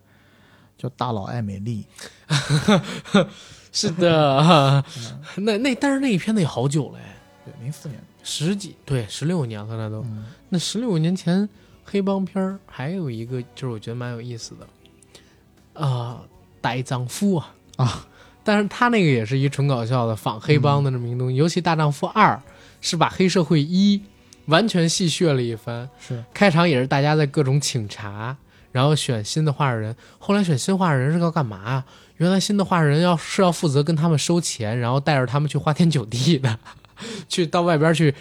叫《大佬爱美丽
是的，那那但是那一片子也好久了哎，》，
对，零四年。
十几对十六年了那都。
嗯，
那十六年前黑帮片儿还有一个就是我觉得蛮有意思的，啊、大丈夫啊
啊，
但是他那个也是一纯搞笑的仿黑帮的这么一个东西，尤其大丈夫二是把黑社会一完全戏谑了一番，
是
开场也是大家在各种请茶，然后选新的画人。后来选新画人是要干嘛啊？原来新的画人要是要负责跟他们收钱，然后带着他们去花天酒地的，去到外边去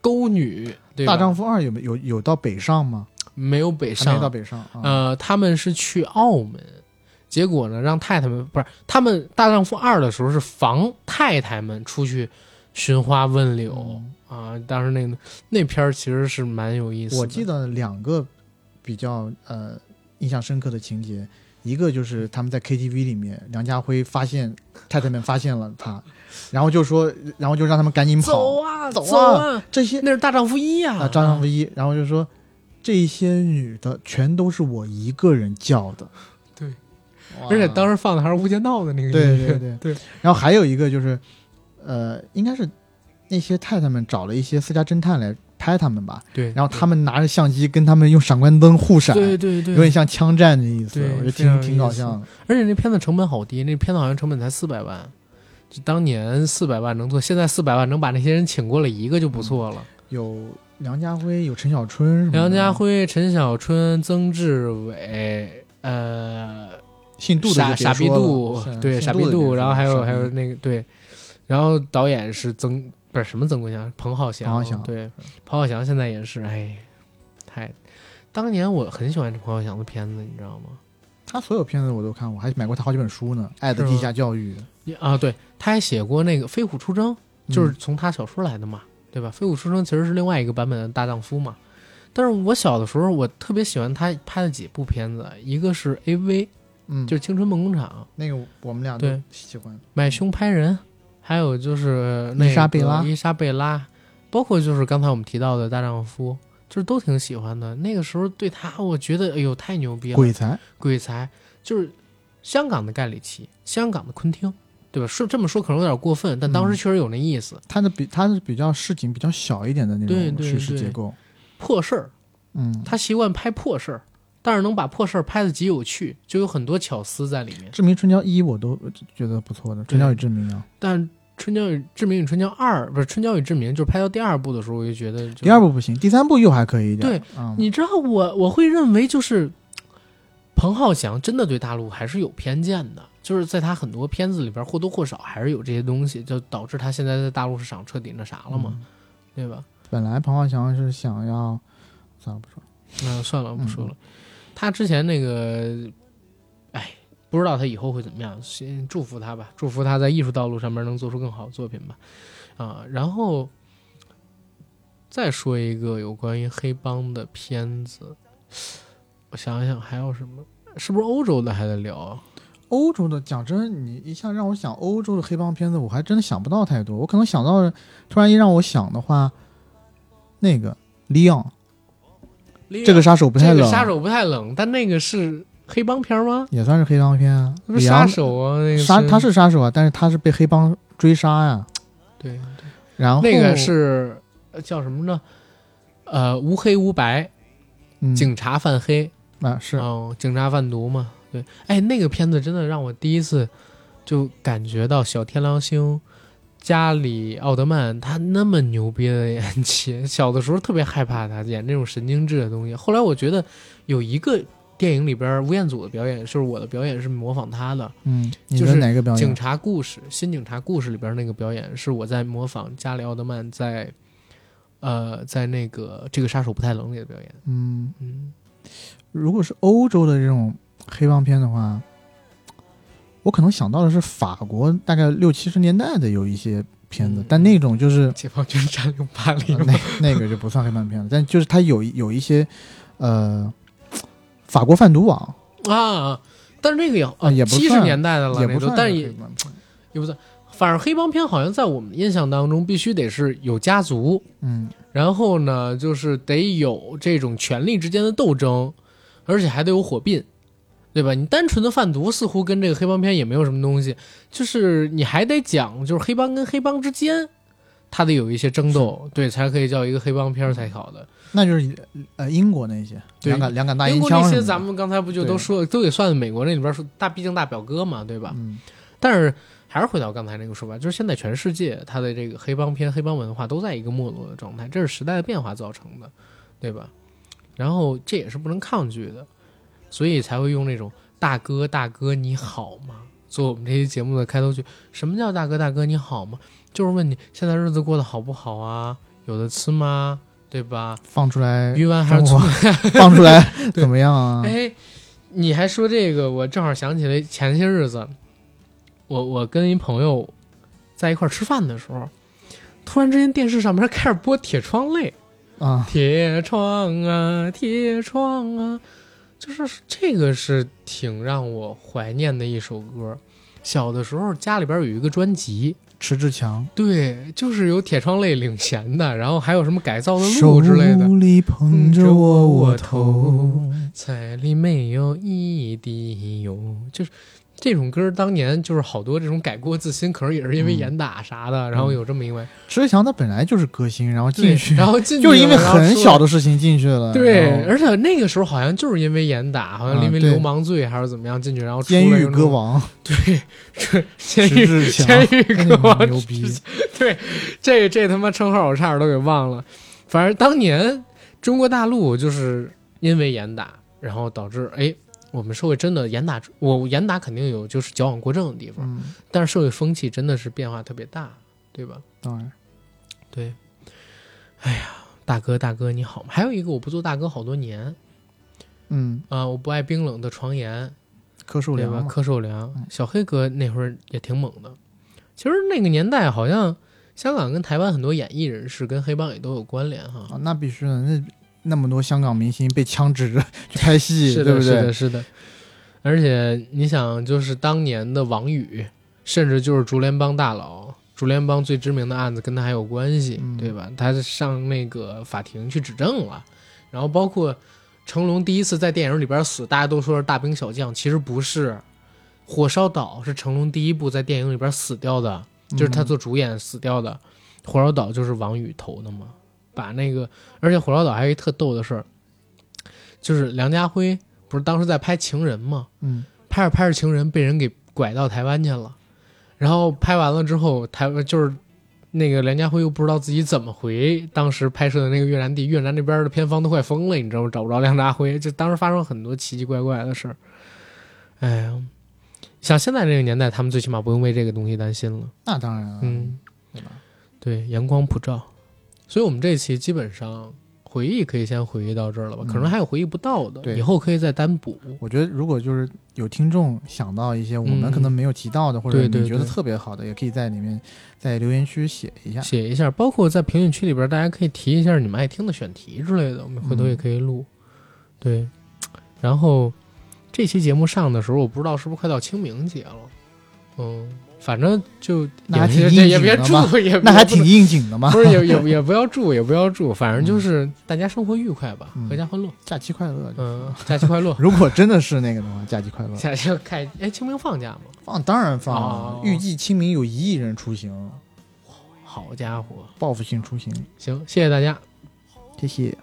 勾女，对？
大丈夫二有没有有到北上吗？
没有北
上没到
上，
北上啊。
呃，他们是去澳门，结果呢，让太太们不是他们大丈夫二的时候是防太太们出去寻花问柳、
嗯
啊。当时那个那片儿其实是蛮有意思的，
我记得两个比较呃印象深刻的情节，一个就是他们在 KTV 里面，梁家辉发现太太们发现了他，然后就说，然后就让他们赶紧跑。
走啊
走啊
走啊，
这些
那是大丈夫一呀、
啊，大丈夫一，然后就说这些女的全都是我一个人叫的。
对，而且当时放的还是《无间道》的那个
对
音乐。
对对
对，
然后还有一个就是，呃，应该是那些太太们找了一些私家侦探来拍他们吧，
对，
然后他们拿着相机跟他们用闪光灯互闪，
对对对，
有点像枪战的意思，我觉得挺挺搞笑的。
而且那片子成本好低，那片子好像成本才四百万，就当年四百万能做，现在四百万能把那些人请过来一个就不错了。
有梁家辉，有陈小春
梁家辉、陈小春、曾志伟，呃，
姓杜的
傻傻逼杜，对，傻逼杜，然后还有还有那个对，然后导演是曾不是什么曾国祥，彭浩翔，
彭浩翔
对，彭浩翔现在也是，哎，太，当年我很喜欢彭浩翔的片子，你知道吗？
他所有片子我都看过，还买过他好几本书呢，《爱的地下教育》
啊，对，他还写过那个《飞虎出征》，就是
嗯
从他小说来的嘛，对吧？《飞虎出征》其实是另外一个版本的大丈夫嘛。但是我小的时候，我特别喜欢他拍的几部片子，一个是 A.V，
嗯，
就是《青春梦工厂
那个我们俩都
对
喜欢。》，
买凶拍人，还有就是那个
伊莎贝拉
伊莎贝拉，包括就是刚才我们提到的大丈夫，就是都挺喜欢的。那个时候对他，我觉得哎呦太牛逼了，
鬼才，
鬼才就是香港的盖里奇，香港的昆汀，对吧？说这么说可能有点过分，但当时
嗯
确实有那意思。
他的比他是比较市井比较小一点的那种叙事
对
结构。
破事儿，
嗯，
他习惯拍破事儿，但是能把破事儿拍的极有趣，就有很多巧思在里面。
志明春娇一我都觉得不错的，春娇与志明啊。
但《春娇与志明与春娇二》不是《春娇与志明》，就是拍到第二部的时候，我就觉得就
第二部不行，第三部又还可以一点。
对，
嗯，
你知道我我会认为就是彭浩翔真的对大陆还是有偏见的，就是在他很多片子里边或多或少还是有这些东西，就导致他现在在大陆市场彻底那啥了嘛，
嗯
对吧？
本来彭浩翔是想要，算了不说了。
那算了，不说了。他之前那个，哎，不知道他以后会怎么样，先祝福他吧，祝福他在艺术道路上面能做出更好的作品吧。啊，然后再说一个有关于黑帮的片子，我想想还有什么？是不是欧洲的还在聊啊？
欧洲的，讲真，你一下让我想欧洲的黑帮片子，我还真的想不到太多。我可能想到，突然一让我想的话，那个利昂，这个杀手不太冷，
这个杀手不太冷，但那个是黑帮片吗？
也算是黑帮片啊。
那不是杀手啊，那个
杀他是杀手啊，但是他是被黑帮追杀呀。
对
然后
那个是呃叫什么呢？呃，无黑无白，
嗯
警察犯黑，
啊是
哦，警察贩毒嘛。对，哎，那个片子真的让我第一次就感觉到小天狼星加里奥德曼他那么牛逼的演技。小的时候特别害怕他演那种神经质的东西，后来我觉得有一个电影里边吴彦祖的表演，就是我的表演是模仿他的，
嗯，
就是
哪个表演？
警察故事，新警察故事里边那个表演是我在模仿加里奥德曼在，呃，在那个这个杀手不太冷里的表演。
嗯，
嗯，
如果是欧洲的这种黑帮片的话，我可能想到的是法国大概六七十年代的有一些片子，
嗯
但那种就是、
解放军占领巴黎？
那那个就不算黑帮片了，但就是它有有一些呃法国贩毒网。
啊，但是那个也
啊也不
七十年代的了，
也不
算但是也也不算，反正黑帮片好像在我们印象当中必须得是有家族，
嗯。
然后呢，就是得有这种权力之间的斗争，而且还得有火并，对吧？你单纯的贩毒似乎跟这个黑帮片也没有什么东西，就是你还得讲，就是黑帮跟黑帮之间，它得有一些争斗，对，才可以叫一个黑帮片儿才好的。
那就是呃英国那些
对
两杆两杆大
英
烟
国那些咱们刚才不就都说都得算美国那里边说大，毕竟大表哥嘛，对吧？
嗯
但是还是回到刚才那个说法，就是现在全世界它的这个黑帮片、黑帮文化都在一个没落的状态，这是时代的变化造成的，对吧？然后这也是不能抗拒的，所以才会用那种“大哥大哥你好吗”做我们这期节目的开头句。什么叫“大哥大哥你好吗”？就是问你现在日子过得好不好啊？有的吃吗？对吧？
放出来
鱼丸还是醋？
放出来怎么样啊？
哎，你还说这个，我正好想起来前些日子，我我跟一朋友在一块儿吃饭的时候，突然之间电视上面开始播《铁窗泪》，
啊，
铁窗啊，铁窗啊，就是这个是挺让我怀念的一首歌。小的时候家里边有一个专辑，
迟志强
对，就是有铁窗泪领衔的，然后还有什么改造的路之类的，
手里捧着窝窝头，
彩里没有一滴油，就是这种歌，当年就是好多这种改过自新，可能也是因为
嗯。
严打啥的，然后有这么一位，
迟志强他本来就是歌星，然后进去，
然后进去
就是因为很小的事情进去了，
对，而且那个时候好像就是因为严打，好像因为流氓罪还是怎么样进去，然后出
监狱歌王。
对，这监狱监狱
哎
歌王
牛逼，
对，这这他妈称号我差点都给忘了。反正当年中国大陆就是因为严打，然后导致哎，我们社会真的严打，我严打肯定有就是矫枉过正的地方，
嗯，
但是社会风气真的是变化特别大，对吧？
当然，
对，哎呀，大哥大哥你好吗？还有一个我不做大哥好多年
嗯，
啊、我不爱冰冷的床沿，
柯受？良，
柯受良
嗯，
小黑哥那会儿也挺猛的。其实那个年代好像香港跟台湾很多演艺人士跟黑帮也都有关联哈。
啊，那必须的，那那么多香港明星被枪指着 去拍戏，
是的，
对不对
是的，？是的。而且你想，就是当年的王宇，甚至就是竹联帮大佬，竹联帮最知名的案子跟他还有关系，
嗯
对吧？他上那个法庭去指证了，然后包括成龙第一次在电影里边死，大家都说是大兵小将，其实不是。火烧岛是成龙第一部在电影里边死掉的，就是他
嗯
做主演死掉的。火烧岛就是王宇投的嘛，把那个，而且火烧岛还有一特逗的事儿，就是梁家辉不是当时在拍《情人》吗？
嗯，
拍着拍着《情人》被人给拐到台湾去了，然后拍完了之后，台湾就是那个梁家辉又不知道自己怎么回当时拍摄的那个越南地，越南那边的片方都快疯了，你知道吗？找不着梁家辉，就当时发生很多奇奇怪怪的事儿。哎呀，像现在这个年代，他们最起码不用为这个东西担心了。
那当然了，
嗯，
对吧？
对，阳光普照，所以我们这期基本上回忆可以先回忆到这儿了吧？可能
嗯
还有回忆不到的，
对
以后可以再单补。
我觉得如果就是有听众想到一些我们
嗯
可能没有提到的，或者
对对
你觉得
对
特别好的，也可以在里面在留言区写一下。
写一下，包括在评论区里边，大家可以提一下你们爱听的选题之类的，我们回头也可以录。对，然后这期节目上的时候，我不知道是不是快到清明节了，嗯，反正就
那还
也
挺
也别
景的嘛
祝，也
那还挺应景的嘛。
不是也也 也不要住，也不要住，反正就是大家生活愉快吧，
嗯
阖家欢乐，
假期快乐。
嗯，假期快乐。
如果真的是那个的话，假期快乐。
假期开哎，清明放假吗？
放当然放
哦
了，预计清明有一亿人出行，
好家伙，
报复性出行。
行，谢谢大家。
谢谢。